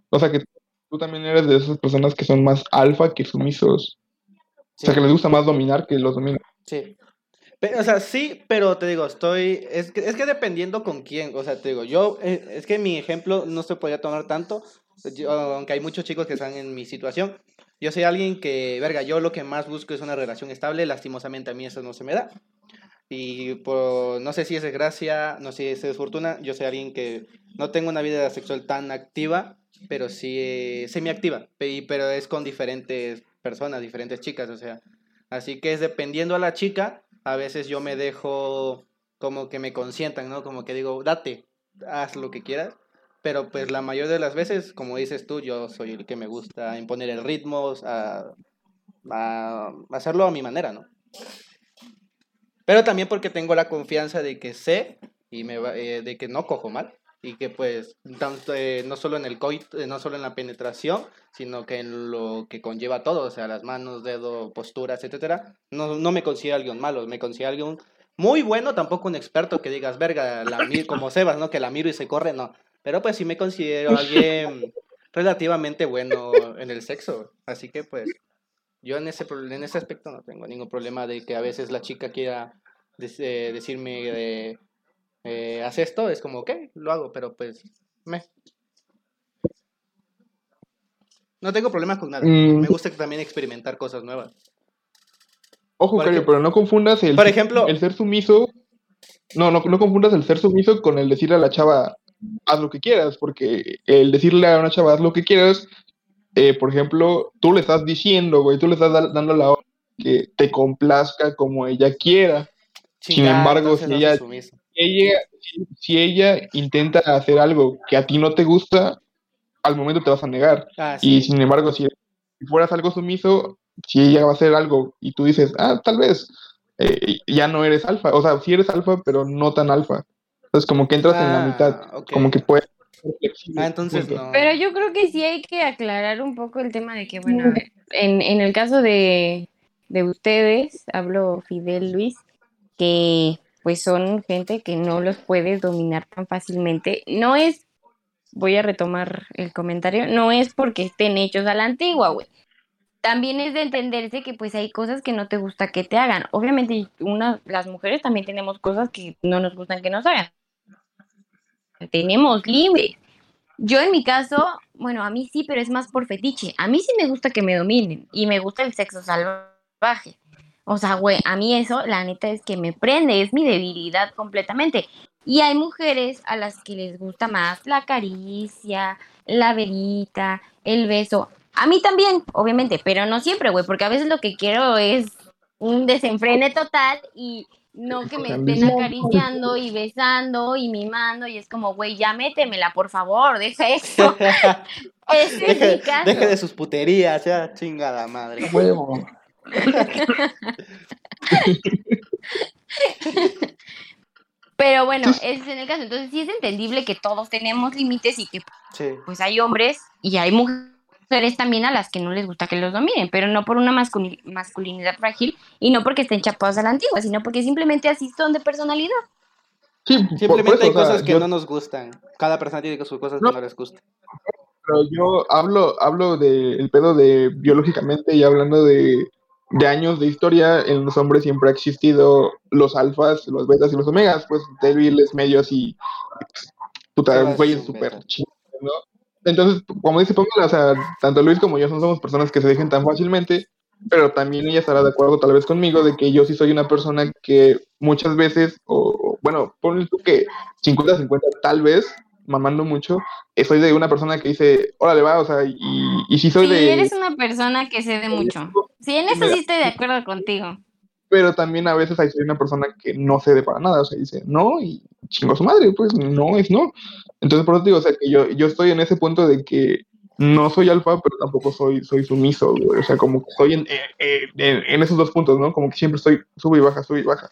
O sea, que tú también eres de esas personas que son más alfa que sumisos. O sea, que les gusta más dominar que los dominan. Sí. Pero, o sea, sí, pero te digo, estoy. Es que, es que dependiendo con quién. O sea, te digo, yo. eh, Es que mi ejemplo no se podría tomar tanto. yo- aunque hay muchos chicos que están en mi situación. Yo soy alguien que, verga, yo lo que más busco es una relación estable. Lastimosamente a mí eso no se me da. Y por, no sé si es desgracia, no sé si es fortuna. Yo soy alguien que no tengo una vida sexual tan activa, pero sí eh, semiactiva. Pe- Pero es con diferentes personas, diferentes chicas, o sea. Así que es dependiendo a la chica, a veces yo me dejo como que me consientan, ¿no? Como que digo, date, haz lo que quieras. Pero pues la mayoría de las veces, como dices tú, yo soy el que me gusta imponer el ritmo, a, a hacerlo a mi manera, ¿no? Pero también porque tengo la confianza de que sé y me va- eh, de que no cojo mal y que pues tanto, eh, no solo en el coito, eh, no solo en la penetración, sino que en lo que conlleva todo, o sea, las manos, dedos, posturas, etcétera. No, no me considero alguien malo, me considero alguien muy bueno, tampoco un experto que digas, verga, la mi- <laughs> como Sebas, ¿no? Que la miro y se corre, no. Pero pues sí me considero alguien <laughs> relativamente bueno en el sexo. Así que pues yo en ese, en ese aspecto no tengo ningún problema de que a veces la chica quiera eh, decirme de, eh, haz esto, es como, ok, lo hago, pero pues me. No tengo problemas con nada. Mm. Me gusta también experimentar cosas nuevas. Ojo, Cario, ejemplo- pero no confundas el, Por ejemplo- el ser sumiso. No, no, no confundas el ser sumiso con el decirle a la chava, haz lo que quieras, porque el decirle a una chava, haz lo que quieras, eh, por ejemplo, tú le estás diciendo, güey, tú le estás da- dando la orden que te complazca como ella quiera. Sin embargo, si ella- si- ella intenta hacer algo que a ti no te gusta, al momento te vas a negar. Ah, Y sin embargo, si, fueras algo sumiso, si ella va a hacer algo y tú dices, ah, tal vez, eh, ya no eres alfa. O sea, sí eres alfa, pero no tan alfa. Entonces, como que entras en la Ah, mitad. Como que puedes. Ah, entonces punto. no. Pero yo creo que sí hay que aclarar un poco el tema de que, bueno, en, en el caso de, de ustedes, hablo Fidel Luis, que pues son gente que no los puedes dominar tan fácilmente. No es, voy a retomar el comentario, no es porque estén hechos a la antigua, güey. También es de entenderse que pues hay cosas que no te gusta que te hagan. Obviamente, una, las mujeres también tenemos cosas que no nos gustan que nos hagan. Tenemos libre. Yo en mi caso, bueno, a mí sí, pero es más por fetiche. A mí sí me gusta que me dominen y me gusta el sexo salvaje. O sea, güey, a mí eso, la neta es que me prende, es mi debilidad completamente. Y hay mujeres a las que les gusta más la caricia, la verita, el beso. A mí también, obviamente, pero no siempre, güey, porque a veces lo que quiero es un desenfrene total y No que me estén acariciando y besando y mimando y es como, güey, ya métemela, por favor, deja eso. <laughs> Ese es mi Deje, caso. deje de sus puterías, ya chingada madre. Huevo. Pero bueno, ese es en el caso. Entonces sí es entendible que todos tenemos límites y que Sí. pues hay hombres y hay mujeres también a las que no les gusta que los dominen, pero no por una masculi- masculinidad frágil y no porque estén chapados a la antigua, sino porque simplemente así son de personalidad. Sí, Simplemente eso, hay o sea, cosas que yo- no nos gustan. Cada persona tiene sus cosas No. que no les gustan. Pero yo hablo, hablo del pedo de biológicamente y hablando de, de años de historia, en los hombres siempre ha existido los alfas, los betas y los omegas, pues débiles, medios y puta, güeyes súper chidos, ¿no? Entonces, como dice Pamela, o sea, tanto Luis como yo no somos personas que se dejen tan fácilmente, pero también ella estará de acuerdo tal vez conmigo de que yo sí soy una persona que muchas veces, o bueno, ponle tú que 50-50 tal vez, mamando mucho, eh, soy de una persona que dice, órale va, o sea, y, y sí soy Sí, de... eres una persona que cede mucho. Sí, en eso sí estoy de acuerdo contigo. Pero también a veces hay soy una persona que no cede para nada, o sea, dice no y chingo a su madre, pues no es no. Entonces, por eso te digo, o sea, que yo, yo estoy en ese punto de que no soy alfa, pero tampoco soy, soy sumiso, güey. O sea, como que estoy en, eh, eh, en, en esos dos puntos, ¿no? Como que siempre estoy sube y baja, sube y baja.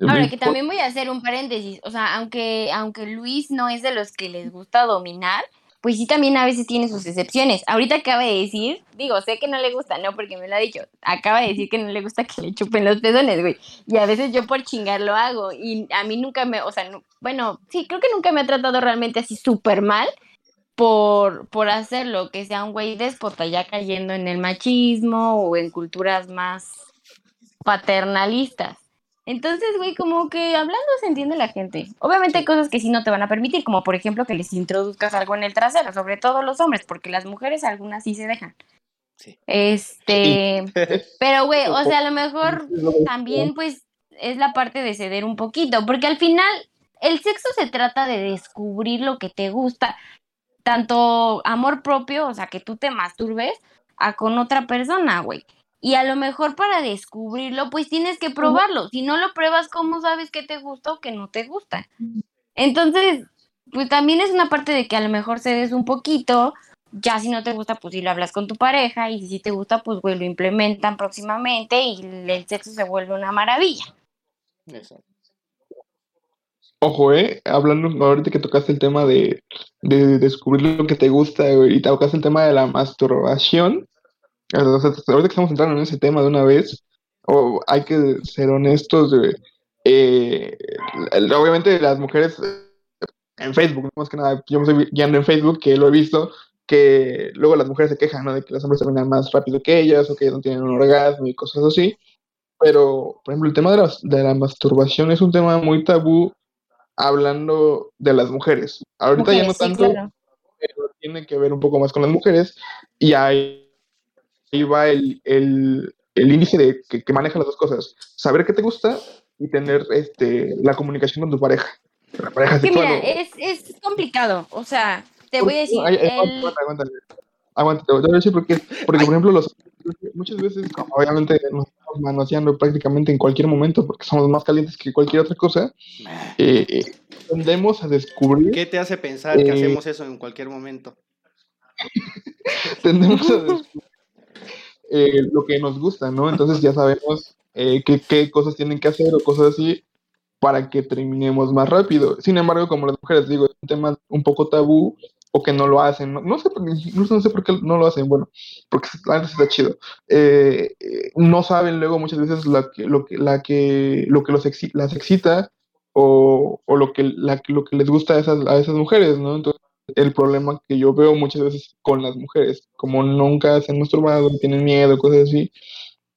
Ahora que también voy a hacer un paréntesis, o sea, aunque, aunque Luis no es de los que les gusta dominar, pues sí también a veces tiene sus excepciones. Ahorita acaba de decir, digo, sé que no le gusta, no, porque me lo ha dicho, acaba de decir que no le gusta que le chupen los pezones, güey. Y a veces yo por chingar lo hago y a mí nunca me, o sea, no- bueno, sí, creo que nunca me ha tratado realmente así súper mal por, por hacerlo, que sea un güey déspota ya cayendo en el machismo o en culturas más paternalistas. Entonces, güey, como que hablando se entiende la gente. Obviamente hay cosas que sí no te van a permitir, como por ejemplo que les introduzcas algo en el trasero, sobre todo los hombres, porque las mujeres algunas sí se dejan. Sí. Este, <laughs> <laughs> pero güey, o sea, a lo mejor también pues es la parte de ceder un poquito, porque al final el sexo se trata de descubrir lo que te gusta, tanto amor propio, o sea, que tú te masturbes, a con otra persona, güey. Y a lo mejor para descubrirlo, pues tienes que probarlo. Si no lo pruebas, ¿cómo sabes qué te gusta o qué no te gusta? Entonces, pues también es una parte de que a lo mejor cedes un poquito, ya si no te gusta, pues si lo hablas con tu pareja, y si te gusta, pues güey, lo implementan próximamente y el sexo se vuelve una maravilla. Exacto. Ojo, eh, hablando ahorita que tocaste el tema de, de descubrir lo que te gusta y tocaste el tema de la masturbación, ahorita que estamos entrando en ese tema de una vez, o hay que ser honestos, güey, eh, obviamente las mujeres eh, en Facebook, más que nada, yo me estoy guiando en Facebook, que lo he visto, que luego las mujeres se quejan, ¿no? De que los hombres terminan más rápido que ellas, o que no tienen un orgasmo y cosas así, pero, por ejemplo, el tema de la, de la masturbación es un tema muy tabú hablando de las mujeres. Ahorita ya no Mujeres, sí, tanto, claro. pero tiene que ver un poco más con las mujeres y ahí, ahí va el, el, el índice de que, que maneja las dos cosas. Saber qué te gusta y tener este, la comunicación con tu pareja. La pareja Que sexual. mira, o- es, es complicado, o sea, te voy a decir, Ay, ay, el- aguanta, aguanta, aguanta, te voy a decir porque, porque por ejemplo, los, muchas veces, como obviamente, nos estamos manoseando prácticamente en cualquier momento porque somos más calientes que cualquier otra cosa, eh, eh, tendemos a descubrir ¿Qué te hace pensar que Eh, hacemos eso en cualquier momento? <laughs> tendemos a descubrir <laughs> eh, lo que nos gusta, ¿no? Entonces ya sabemos eh, qué, qué cosas tienen que hacer o cosas así para que terminemos más rápido. Sin embargo, como las mujeres digo, es un tema un poco tabú o que no lo hacen. No, no sé, no, sé por qué no lo hacen, bueno, porque sí está chido. Eh, no saben luego muchas veces la que, lo, que, la que, lo que los las excita o, o lo, que, la, lo que les gusta a esas, a esas mujeres, ¿no? Entonces, el problema que yo veo muchas veces con las mujeres, como nunca se han masturbado, tienen miedo, cosas así,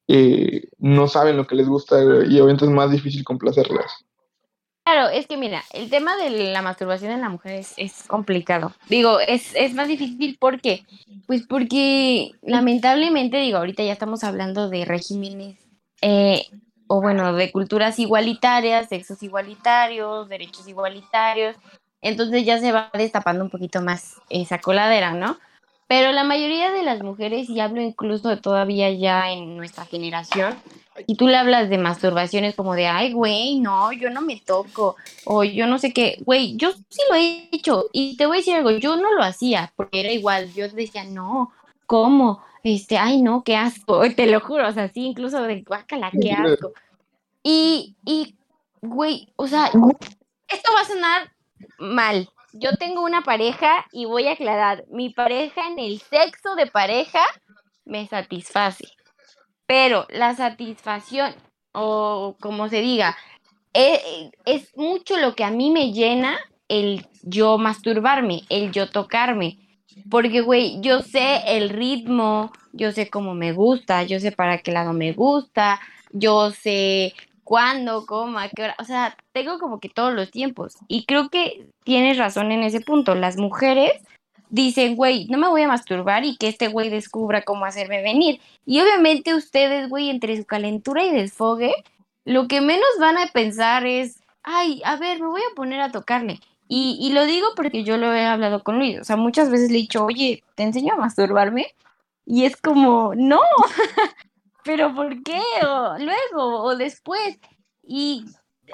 eh, no saben lo que les gusta y obviamente es más difícil complacerlas. Claro, es que mira, el tema de la masturbación en la mujer es, es complicado. Digo, es, es más difícil porque, pues porque lamentablemente, digo, ahorita ya estamos hablando de regímenes, eh, o bueno, de culturas igualitarias, sexos igualitarios, derechos igualitarios, entonces ya se va destapando un poquito más esa coladera, ¿no? Pero la mayoría de las mujeres, y hablo incluso de todavía ya en nuestra generación, si tú le hablas de masturbación es como de, ay, güey, no, yo no me toco, o yo no sé qué, güey, yo sí lo he hecho, y te voy a decir algo, yo no lo hacía, porque era igual, yo decía, no, ¿cómo? Este, ay, no, qué asco, <laughs> te lo juro, o sea, sí, incluso de guácala, qué asco. Y, y, güey, o sea, esto va a sonar mal. Yo tengo una pareja y voy a aclarar, mi pareja en el sexo de pareja me satisface. Pero la satisfacción, o como se diga, e- es, mucho lo que a mí me llena el yo masturbarme, el yo tocarme. Porque, güey, yo sé el ritmo, yo sé cómo me gusta, yo sé para qué lado me gusta, yo sé cuándo, cómo, a qué hora. O sea, tengo como que todos los tiempos. Y creo que tienes razón en ese punto. Las mujeres dicen, güey, no me voy a masturbar y que este güey descubra cómo hacerme venir. Y obviamente ustedes, güey, entre su calentura y desfogue, lo que menos van a pensar es, ay, a ver, me voy a poner a tocarle. Y, y lo digo porque yo lo he hablado con Luis. O sea, muchas veces le he dicho, oye, ¿te enseño a masturbarme? Y es como, no, <laughs> pero ¿por qué? O luego, o después. Y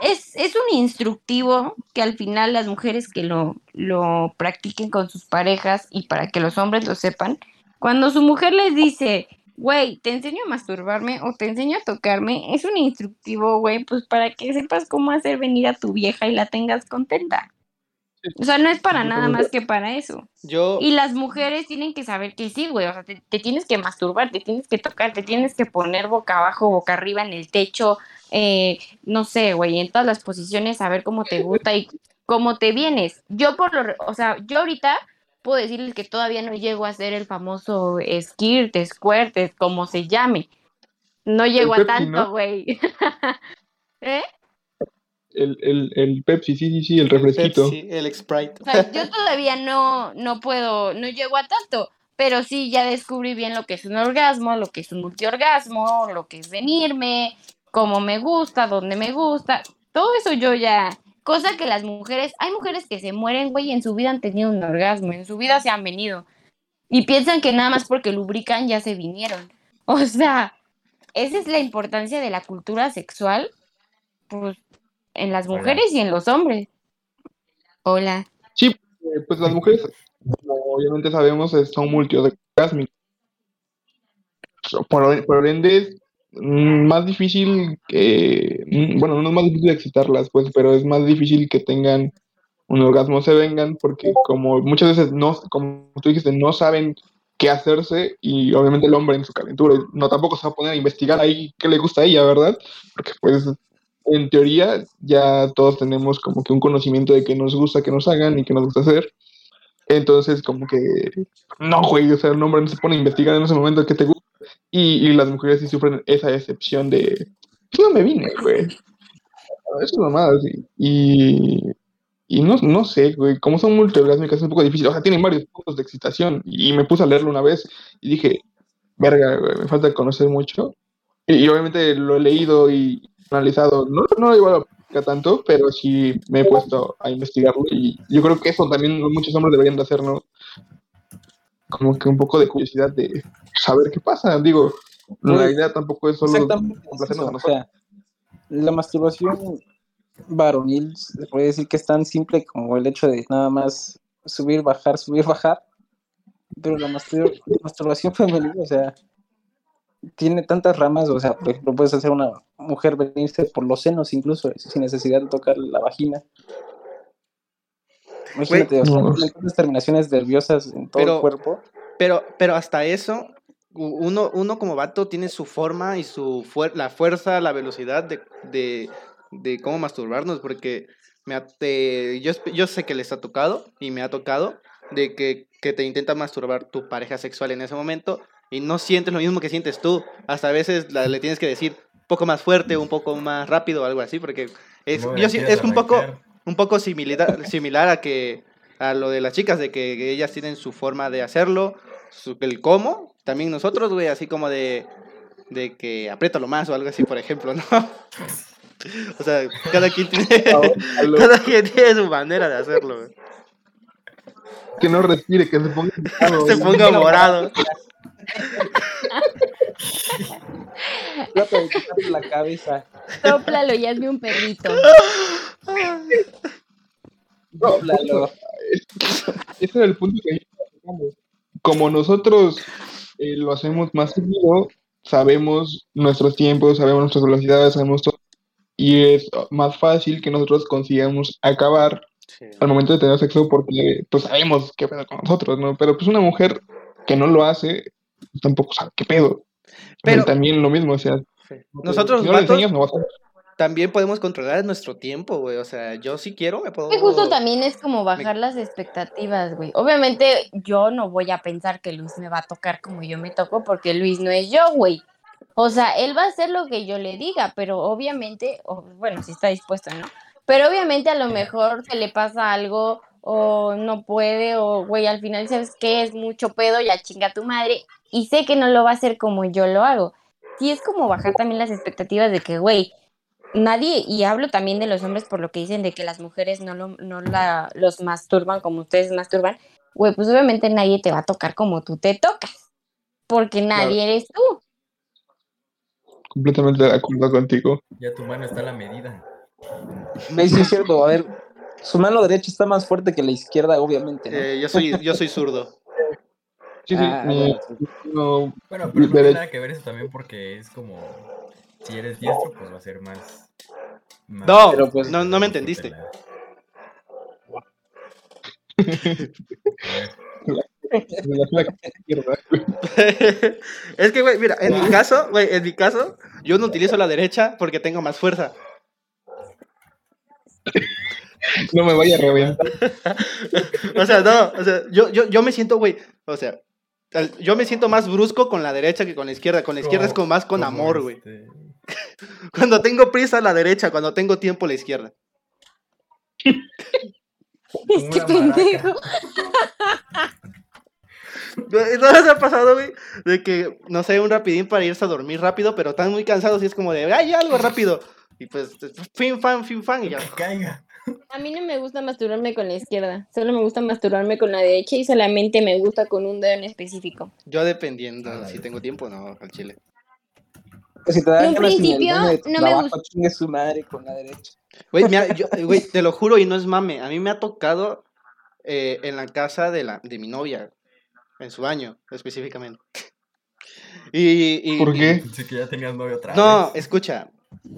es, es un instructivo que al final las mujeres que lo, lo practiquen con sus parejas y para que los hombres lo sepan, cuando su mujer les dice, güey, te enseño a masturbarme o te enseño a tocarme, es un instructivo, güey, pues para que sepas cómo hacer venir a tu vieja y la tengas contenta. O sea, no es para nada más que para eso. Yo, Y las mujeres tienen que saber que sí, güey. O sea, te, te tienes que masturbar, te tienes que tocar, te tienes que poner boca abajo, boca arriba en el techo, eh, no sé, güey, en todas las posiciones, saber cómo te gusta y cómo te vienes. Yo por lo, o sea, yo ahorita puedo decirles que todavía no llego a ser el famoso skirt, squirt, como se llame. No llego a Pepsi, tanto, ¿no? güey. <laughs> ¿Eh? El, el, el Pepsi, sí, sí, sí, el refresquito. Pepsi, el Sprite. O sea, yo todavía no, no puedo, no llego a tanto, pero sí ya descubrí bien lo que es un orgasmo, lo que es un multiorgasmo, lo que es venirme, cómo me gusta, dónde me gusta, todo eso yo ya, cosa que las mujeres, hay mujeres que se mueren, güey, y en su vida han tenido un orgasmo, en su vida se han venido, y piensan que nada más porque lubrican ya se vinieron. O sea, esa es la importancia de la cultura sexual, pues, en las Hola. mujeres y en los hombres. Hola. Sí, eh, pues las mujeres, como obviamente sabemos, son multiorgásmicas. Por, por ende, es mm, más difícil que, mm, bueno, no es más difícil excitarlas, pues, pero es más difícil que tengan un orgasmo, se vengan, porque como muchas veces no, como tú dijiste, no saben qué hacerse y obviamente el hombre en su calentura no tampoco se va a poner a investigar ahí qué le gusta a ella, ¿verdad? Porque pues en teoría ya todos tenemos como que un conocimiento de qué nos gusta que nos hagan y qué nos gusta hacer. Entonces, como que, no, güey, o sea, el hombre no se pone a investigar en ese momento qué te gusta. Y, y las mujeres sí sufren esa decepción de, pues no me vine, güey. Eso es normal, sí. Y, y no, no sé, güey, como son multiorgásmicas es un poco difícil. O sea, tienen varios puntos de excitación. Y me puse a leerlo una vez y dije, verga, güey, me falta conocer mucho. Y, y obviamente lo he leído y analizado. No, no lo a la tanto, pero sí me he puesto a investigarlo. Y yo creo que eso también muchos hombres deberían de hacer, ¿no? Como que un poco de curiosidad de saber qué pasa. Digo, la Pues, idea tampoco es solo Exactamente. es o sea, la masturbación varonil se puede decir que es tan simple como el hecho de nada más subir, bajar, subir, bajar. Pero la mastur- masturbación femenina, o sea, tiene tantas ramas, o sea, por ejemplo, puedes hacer una mujer venirse por los senos incluso, sin necesidad de tocar la vagina. Imagínate, o sea, No. tiene tantas terminaciones nerviosas en todo Pero- el cuerpo. Pero, pero hasta eso, uno, uno como vato tiene su forma y su fuer- la fuerza, la velocidad de, de, de cómo masturbarnos, porque me ha- te- yo, yo sé que les ha tocado y me ha tocado de que, que te intenta masturbar tu pareja sexual en ese momento y no sientes lo mismo que sientes tú. Hasta a veces la- le tienes que decir un poco más fuerte, un poco más rápido o algo así, porque es, yo es un poco un poco similar, similar a que a lo de las chicas, de que, que ellas tienen su forma de hacerlo, su, el cómo, también nosotros, güey, así como de, de que apriétalo más o algo así, por ejemplo, ¿no? <laughs> O sea, cada quien tiene, cada quien tiene su manera de hacerlo, güey. que no respire, que se ponga morado, <laughs> Se ponga <laughs> morado. Trata de quitarle la cabeza. Sóplalo y hazme un perrito. No, Sóplalo. ese era el punto que. Como nosotros eh, lo hacemos más seguido, sabemos nuestros tiempos, sabemos nuestras velocidades, sabemos todo. Y es más fácil que nosotros consigamos acabar Sí. al momento de tener sexo porque pues sabemos qué pedo con nosotros, ¿no? Pero pues una mujer que no lo hace, tampoco sabe qué pedo. Pero- Pero también lo mismo, o sea, Sí. Nosotros, si no le vatos, enseñas, no vas a también podemos controlar nuestro tiempo, güey. O sea, yo si quiero me puedo... Que justo también es como bajar las expectativas, güey. Obviamente yo no voy a pensar que Luis me va a tocar como yo me toco porque Luis no es yo, güey. O sea, él va a hacer lo que yo le diga, pero obviamente, o, bueno, si está dispuesto, ¿no? Pero obviamente a lo mejor se le pasa algo o no puede o, güey, al final sabes que es mucho pedo, ya chinga tu madre y sé que no lo va a hacer como yo lo hago. Sí es como bajar también las expectativas de que, güey, nadie, y hablo también de los hombres por lo que dicen de que las mujeres no, lo, no la, los masturban como ustedes masturban, güey, pues obviamente nadie te va a tocar como tú te tocas, porque nadie eres tú. completamente de acuerdo contigo. Ya tu mano está a la medida. Ve, sí es cierto. A ver, su mano derecha está más fuerte que la izquierda, obviamente. ¿no? Eh, yo, soy, yo soy zurdo. Sí, sí, Ah, mi- bueno, sí. no, Bueno, pero no tiene nada que ver eso también porque es como. Si eres diestro, pues va a ser más. más- No, Pero, pues, no, no me entendiste. <laughs> Es que, güey, mira, en mi caso, güey, en mi caso, yo no utilizo la derecha porque tengo más fuerza. No me vaya a reventar. <laughs> O sea, no, o sea, yo, yo, yo me siento, güey, o sea, yo me siento más brusco con la derecha que con la izquierda. Con la izquierda es como más con amor, güey. este, <laughs> Cuando tengo prisa, la derecha. Cuando tengo tiempo, la izquierda. Este una maraca. pendejo. <laughs> ¿No les ha pasado, güey? De que, no sé, un rapidín para irse a dormir rápido, pero están muy cansados y es como de, ¡ay, algo rápido! Y pues, fin, fan, fin, fan, y ya. Que caiga. A mí no me gusta masturbarme con la izquierda, solo me gusta masturbarme con la derecha y solamente me gusta con un dedo en específico. Yo dependiendo, Ah, si tengo tiempo, no, al chile. Pues si te dan En principio, no me gusta. chingue su madre con la derecha. <laughs> Güey, te lo juro y no es mame. A mí me ha tocado eh, en la casa de, la, de mi novia, en su baño, específicamente. <laughs> Y, y- ¿Por y- qué? Pensé que ya tenías novio otra No, vez. escucha,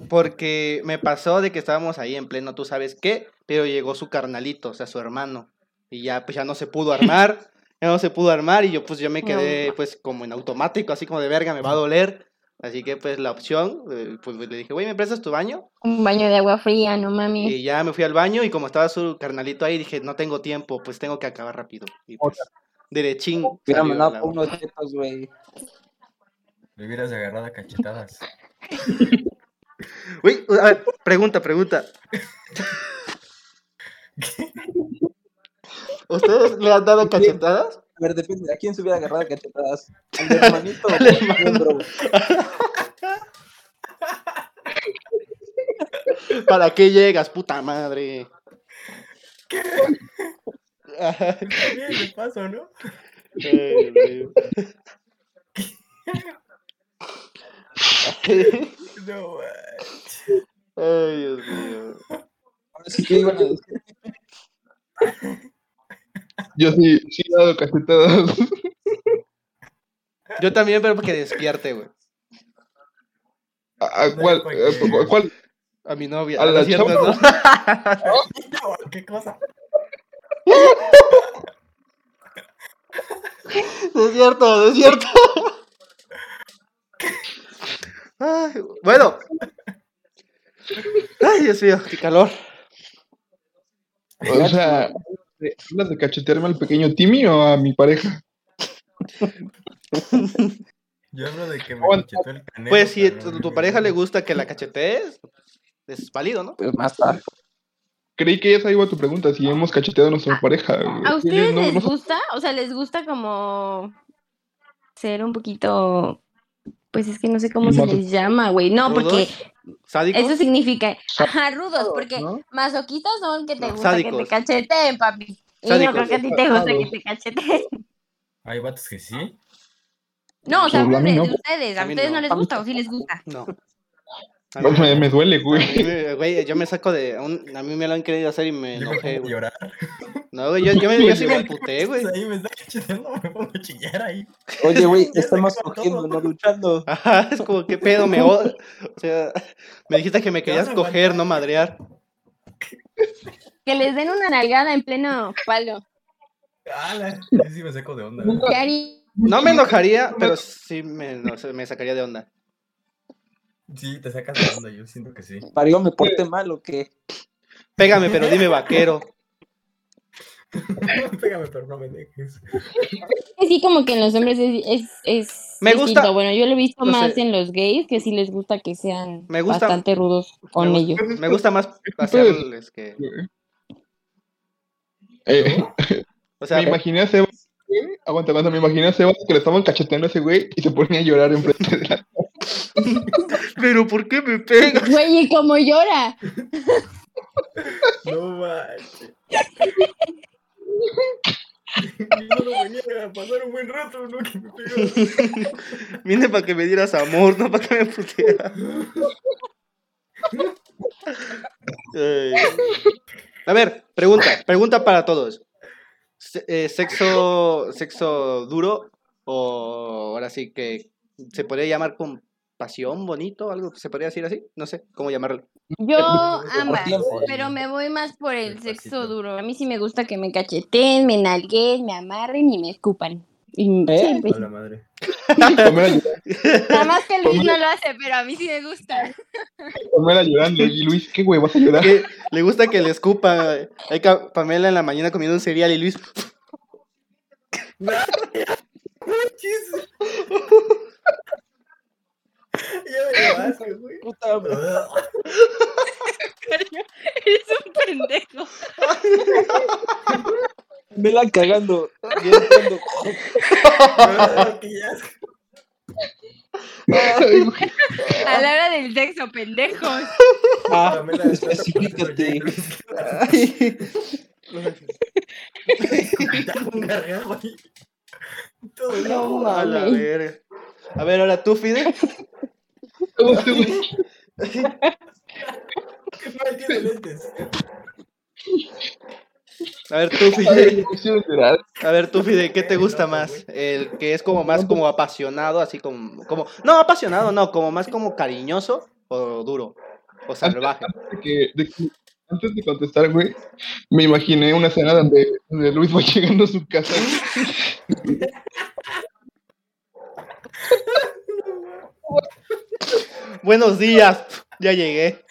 porque me pasó de que estábamos ahí en pleno, tú sabes qué, pero llegó su carnalito, o sea, su hermano, y ya, pues ya no se pudo <laughs> armar, ya no se pudo armar, y yo pues yo me quedé, pues, como en automático, así como de verga, me va a doler, así que, pues, la opción, eh, pues le dije, güey, ¿me prestas tu baño? Un baño de agua fría, no mami. Y ya me fui al baño, y como estaba su carnalito ahí, dije, no tengo tiempo, pues tengo que acabar rápido, y pues, derechín, Hubiera mandado unos chetos, güey. Le hubieras agarrado a cachetadas. <laughs> Güey, a ver, pregunta, pregunta. <laughs> ¿Ustedes le han dado cachetadas? A ver, depende. ¿A quién se hubiera agarrado cachetadas? ¿Al <laughs> de hermanito o Al hermano. <laughs> ¿Para qué llegas, puta madre? Bien, de paso, ¿no? Güey. No, güey. Ay, Dios mío. Ahora sí que iban a decir. Yo sí, sí he dado cachetadas. Yo también, pero que despierte, güey. ¿A, a cuál? a- a cuál? A mi novia. ¿A ¿no la cierto? No, ¿Qué cosa? No es cierto, no es cierto. Ay, bueno. Ay, Dios mío, qué calor. O sea, ¿hablas de cachetearme al pequeño Timmy o a mi pareja? Yo hablo de que me Bueno, cachetó el canelo. Pues si tu, tu pareja le gusta. que la cachetees, es válido, ¿no? Pues más tarde. Creí que esa iba tu pregunta, si hemos cacheteado a nuestra pareja. ¿A ustedes No, les no- gusta? O sea, ¿les gusta como ser un poquito... Pues es que no sé cómo se les llama, güey. No, porque ¿Sádicos? eso significa... Ajá, rudos, porque ¿no? masoquistas son que te No, gusta que sádicos. te cacheteen, papi. Y no Sádicos. creo que a ti te gusta que te cacheteen. Hay vatos que sí. No, o sea, Pues, mí de, no. de ustedes. A ¿A mí ustedes no. no. les gusta o sí les gusta? No. A mí- me, me duele, a mí güey. Güey, yo me saco de. un- a mí me lo han querido hacer y me enojé, güey. llorar. No, güey, yo, yo, me, yo sí me <laughs> emputé, güey. Ahí me está cacheteando, me pongo a chillar ahí. Oye, güey, estamos cogiendo, no luchando. Ajá, es como, ¿qué pedo? Me O sea, me dijiste que me querías coger, no madrear. Que les den una nalgada en pleno palo. ¡Hala! Sí, sí me saco de onda. No me enojaría, pero sí me, no me sacaría de onda. Sí, te sacas de onda, yo siento que sí. Mario, ¿me porte mal o qué? Pégame, pero dime vaquero. <laughs> Pégame, pero no me dejes. Sí, como que en los hombres es, es, es Me distinto. gusta- Bueno, yo lo he visto no más sé. en los gays, que sí les gusta que sean Me gusta- bastante rudos con me, ellos. me gusta más hacerles que. Eh, O sea, me imaginé a Sebas, aguanta, me imaginé a Sebas que le estaban cacheteando a ese güey y se ponía a llorar enfrente de la... pero ¿por qué me pegas? Güey, y como llora. No manches. Yo solo venía a pasar un buen rato, no que me. Vine para que me dieras amor, no para que me putearas. Ay. A ver, pregunta, pregunta para todos. Se- eh, ¿Sexo, sexo duro o ahora sí que se podría llamar con pasión, bonito, algo se podría decir así? No sé cómo llamarlo. Yo ambas, pero me voy más por el sexo duro. A mí sí me gusta que me cacheteen, me nalguen, me amarren y me escupan. Y, ¿Eh? sí, pues, la madre. <laughs> Nada más que Luis no lo hace, pero a mí sí me gusta. Pamela llorando. Y Luis, ¿qué güey? ¿Vas a llorar? Que le gusta que le escupa. Hay Pamela en la mañana comiendo un cereal y Luis. <laughs> Ya me asco, güey. Puta madre. <laughs> Eres un pendejo. Me la cagando. <laughs> Ay. A la hora del sexo, pendejos. Ah, Pamela, específicate. Ay. <laughs> un gargajo ahí. Todo No A la verga. A ver, ahora tú, Fide. ¿Cómo se güey? No tiene lentes. A ver, tú, Fide. a ver, tú, Fide, ¿qué te gusta más? El que es como más como apasionado, así como, como, no, apasionado, no, como más como cariñoso o duro o salvaje. De que- de que- antes de contestar, güey, me imaginé una escena donde, donde Luis va <laughs> llegando a su casa. <laughs> Buenos días, ya llegué.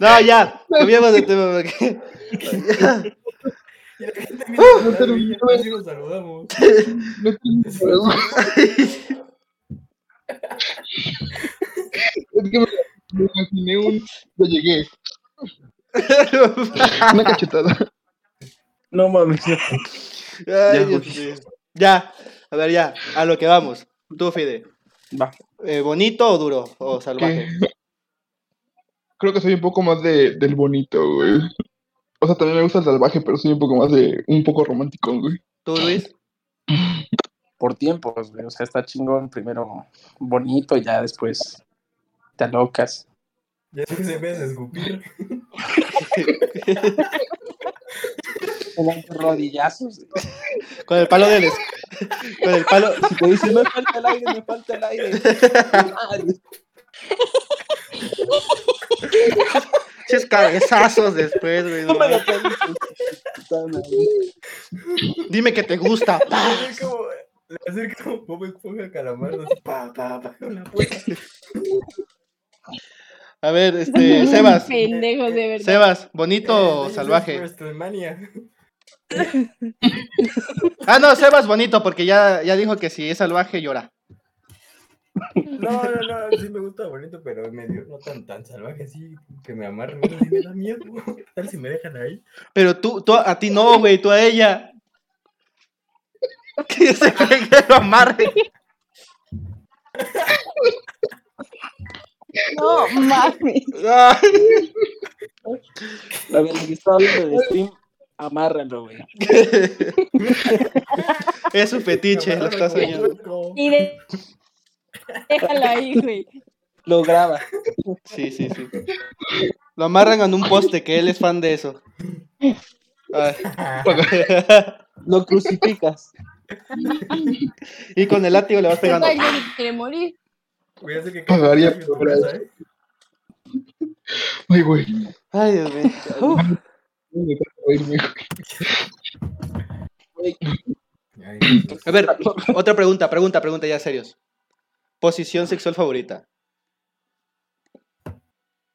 No, ya, cambiamos de tema. porque- Y la gente y saludamos. No tengo- Es que me, me imaginé un. Ya llegué. Una cachetada. No mames. Ay, Ya, Dios güey. mío. Ya, a ver, ya, a lo que vamos. Tú, Fide, Va. eh, ¿bonito o duro o salvaje? Creo que soy un poco más de, del bonito, güey. O sea, también me gusta el salvaje, pero soy un poco más de. Un poco romántico, güey. ¿Tú, Luis? Por tiempos, güey. O sea, está chingón. Primero bonito, ya después te alocas. Ya sé que se empieza a escupir. <laughs> Rodillazos. Con el palo del... Con el palo... Si te dicen, me falta el aire, me falta el aire. <laughs> Ches cabezazos después, güey. no me lo. Dime que te gusta. Le a como, Bob Esponja Pa, pa, pa, puerta. Ver, este, Sebas. Pendejos, de verdad. Sebas, ¿bonito o Eh, salvaje? <laughs> Ah, no, Sebas bonito, porque ya, ya dijo que si es salvaje llora. No, no, no, sí me gusta bonito, pero medio, no tan, tan salvaje, así que me amarren, sí me da miedo. ¿Qué <laughs> tal si me dejan ahí? Pero tú, tú a ti no, güey, tú a ella. <laughs> Que se lo amarre. No mames. A ver, lo que está hablando de stream, amárralo, güey. <laughs> Es su fetiche, lo está soñando. Y de- Déjalo ahí, güey. Lo graba. Sí, sí, sí. Lo amarran en un poste, que él es fan de eso. <laughs> Lo crucificas. y con el látigo le vas pegando. Ay, güey, quiere morir. Que Pagaría por casa, ¿eh? Ay, güey. Ay, Dios mío. Uf. A ver, otra pregunta, pregunta, pregunta ya serios. Posición sexual favorita.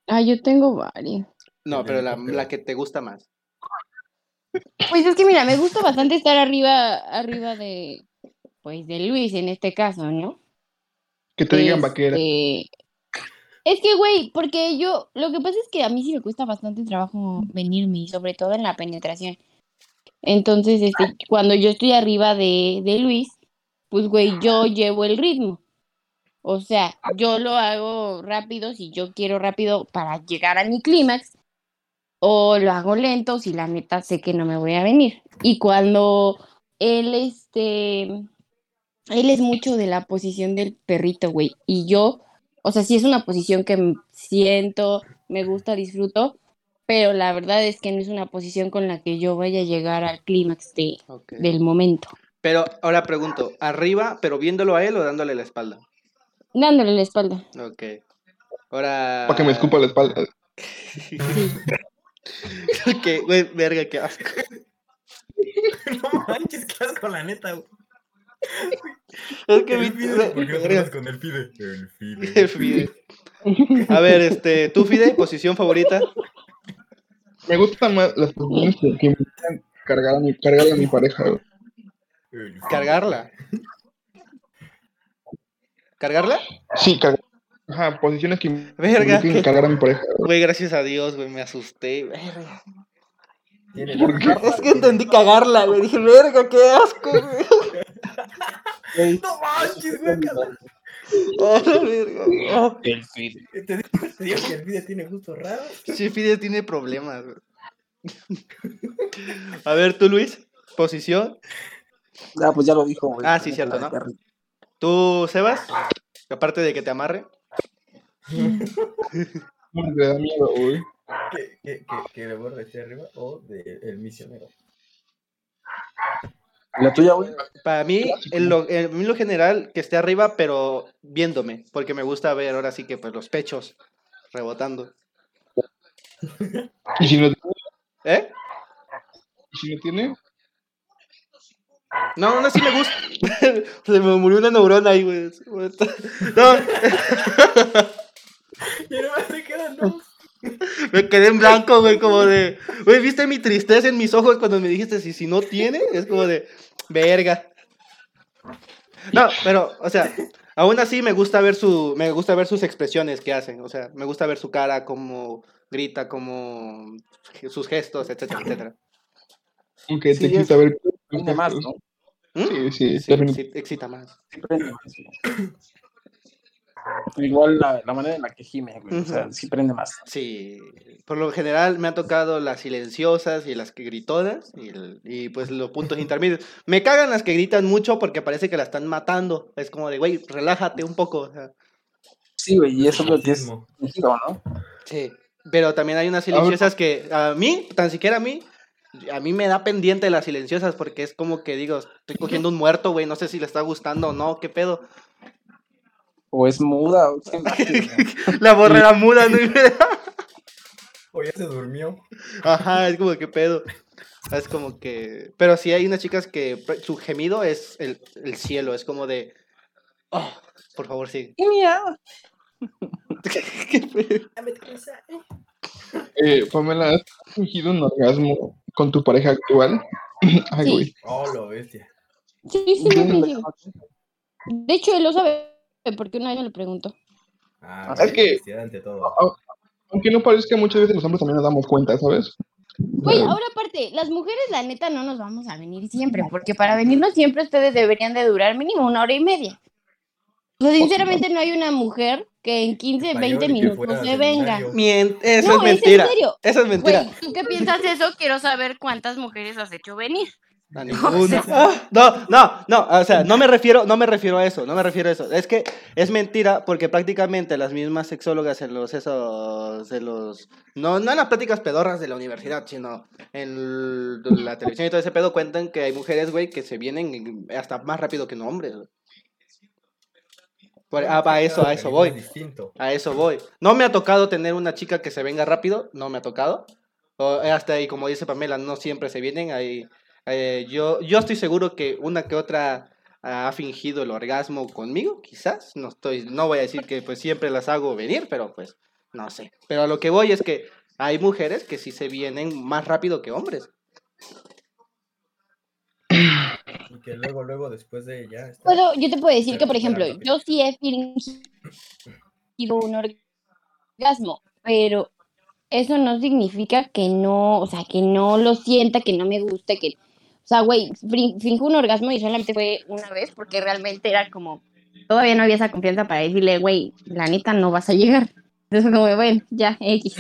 Ah, yo tengo varios. No, pero la, la que te gusta más. Pues es que mira, me gusta bastante estar arriba, arriba de, pues de Luis en este caso, ¿no? Que te digan vaquera. Este, Es que, güey, porque yo, lo que pasa es que a mí sí me cuesta bastante trabajo venirme, y sobre todo en la penetración. Entonces, este, cuando yo estoy arriba de, de Luis, pues, güey, yo llevo el ritmo. O sea, yo lo hago rápido si yo quiero rápido para llegar a mi clímax, o lo hago lento si la neta sé que no me voy a venir. Y cuando él, este, él es mucho de la posición del perrito, güey, y yo, o sea, sí es una posición que siento, me gusta, disfruto, pero la verdad es que no es una posición con la que yo vaya a llegar al clímax de, del momento. Pero ahora pregunto, ¿arriba, pero viéndolo a él o dándole la espalda? Dándole la espalda. Ok. Ahora. Para que me escupa la espalda. <laughs> ok, güey, verga, qué asco. <laughs> No manches, qué asco, la neta, güey. Es que mi. El Fide, ¿por qué no con el Fide? El Fide. el Fide. <laughs> A ver, este, ¿tú, Fide, posición favorita? Me gustan más las posiciones que, que me hacen cargar a mi, cargar a mi pareja. Cargarla. ¿Cargarla? Sí, cargar. Ajá, posiciones que me Verga. hacen cargar a mi pareja. güey. Güey, gracias a Dios, güey, me asusté. Verga. Tiene ¿Por qué? Es que entendí cagarla, güey. Dije, verga, qué asco, güey. <laughs> No manches, güey. Oh, la verga. Oh. El Fide. Te digo, te digo que el Fide tiene gustos raros. Sí, Fide tiene problemas, güey. A ver, tú, Luis, posición. Ah, pues ya lo dijo, güey. Ah, sí, cierto, ¿no? Tú, Sebas, aparte de que te amarre. <laughs> <laughs> Me da miedo, güey. Que, que, que, que de borra esté arriba o de el misionero. La tuya, güey. Para mí, en lo, en mí lo general, que esté arriba, pero viéndome, porque me gusta ver ahora sí que pues los pechos rebotando. ¿Y si no, ¿Eh? y si no tiene? No, aún así me gusta. <laughs> Se me murió una neurona ahí, güey. <laughs> No, <laughs> Y además te quedan dos. Me quedé en blanco, güey, como de... Güey, ¿viste mi tristeza en mis ojos cuando me dijiste si, si no tiene? Es como de... Verga. No, pero, o sea, aún así me gusta ver su... Me gusta ver sus expresiones que hacen. O sea, me gusta ver su cara, cómo grita, cómo... Sus gestos, etcétera, etcétera. Aunque Sí, te es- quita ver. Prende más, ¿no? ¿Mm? Sí, sí, Sí, excita más. Sí, prende más. Igual la, la manera en la que gime, güey. O sea, sí prende más. Sí, por lo general me han tocado las silenciosas y las que gritonas y, el- y, pues los puntos intermedios. Me cagan las que gritan mucho porque parece que la están matando. Es como de, güey, relájate un poco. o sea, Sí, güey, y eso es lo que es sí, pero también hay unas silenciosas que a mí, tan siquiera a mí, a mí me da pendiente las silenciosas porque es como que digo, estoy cogiendo un muerto, güey, no sé si le está gustando o no, qué pedo. O es muda, o. <laughs> La borrera muda, ¿no? O ya se durmió. Ajá, es como que pedo. Es como que. Pero sí hay unas chicas que su gemido es el, el cielo, es como de. Oh, por favor, sí. ¡Qué miedo! ¿Qué pedo? Eh, Pamela, ¿has fingido un orgasmo con tu pareja actual? <clears throat> Ay, Sí. güey. Oh, lo bestia. Sí, sí, lo he fingido. De hecho, él lo sabe porque una vez me lo preguntó. Ah, Es que- felicidad ante todo. Aunque no parezca, muchas veces los hombres también nos damos cuenta, ¿sabes? Güey, ahora aparte, las mujeres, la neta, no nos vamos a venir siempre, porque para venirnos siempre ustedes deberían de durar mínimo una hora y media. O sea, sinceramente no hay una mujer que en 15, Mayor 20 y que minutos se venga. Mien- eso No, es es en mentira. serio. Eso es mentira. Güey, ¿tú qué piensas de eso? Quiero saber cuántas mujeres has hecho venir. A ninguno. No, no, no, o sea, no me refiero, no me refiero a eso, no me refiero a eso. Es que es mentira porque prácticamente las mismas sexólogas en los esos de los no no en las pláticas pedorras de la universidad, sino en la televisión y todo ese pedo cuentan que hay mujeres, güey, que se vienen hasta más rápido que no hombres. Por- ah, a eso, a eso voy. A eso voy. No me ha tocado tener una chica que se venga rápido, no me ha tocado. O, hasta ahí, como dice Pamela, no siempre se vienen. Ahí, eh, yo, yo estoy seguro que una que otra ha fingido el orgasmo conmigo, quizás. No estoy, no voy a decir que pues siempre las hago venir, pero pues no sé. Pero a lo que voy es que hay mujeres que sí se vienen más rápido que hombres. Y que luego, luego, después de ya. estar- Puedo- yo te puedo decir que, por ejemplo, yo sí he fingido un orgasmo, pero eso no significa que no, o sea, que no lo sienta, que no me guste, que, o sea, güey, fin- finjo un orgasmo y solamente fue una vez porque realmente era como, todavía no había esa confianza para decirle, güey, la neta no vas a llegar. Entonces, como, bueno, ya, X.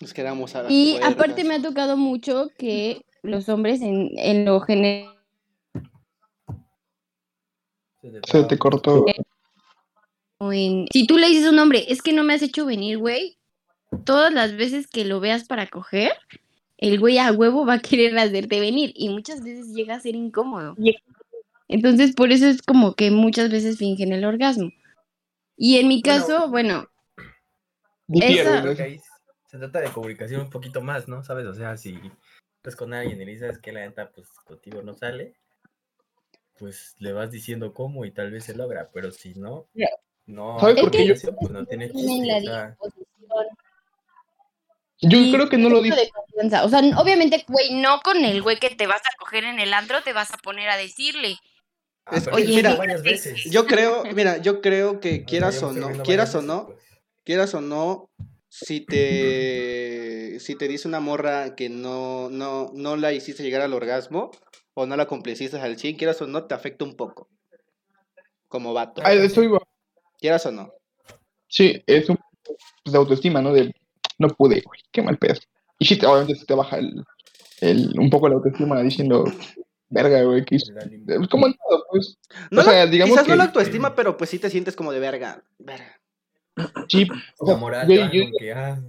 Nos quedamos a las Y aparte me ha tocado mucho que los hombres en, en lo general Se te cortó. en- Si tú le dices a un hombre, es que no me has hecho venir, güey, todas las veces que lo veas para coger, el güey a huevo va a querer hacerte venir y muchas veces llega a ser incómodo. Entonces, por eso es como que muchas veces fingen el orgasmo. Y en mi caso, bueno, que se trata de comunicación un poquito más, ¿no? ¿Sabes? O sea, si estás con alguien y le dices que la neta, pues contigo no sale, pues le vas diciendo cómo y tal vez se logra, pero si no, no, ¿Sabes hay por qué yo- pues no tiene tienen chiste, la o sea, disposición Yo y creo que no lo confianza. O sea, obviamente, güey, no con el güey que te vas a coger en el antro te vas a poner a decirle. ah, oye, mira, varias veces. Yo creo, mira, yo creo que quieras o no, quieras o no, quieras o no, si te, si te dice una morra que no, no, no la hiciste llegar al orgasmo o no la complaciste al 100, quieras o no, te afecta un poco. Como vato. Ah, eso iba. Quieras o no. Sí, es un pues, de autoestima, ¿no? De no pude, güey, qué mal pedo. Y sí, te- obviamente se te baja el, el, un poco la autoestima diciendo, verga, güey, que hice. La lim- Es como en todo, pues. No O sea, la- digamos quizás no que- la autoestima, pero pues sí te sientes como de verga. verga. Sí, o La sea, moral, yo que, ah,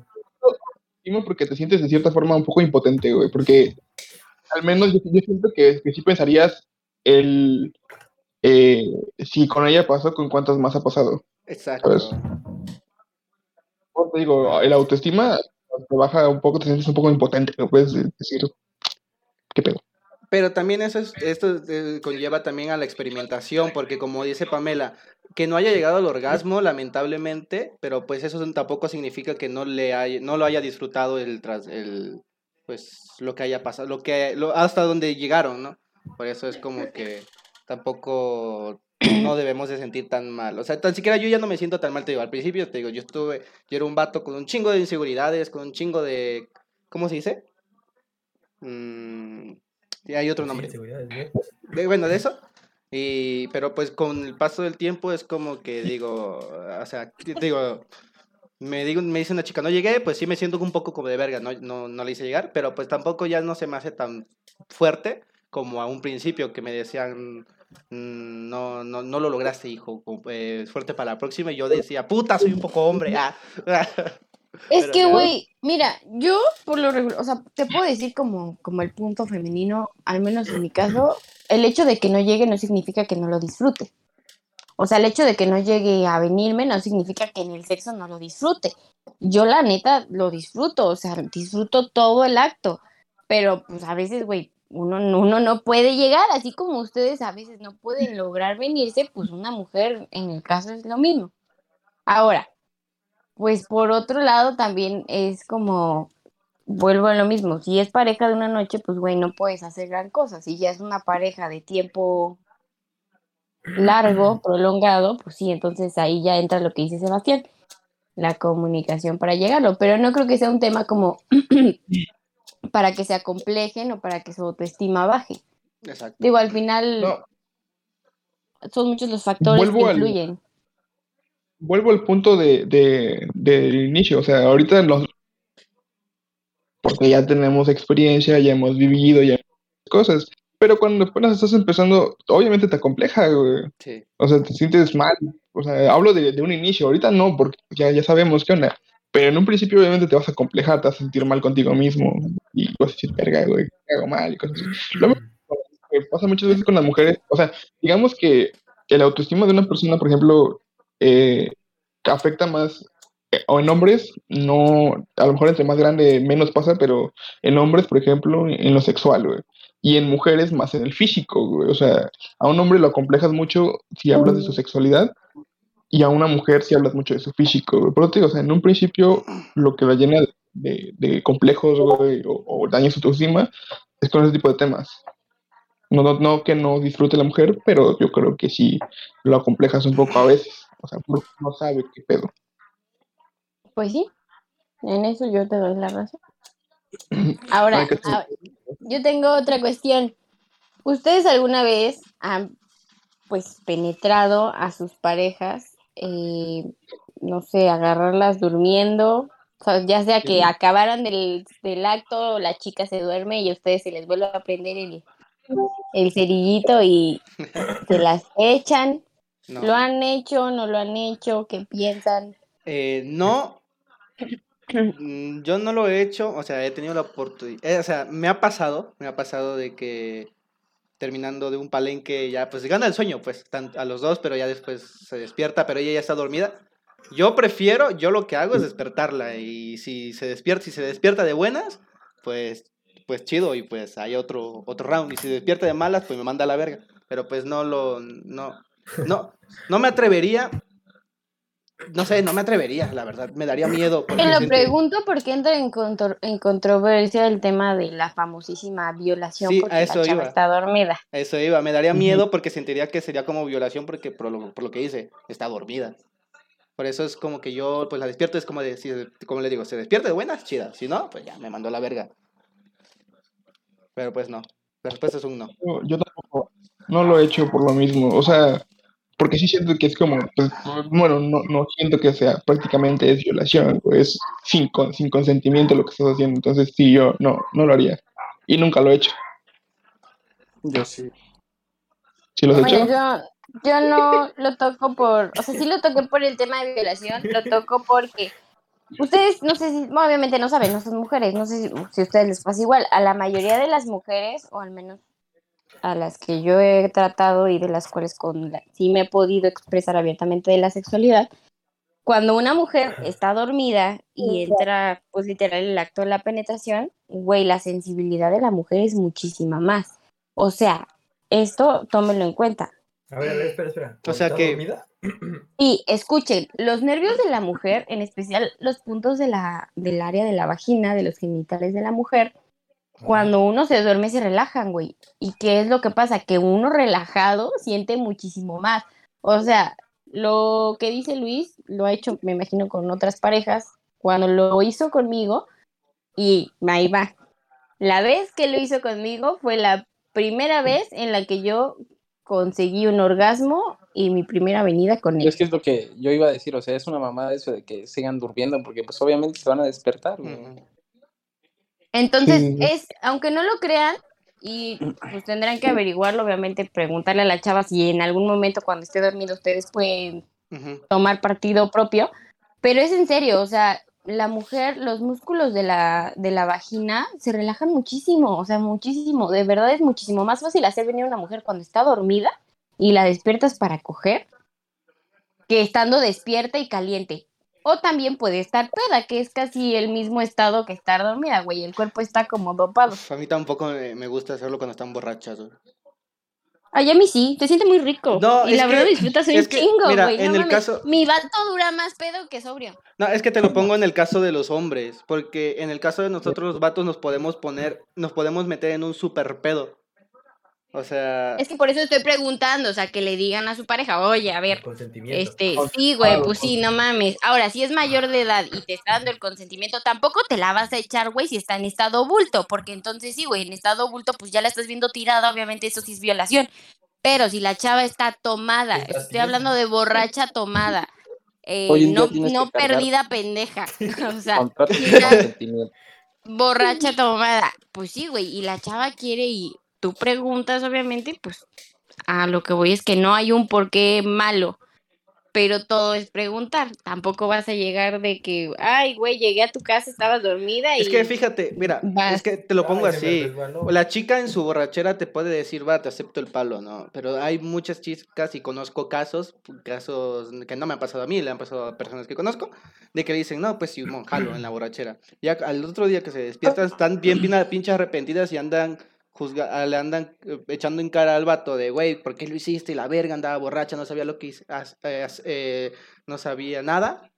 porque te sientes de cierta forma un poco impotente, güey, porque al menos yo, yo siento que, que sí pensarías el eh, si con ella pasó, con cuántas más ha pasado. Exacto. ¿Sabes? Te digo, el autoestima te baja un poco, te sientes un poco impotente, no puedes decir, ¿qué pedo? Pero también eso es, esto conlleva también a la experimentación, porque como dice Pamela, que no haya llegado al orgasmo, lamentablemente, pero pues eso tampoco significa que no le haya, no lo haya disfrutado el tras el pues lo que haya pasado, lo que hasta donde llegaron, ¿no? Por eso es como que tampoco no debemos de sentir tan mal. O sea, tan siquiera yo ya no me siento tan mal, te digo, al principio te digo, yo estuve, yo era un vato con un chingo de inseguridades, con un chingo de ¿cómo se dice? Mm, y hay otro nombre. De- bueno, de eso. Y, pero pues con el paso del tiempo es como que digo, o sea, di- digo, me digo, me dice una chica, no llegué, pues sí me siento un poco como de verga, no, no, no le hice llegar, pero pues tampoco ya no se me hace tan fuerte como a un principio que me decían, "Mm, no, no, no lo lograste, hijo, eh, fuerte para la próxima, y yo decía, puta, soy un poco hombre, ah. <laughs> Es Pero que, güey, mira, yo por lo regular, o sea, te puedo decir como, como el punto femenino, al menos en mi caso, el hecho de que no llegue no significa que no lo disfrute. O sea, el hecho de que no llegue a venirme no significa que en el sexo no lo disfrute. Yo la neta lo disfruto, o sea, disfruto todo el acto, pero pues a veces, güey, uno, no- uno no puede llegar, así como ustedes a veces no pueden lograr venirse, pues una mujer en el caso es lo mismo. Ahora, pues por otro lado también es como, vuelvo a lo mismo, si es pareja de una noche, pues güey, no puedes hacer gran cosa. Si ya es una pareja de tiempo largo, prolongado, pues sí, entonces ahí ya entra lo que dice Sebastián, la comunicación para llegarlo, pero no creo que sea un tema como <clears throat> para que se acomplejen o para que su autoestima baje. Exacto. Digo, al final No, son muchos los factores Vuelvo que al- influyen. vuelvo al punto de, de- del inicio, o sea, ahorita los porque ya tenemos experiencia, ya hemos vivido, ya cosas. Pero cuando apenas estás empezando, obviamente te acompleja, güey. Sí. O sea, te sientes mal. O sea, hablo de, de un inicio. Ahorita no, porque ya, ya sabemos qué onda. Pero en un principio, obviamente, te vas a complejar, te vas a sentir mal contigo mismo. Y vas a decir, verga, güey, ¿qué hago mal? Y cosas así. Lo mismo que pasa muchas veces con las mujeres. O sea, digamos que el autoestima de una persona, por ejemplo, eh, afecta más. eh, O en hombres, no, a lo mejor entre más grande menos pasa, pero en hombres, por ejemplo, en lo sexual, güey. Y en mujeres más en el físico, güey. O sea, a un hombre lo complejas mucho si hablas de su sexualidad y a una mujer si hablas mucho de su físico, güey. Por te o sea, en un principio lo que la llena de, de- de complejos, güey, o, o daña su autoestima es con ese tipo de temas. No, no, no que no disfrute la mujer, pero yo creo que sí lo acomplejas un poco a veces. O sea, no, sabe qué pedo. Pues sí, en eso yo te doy la razón. <clears throat> Ahora, Ay, a- yo tengo otra cuestión. ¿Ustedes alguna vez han, pues, penetrado a sus parejas, eh, no sé, agarrarlas durmiendo? O sea, ya sea que acabaran del, del acto, la chica se duerme y a ustedes se les vuelve a prender el, el cerillito y se <laughs> las echan. No. ¿Lo han hecho? ¿No lo han hecho? ¿Qué piensan? Eh, no. Mm, Yo no lo he hecho, o sea, he tenido la oportunidad, o sea, me ha pasado, me ha pasado de que terminando de un palenque ya, pues gana el sueño, pues, a los dos, pero ya después se despierta, pero ella ya está dormida. Yo prefiero, yo lo que hago es despertarla y si se despierta, si se despierta de buenas, pues, pues chido y pues hay otro, otro round y si despierta de malas, pues me manda a la verga. Pero pues no lo, no, no, no me atrevería. No sé, no me atrevería, la verdad. Me daría miedo. Te lo pregunto porque entra en, contro- en controversia el tema de la famosísima violación Sí, porque a eso la chava iba. está dormida. Eso iba, me daría miedo porque sentiría que sería como violación porque por lo, por lo que dice, está dormida. Por eso es como que yo, pues la despierto, es como de, si- como le digo, se despierta de buenas, chida. Si no, pues ya me mandó la verga. Pero pues no. La respuesta es un no. Yo, yo tampoco no lo he hecho por lo mismo. O sea, porque sí siento que es como, pues, bueno, no, no siento que sea prácticamente es violación, pues sin, con- sin consentimiento lo que estás haciendo. Entonces, sí, yo no, no lo haría. Y nunca lo he hecho. Yo sí. ¿Sí lo has Bueno, hecho? yo, yo no lo toco por, o sea, sí lo toqué por el tema de violación, lo toco porque ustedes, no sé si, bueno, obviamente no saben, no son mujeres, no sé si, si a ustedes les pasa igual, a la mayoría de las mujeres, o al menos a las que yo he tratado y de las cuales con la- sí me he podido expresar abiertamente de la sexualidad, cuando una mujer está dormida y entra, pues literal, el acto de la penetración, güey, la sensibilidad de la mujer es muchísima más. O sea, esto tómenlo en cuenta. A ver, a ver, espera, espera. O sea ¿Está que- dormida? <clears throat> Y escuchen, los nervios de la mujer, en especial los puntos de la, del área de la vagina, de los genitales de la mujer, cuando uno se duerme se relajan, güey. ¿Y qué es lo que pasa? Que uno relajado siente muchísimo más. O sea, lo que dice Luis lo ha hecho, me imagino, con otras parejas. Cuando lo hizo conmigo, y ahí va. La vez que lo hizo conmigo fue la primera vez en la que yo conseguí un orgasmo y mi primera venida con él. Es que es lo que yo iba a decir, o sea, es una mamada eso de que sigan durmiendo, porque pues obviamente se van a despertar. Entonces, Sí. es, aunque no lo crean, y pues tendrán que averiguarlo, obviamente, preguntarle a la chava si en algún momento cuando esté dormido ustedes pueden tomar partido propio, pero es en serio, o sea, la mujer, los músculos de la, de la vagina se relajan muchísimo, o sea, muchísimo, de verdad es muchísimo más fácil hacer venir a una mujer cuando está dormida y la despiertas para coger que estando despierta y caliente. O también puede estar peda, que es casi el mismo estado que estar dormida, güey. El cuerpo está como dopado. A mí tampoco me gusta hacerlo cuando están borrachas. Ay, a mí sí, te siente muy rico. No, y la verdad disfrutas un chingo, mira, güey. no mames. caso- Mi vato dura más pedo que sobrio. No, es que te lo pongo en el caso de los hombres, porque en el caso de nosotros los vatos nos podemos poner, nos podemos meter en un super pedo. O sea, Es que por eso estoy preguntando, o sea, que le digan a su pareja, oye, a ver, Consentimiento. este, sí, güey, pues sí, no mames. Ahora, si es mayor de edad y te está dando el consentimiento, tampoco te la vas a echar, güey, si está en estado bulto, porque entonces sí, güey, en estado bulto, pues ya la estás viendo tirada, obviamente eso sí es violación. Pero si la chava está tomada, estoy hablando de borracha tomada, eh, no, no perdida pendeja, <laughs> o sea, borracha tomada, pues sí, güey, y la chava quiere y tú preguntas, obviamente, pues a lo que voy es que no hay un porqué malo, pero todo es preguntar. Tampoco vas a llegar de que, ay, güey, llegué a tu casa, estabas dormida y... Es que fíjate, mira, Vas. es que te lo pongo Ay, así. La chica en su borrachera te puede decir, va, te acepto el palo, ¿no? Pero hay muchas chicas y conozco casos, casos que no me han pasado a mí, le han pasado a personas que conozco, de que le dicen, no, pues sí, un jalo en la borrachera. Ya al otro día que se despiertan, están bien pinches arrepentidas y andan juzga ah, le andan eh, echando en cara al vato de, güey, ¿por qué lo hiciste? Y la verga andaba borracha, no sabía lo que hice, eh, eh, no sabía nada.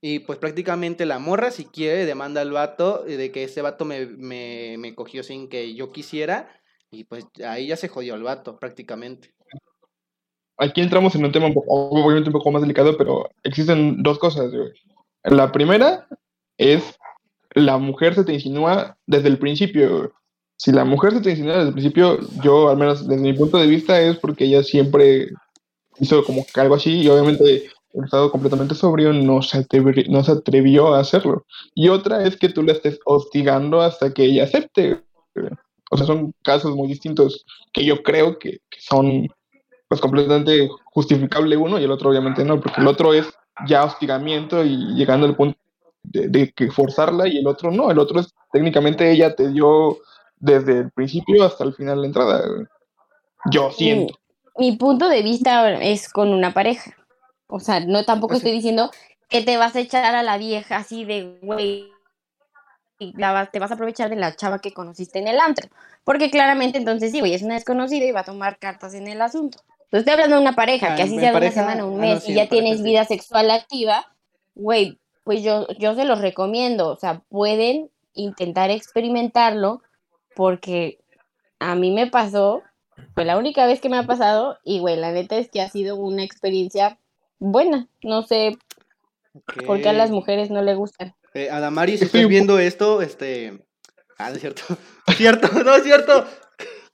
Y pues prácticamente la morra, si quiere, demanda al vato eh, de que ese vato me, me, me cogió sin que yo quisiera. Y pues ahí ya se jodió el vato, prácticamente. Aquí entramos en un tema un poco, obviamente un poco más delicado, pero existen dos cosas, güey. La primera es la mujer se te insinúa desde el principio. güey. Si la mujer se te insinúa desde el principio, yo al menos desde mi punto de vista es porque ella siempre hizo como que algo así y obviamente en estado completamente sobrio no se, atrevi- no se atrevió a hacerlo. Y otra es que tú la estés hostigando hasta que ella acepte. O sea, son casos muy distintos que yo creo que, que son pues completamente justificable uno y el otro obviamente no, porque el otro es ya hostigamiento y llegando al punto de, de que forzarla y el otro no, el otro es técnicamente ella te dio desde el principio hasta el final de la entrada. Yo siento. Mi punto de vista es con una pareja. O sea, no tampoco Pues estoy diciendo que te vas a echar a la vieja así de, güey, y la vas- te vas a aprovechar de la chava que conociste en el antro. Porque claramente entonces sí, güey, es una desconocida y va a tomar cartas en el asunto. Entonces estoy hablando de una pareja, Ah, que así sea una semana, un ah, no, mes, sí, y ya tienes sí. vida sexual activa, güey, pues yo, yo se los recomiendo. O sea, pueden intentar experimentarlo porque a mí me pasó, fue la única vez que me ha pasado y, güey, la neta es que ha sido una experiencia buena. No sé por qué a las mujeres no le gustan. Eh, Adamari, si Estoy <laughs> estás viendo esto, este... Ah, no es cierto. <laughs> cierto, no es cierto.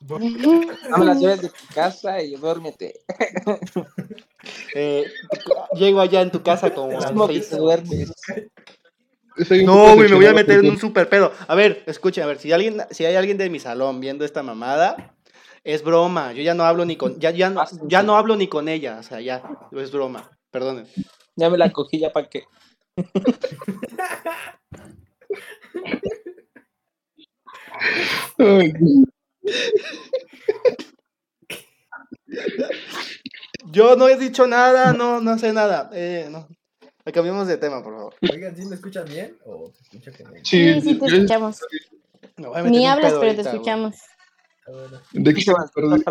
No me las lleves de tu casa y duérmete. Eh, llego allá en tu casa como... Es como que te duermes. No, güey, me voy a meter en un super pedo. A ver, escuchen, a ver, si alguien, si hay alguien de mi salón viendo esta mamada, es broma. Yo ya no hablo ni con, ya, ya, no, ya no hablo ni con ella, o sea, ya, es broma. Perdonen. Ya me la cogí, ya para qué. Yo no he dicho nada, no, no sé nada. Eh, no. Cambiemos de tema, por favor. Oigan, ¿sí me escuchan bien? ¿O se escucha como.? Sí, Sí, sí, te escuchamos. Me Ni hablas, pero te ahorita, escuchamos. A ver, ¿De qué se va a perder?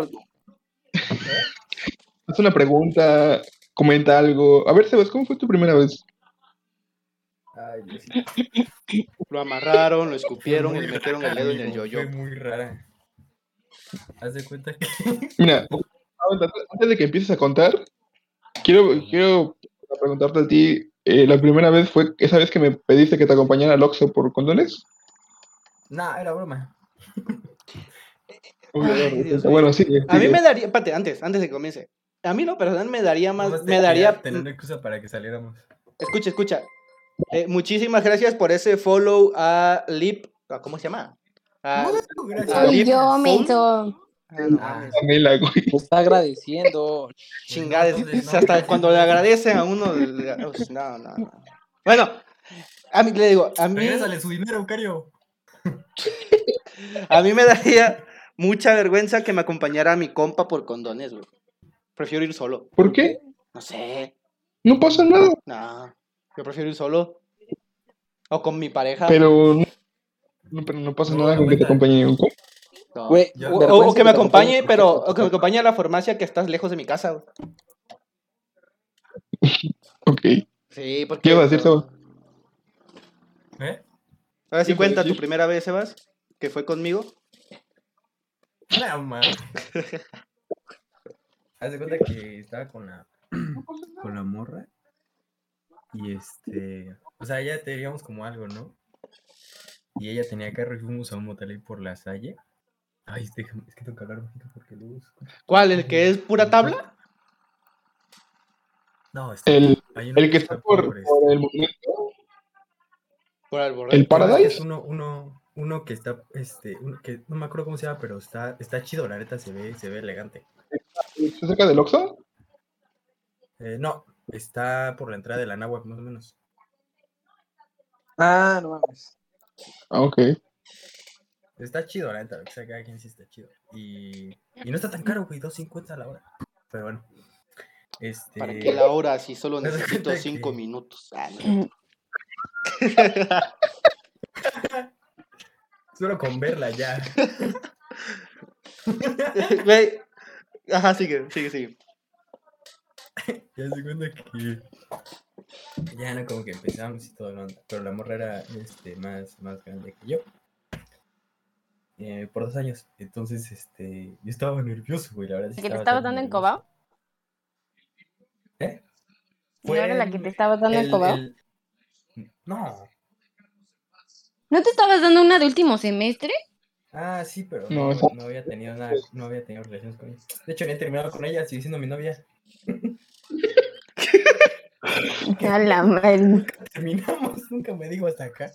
Haz una pregunta, comenta algo. A ver, Sebas, ¿cómo fue tu primera vez? Ay. Lo amarraron, lo escupieron y le metieron el dedo en el yoyo. Fue muy rara. Haz de cuenta que. Mira, antes antes de que empieces a contar, quiero, quiero preguntarte a ti, eh, la primera vez fue esa vez que me pediste que te acompañara al Oxxo por condones. Nah, era broma. <laughs> Ay, Dios mío. bueno, sí. A mí me daría, espérate, antes, antes de que comience. A mí lo personal me daría más, me daría, Tener excusa para que saliéramos. escucha, escucha. Eh, muchísimas gracias por ese follow a Lip, ¿a ¿cómo se llama? A, gracias. Ah, Soy Lip yo, Phone. No güey. Está agradeciendo. Chingada, es- Entonces, es no. hasta cuando le agradecen a uno. le- No, no, no. Bueno, a mí le digo, a mí, Regrésale su dinero, Eucario. a mí me daría mucha vergüenza que me acompañara mi compa por condones, güey. Prefiero ir solo. ¿Por qué? No sé, No pasa nada. no. Yo prefiero ir solo. O con mi pareja. Pero no, pero no pasa No, nada con que te acompañe un compa. No. Güey, Ya. O, vergüenza o- o que me acompañe, pero o que me acompañe a la farmacia que estás lejos de mi casa. güey. <laughs> Ok. Sí, porque. ¿Qué ibas a decir, Sebas? ¿Eh? Ahora sí ¿Qué ibas a cuenta tu primera vez, Sebas, que fue conmigo. No, man. <laughs> Haz de cuenta que estaba con la. <clears throat> con la morra. Y este. O sea, ya teníamos como algo, ¿no? Y ella tenía carro y fuimos a un motel ahí por la salle. Ay, déjame, es que tengo que hablar bajito porque luego escucho. ¿Cuál? ¿El que es pura tabla? No, este. El, hay uno el que está por, por el monumento. Por el ¿El Paradise? Es uno, uno. uno que está, este, uno que no me acuerdo cómo se llama, pero está, está chido, la neta se ve, se ve elegante. ¿Está cerca del Oxxo? Eh, no, está por la entrada de la náhuatl, más o menos. Ah, no mames. Ah, ok. Está chido, la neta, lo que sea, cada quien sí está chido. Y, y no está tan caro, güey, 2.50 a la hora. Pero bueno. Este, ¿Para qué la hora si solo <laughs> necesito cuenta cinco que- minutos? Ah, no. <laughs> Solo con verla ya. <laughs> Güey. Ajá, sigue, sigue, sigue. Ya se cuenta que ya no como que empezamos y todo, pero la morra era este, más, más grande que yo. Eh, por dos años. Entonces, este, yo estaba nervioso, güey, la verdad. sí ¿La que te estaba estabas dando en. Cobao? ¿Eh? ¿No era la que te estabas dando en Cobao? el- No. ¿No te estabas dando una de último semestre? Ah, sí, pero No, no, había tenido nada, no había tenido relaciones con ella. De hecho, había terminado con ella, sigue siendo mi novia. <laughs> A la madre. Terminamos, nunca me dijo hasta acá.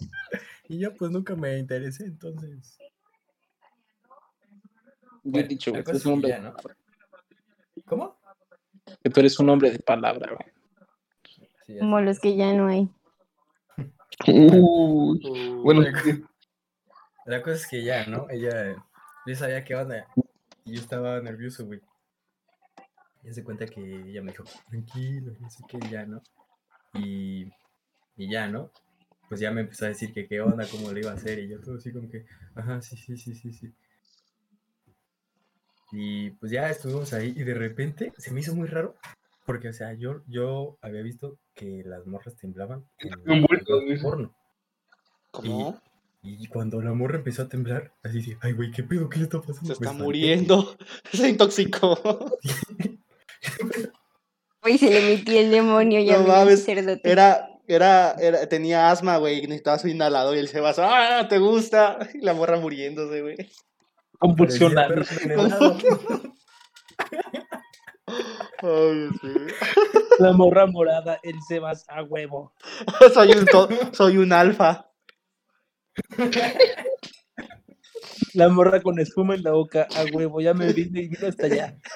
Y yo pues nunca me interesé, entonces. Bueno, dicho, güey. ¿Cómo? Que tú eres un hombre de palabra, güey. Sí, Como los que ya no hay. <laughs> Uy, Uh, bueno, la, cosa es que ya, ¿no? Ella, yo sabía qué onda. Y yo estaba nervioso, güey. Y se cuenta que ella me dijo, tranquilo, no sé qué, ya, ¿no? Y, y ya, ¿no? Pues ya me empezó a decir que qué onda, cómo lo iba a hacer. Y yo todo así como que, ajá, sí, sí, sí, sí, sí. Y pues ya estuvimos ahí y de repente se me hizo muy raro. Porque, o sea, yo, yo había visto que las morras temblaban en dice. porno. ¿Cómo? Y cuando la morra empezó a temblar, así dice, ay, güey, ¿qué pedo? ¿Qué le está pasando? Se está muriendo. <laughs> Se intoxicó. Güey, se le metió el demonio ya No me mames. Era, era, era, tenía asma, güey, necesitaba su inhalador y el Sebas, ¡ah, te gusta! Y la morra muriéndose, güey. Envenenado. Ay, sí. <laughs> La morra morada, el Sebas a huevo. <laughs> soy un, to- soy un alfa. La morra con espuma en la boca, a huevo. Ya me vine y vino hasta allá. <laughs>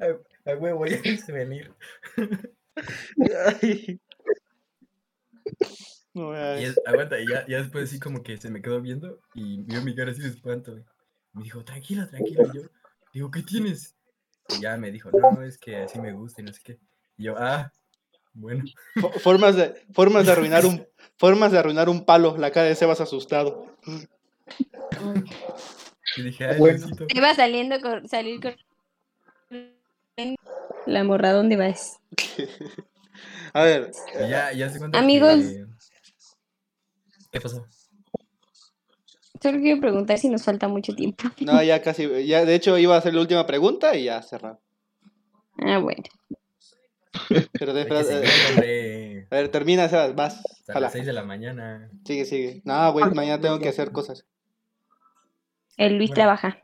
A a huevo, ya hice venir. Ay. No, Y es- aguanta, y ya, ya después así como que se me quedó viendo y vio mi cara así de espanto, güey. Me dijo, tranquilo, tranquilo. Y yo, digo, ¿qué tienes? Y ya me dijo, no, es que así me gusta y no sé qué. Y yo, ah, bueno. Fo- Formas de, formas de arruinar un, <laughs> formas de arruinar un palo, la cara de Sebas asustado. Y dije, ay, Bueno. Diosito". Te iba saliendo con, salir con la morra, ¿dónde vas? <laughs> A ver, ya, ya se cuenta Amigos. que- ¿Qué pasó? Solo quiero preguntar si nos falta mucho tiempo. no, ya casi, ya de hecho iba a hacer la última pregunta y ya cerrar. Ah, bueno. Pero de, seguir, hombre. a ver, termina, Sebas, vas. Hasta jala. las 6 de la mañana. Sigue, sigue. No, güey, mañana tengo que hacer cosas. El Luis Bueno. trabaja.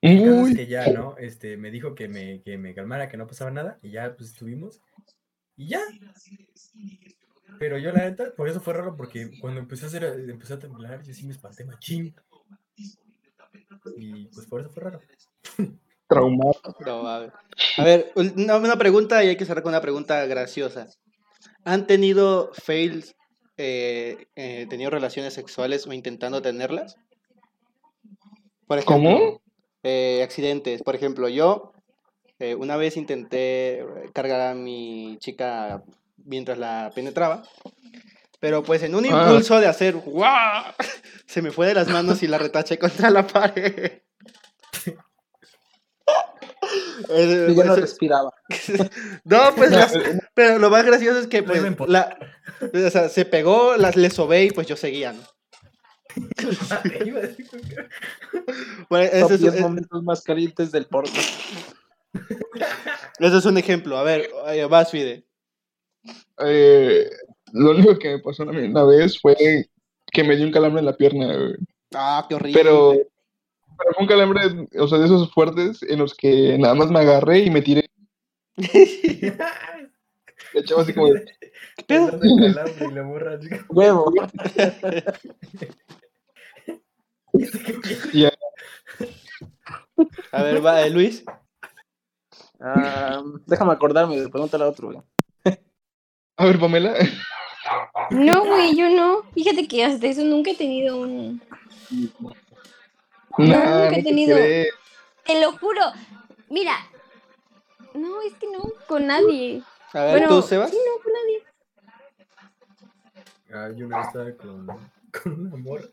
El caso es que ya, ¿no? Este, me dijo que me, que me calmara, que no pasaba nada, y ya, pues estuvimos. Y ya. Pero yo, la neta, por eso fue raro, porque cuando empecé a hacer, empezó a temblar, yo sí me espanté machín. Y pues por eso fue raro. <laughs> Traumado. No, a ver. A ver, una, una pregunta y hay que cerrar con una pregunta graciosa. ¿Han tenido fails, eh, eh, tenido relaciones sexuales o intentando tenerlas? Por ejemplo, ¿Cómo? eh, accidentes. Por ejemplo, yo eh, una vez intenté cargar a mi chica mientras la penetraba, pero pues en un Ah. impulso de hacer ¡guau! se me fue de las manos y la retaché contra la pared. Eh, Y ya no eso- respiraba. <laughs> no, pues, No, las- pero lo más gracioso es que, pues, la, o sea, se pegó, las, le sobé y pues yo seguía, ¿no? Iba a decir que- Bueno, Top ese, es, 10 eh, momentos más calientes del porno. ese es un ejemplo. A ver, vas, Fide. Eh, lo único que me pasó una, una vez fue que me dio un calambre en la pierna, güey. Ah, qué horrible. Pero, pero fue un calambre, o sea, de esos fuertes en los que nada más me agarré y me tiré. <laughs> Le echaba así como ¿Qué pedo? Y la Huevo. A ver, va, eh, Luis. Ah, déjame acordarme, pregúntale a otro, güey. A ver, Pamela. No, güey, yo no. Fíjate que hasta eso nunca he tenido un. Nah, nunca he no te tenido. Te lo juro. Mira. No, es que no, con nadie. A ver, Bueno, ¿tú, Sebas? sí, no, con nadie. Ah, yo una vez estaba con, <laughs> con un amor.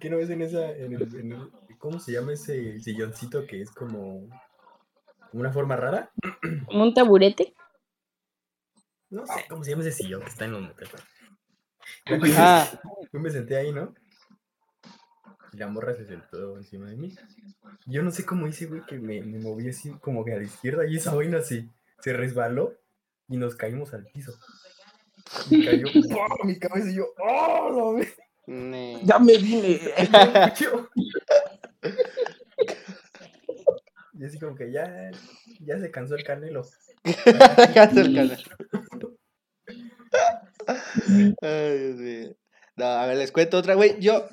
¿Qué no ves en esa, en el, en el- ¿cómo se llama ese silloncito que es como, como una forma rara? Como un taburete. No sé cómo se llama ese sillón que está en los. Ah, Yo me senté ahí, ¿no? Y la morra se sentó encima de mí. Yo no sé cómo hice, güey, que me, me moví así como que a la izquierda y esa vaina así se resbaló y nos caímos al piso. Y cayó ¡pum! mi cabeza y yo, ¡oh! ve-". ne. Ya me vine. Yo- Y así como que ya, ya se cansó el canelo. <laughs> Ya se alcanza. Ay, Dios mío. No, a ver, les cuento otra, güey. Yo,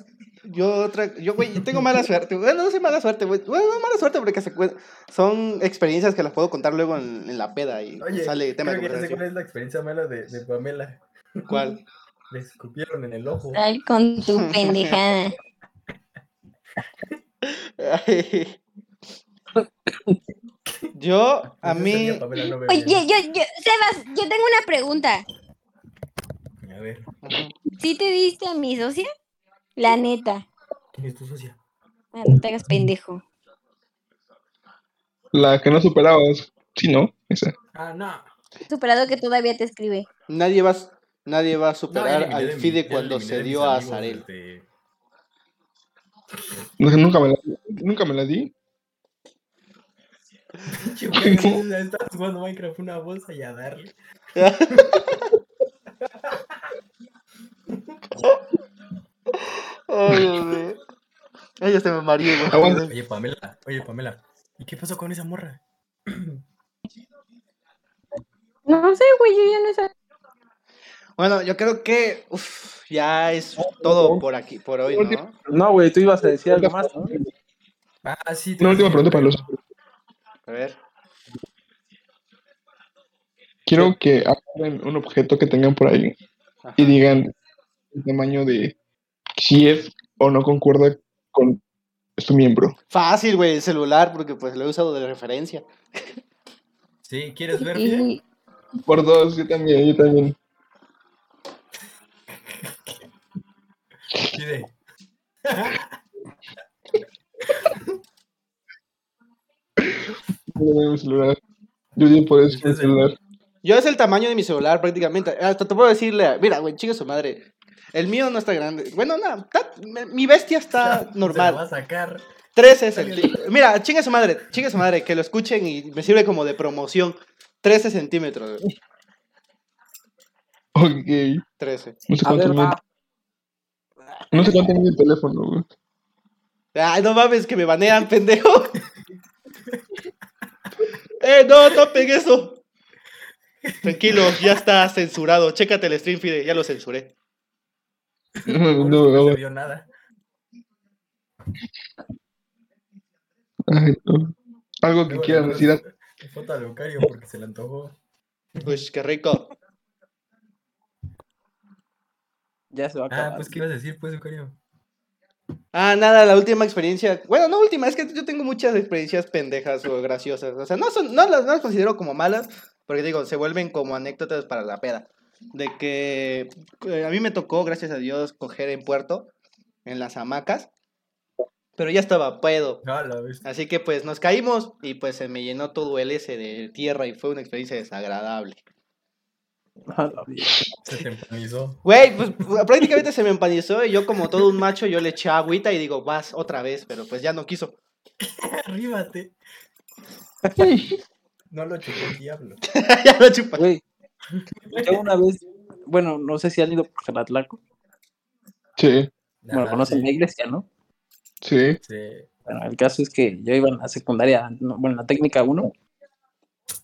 yo otra, yo, güey, yo tengo mala <laughs> suerte. Bueno, no sé mala suerte, güey. Bueno, no mala suerte porque se son experiencias que las puedo contar luego en, en la peda y Oye, sale tema de creo que ya sé cuál es la experiencia mala de, de Pamela. ¿Cuál? <laughs> Le escupieron en el ojo. Ay, con tu pendejada. Ay. <laughs> Yo, a día mí, Pamela no me Oye, yo, yo, Sebas, yo tengo una pregunta. Ver. ¿Sí te diste a mi socia? La neta. ¿quién es tu socia? Ah, No te hagas pendejo. La que no superabas. Sí, ¿no? Esa. Ah, no. Superado que todavía te escribe. nadie va, nadie va a No, superar eliminé al de mi- Fide ya cuando se dio a Azarel. desde- No, Nunca me la, nunca me la di. Pinche <laughs> Estabas jugando Minecraft una bolsa y a darle. <laughs> Ay, Dios mío. Ay, me mareé, güey. Aguanta. Oye, Pamela, oye, Pamela. ¿Y qué pasó con esa morra? No sé, güey, yo ya no sé. Bueno, yo creo que uf, ya es todo por aquí, por hoy, ¿no? No, güey, tú ibas a decir algo más, ¿no? Ah, sí. Una última pregunta para los. A ver. Quiero que agarren un objeto que tengan por ahí Ajá. y digan el tamaño de si es o no concuerda con su miembro. Fácil, güey, el celular, porque pues lo he usado de referencia. Sí, ¿quieres ver? Y Por dos, yo también, yo también. Pide. Yo también mi celular. Yo di por eso mi Entonces, celular. Yo es el tamaño de mi celular prácticamente. Hasta te puedo decirle, mira, güey, chingue su madre. El mío no está grande. Bueno, no, está- mi bestia está <laughs> Se la va normal. a sacar. 13 centímetros. Mira, chingue su madre, chingue su madre, que lo escuchen y me sirve como de promoción. 13 centímetros, güey. Ok. 13. No sé A cuánto ver, mide. va. No sé cuánto mide el teléfono, güey. Ay, no mames, que me banean, pendejo. <laughs> eh, no, tapen eso. Tranquilo, ya está censurado. Chécate el stream, Fide, ya lo censuré. <laughs> No, No, no, se vio nada. ay, no. Algo que mandas decir. Foto a Lucario porque se le antojó. Uy, qué rico. Ya se va a acabar. Ah, pues, ¿qué ibas a decir, pues, Lucario? Ah, nada, la última experiencia. Bueno, no última, es que yo tengo muchas experiencias pendejas o graciosas. O sea, no, son, no, las, no las considero como malas, porque digo, se vuelven como anécdotas para la peda. De que eh, a mí me tocó, gracias a Dios, coger en puerto, en las hamacas, pero ya estaba pedo. Ah. Así que pues nos caímos y pues se me llenó todo el S de tierra y fue una experiencia desagradable. Se te empanizó. Güey, pues <laughs> prácticamente se me empanizó y yo como todo un macho yo le eché agüita y digo, vas otra vez, pero pues ya no quiso. <laughs> Arríbate. <laughs> No lo chupó el diablo. ya lo chupa. Güey, yo una vez, bueno, no sé si han ido por Jalatlaco. Sí, Bueno, conocen la iglesia, ¿no? sí. Sí. Bueno, el caso es que yo iba en la secundaria, no, bueno, en la técnica 1,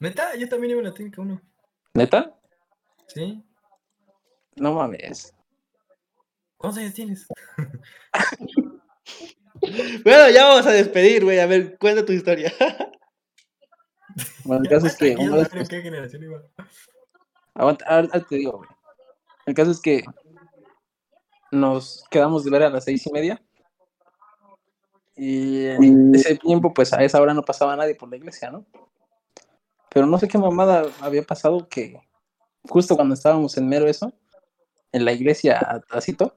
Neta, yo también iba en la técnica 1. ¿neta? Sí. No mames. ¿Cuántos años tienes? <laughs> Bueno, ya vamos a despedir, güey. A ver, cuenta tu historia. Bueno, el caso es que una vez ¿Qué generación iba? Aguanta, te digo, güey. El caso es que nos quedamos de ver a las seis y media. Y en ese tiempo, pues a esa hora no pasaba nadie por la iglesia, ¿no? Pero no sé qué mamada había pasado que justo cuando estábamos en mero eso, en la iglesia atrásito,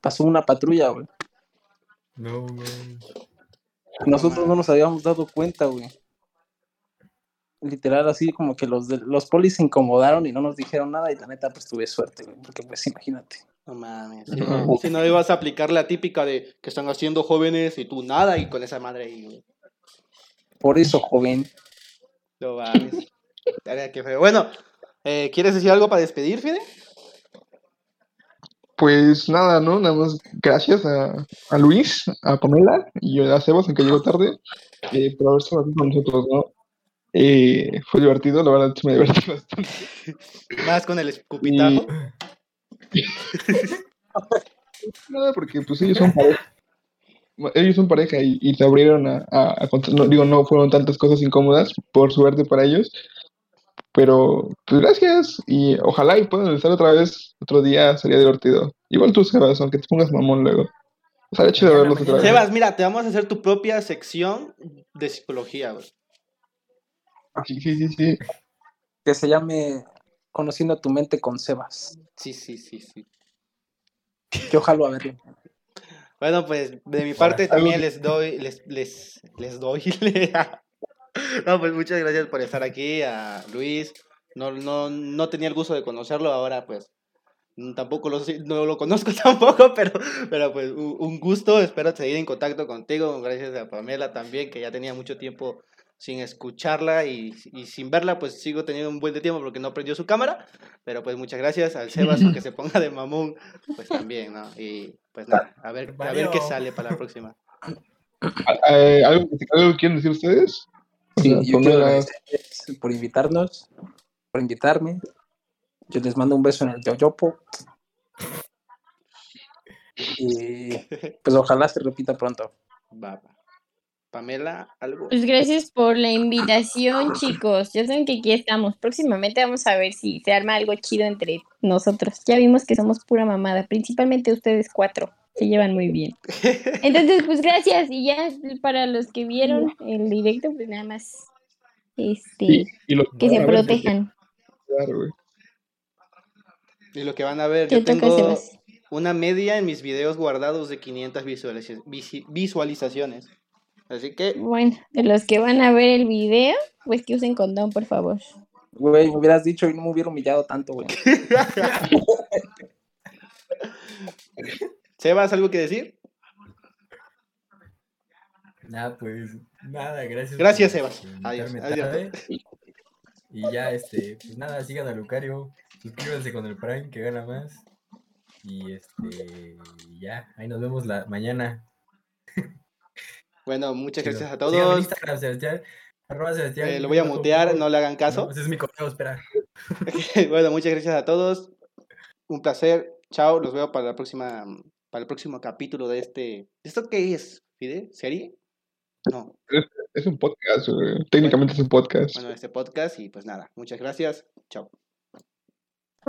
pasó una patrulla, güey. No, güey. Nosotros no nos habíamos dado cuenta, güey. Literal, así como que los, de, los polis se incomodaron y no nos dijeron nada y la neta, pues tuve suerte, güey. Porque pues imagínate. No mames. Si no, si no ibas a aplicar la típica de que están haciendo jóvenes y tú nada y con esa madre ahí, güey. Por eso, joven. No mames. Verga, qué feo. Bueno, eh, ¿quieres decir algo para despedir, Fide? Pues nada, ¿no? Nada más gracias a, a Luis, a Pamela y a Sebas, aunque llegó tarde, eh, por haber estado aquí con nosotros, ¿no? Eh, fue divertido, la verdad, me divertí <laughs> bastante. Más con el escupitajo. <laughs> Nada, porque pues ellos son pareja. Ellos son pareja y, y se abrieron a, a- a contar- no, digo, no fueron tantas cosas incómodas, por suerte para ellos. Pero, pues gracias. Y ojalá y puedan estar otra vez otro día, sería divertido. Igual tú, Sebas, aunque te pongas mamón luego. Estaría chido Mañana, verlos otra vez. Sebas, mira, te vamos a hacer tu propia sección de psicología, güey. Sí, sí, sí, sí. Que se llame Conociendo tu mente con Sebas. Sí, sí, sí, sí. Yo jalo a verlo. Bueno, pues de mi parte también les doy, les, les, les doy. <laughs> no, pues muchas gracias por estar aquí, a Luis. No, no, no tenía el gusto de conocerlo, ahora pues mm, tampoco lo, no lo conozco <laughs> tampoco, pero, pero pues un gusto, espero seguir en contacto contigo, gracias a Pamela también, que ya tenía mucho tiempo sin escucharla y, y sin verla, pues sigo teniendo un buen de tiempo porque no prendió su cámara, pero pues muchas gracias al Sebas, que se ponga de mamón, pues también, ¿no? Y pues nada, a ver, a ver qué sale para la próxima. Eh, ¿algo, ¿Algo quieren decir ustedes? O Sí, sea, yo quiero Pamela- agradecerles por invitarnos, por invitarme. Yo les mando un beso en el yoyopo. Y pues ojalá se repita pronto. Va, va. Pamela, algo. Pues gracias por la invitación, chicos. Ya saben que aquí estamos. Próximamente vamos a ver si se arma algo chido entre nosotros. Ya vimos que somos pura mamada, principalmente ustedes cuatro. Se llevan muy bien. <laughs> Entonces, pues gracias. Y ya para los que vieron el directo, pues nada más este Y, y lo que se protejan. claro, güey. Y lo que van a ver, yo tengo una media en mis videos guardados de 500 visualiza- visi- visualizaciones. Así que, Bueno, de los que van a ver el video, pues que usen condón, por favor. Güey, me hubieras dicho y no me hubiera humillado tanto, güey. <laughs> Sebas, ¿algo que decir? Nada, pues, nada, gracias. Gracias, por- Sebas. por Adiós, adiós. Y ya, este, pues nada, sigan a Lucario, suscríbanse con el Prime que gana más. Y este, ya, ahí nos vemos la mañana. <laughs> Bueno, muchas gracias a todos. Instagram, Sebastián. Arroba Sebastián. Eh, lo voy a mutear, no le hagan caso. No, ese es mi correo, espera. <laughs> bueno, muchas gracias a todos. Un placer. Chao, los veo para la próxima para el próximo capítulo de este. ¿Esto qué es? ¿Fide? ¿Serie? No, Es un podcast. Técnicamente es un podcast. bueno, este podcast y pues nada, muchas gracias. Chao.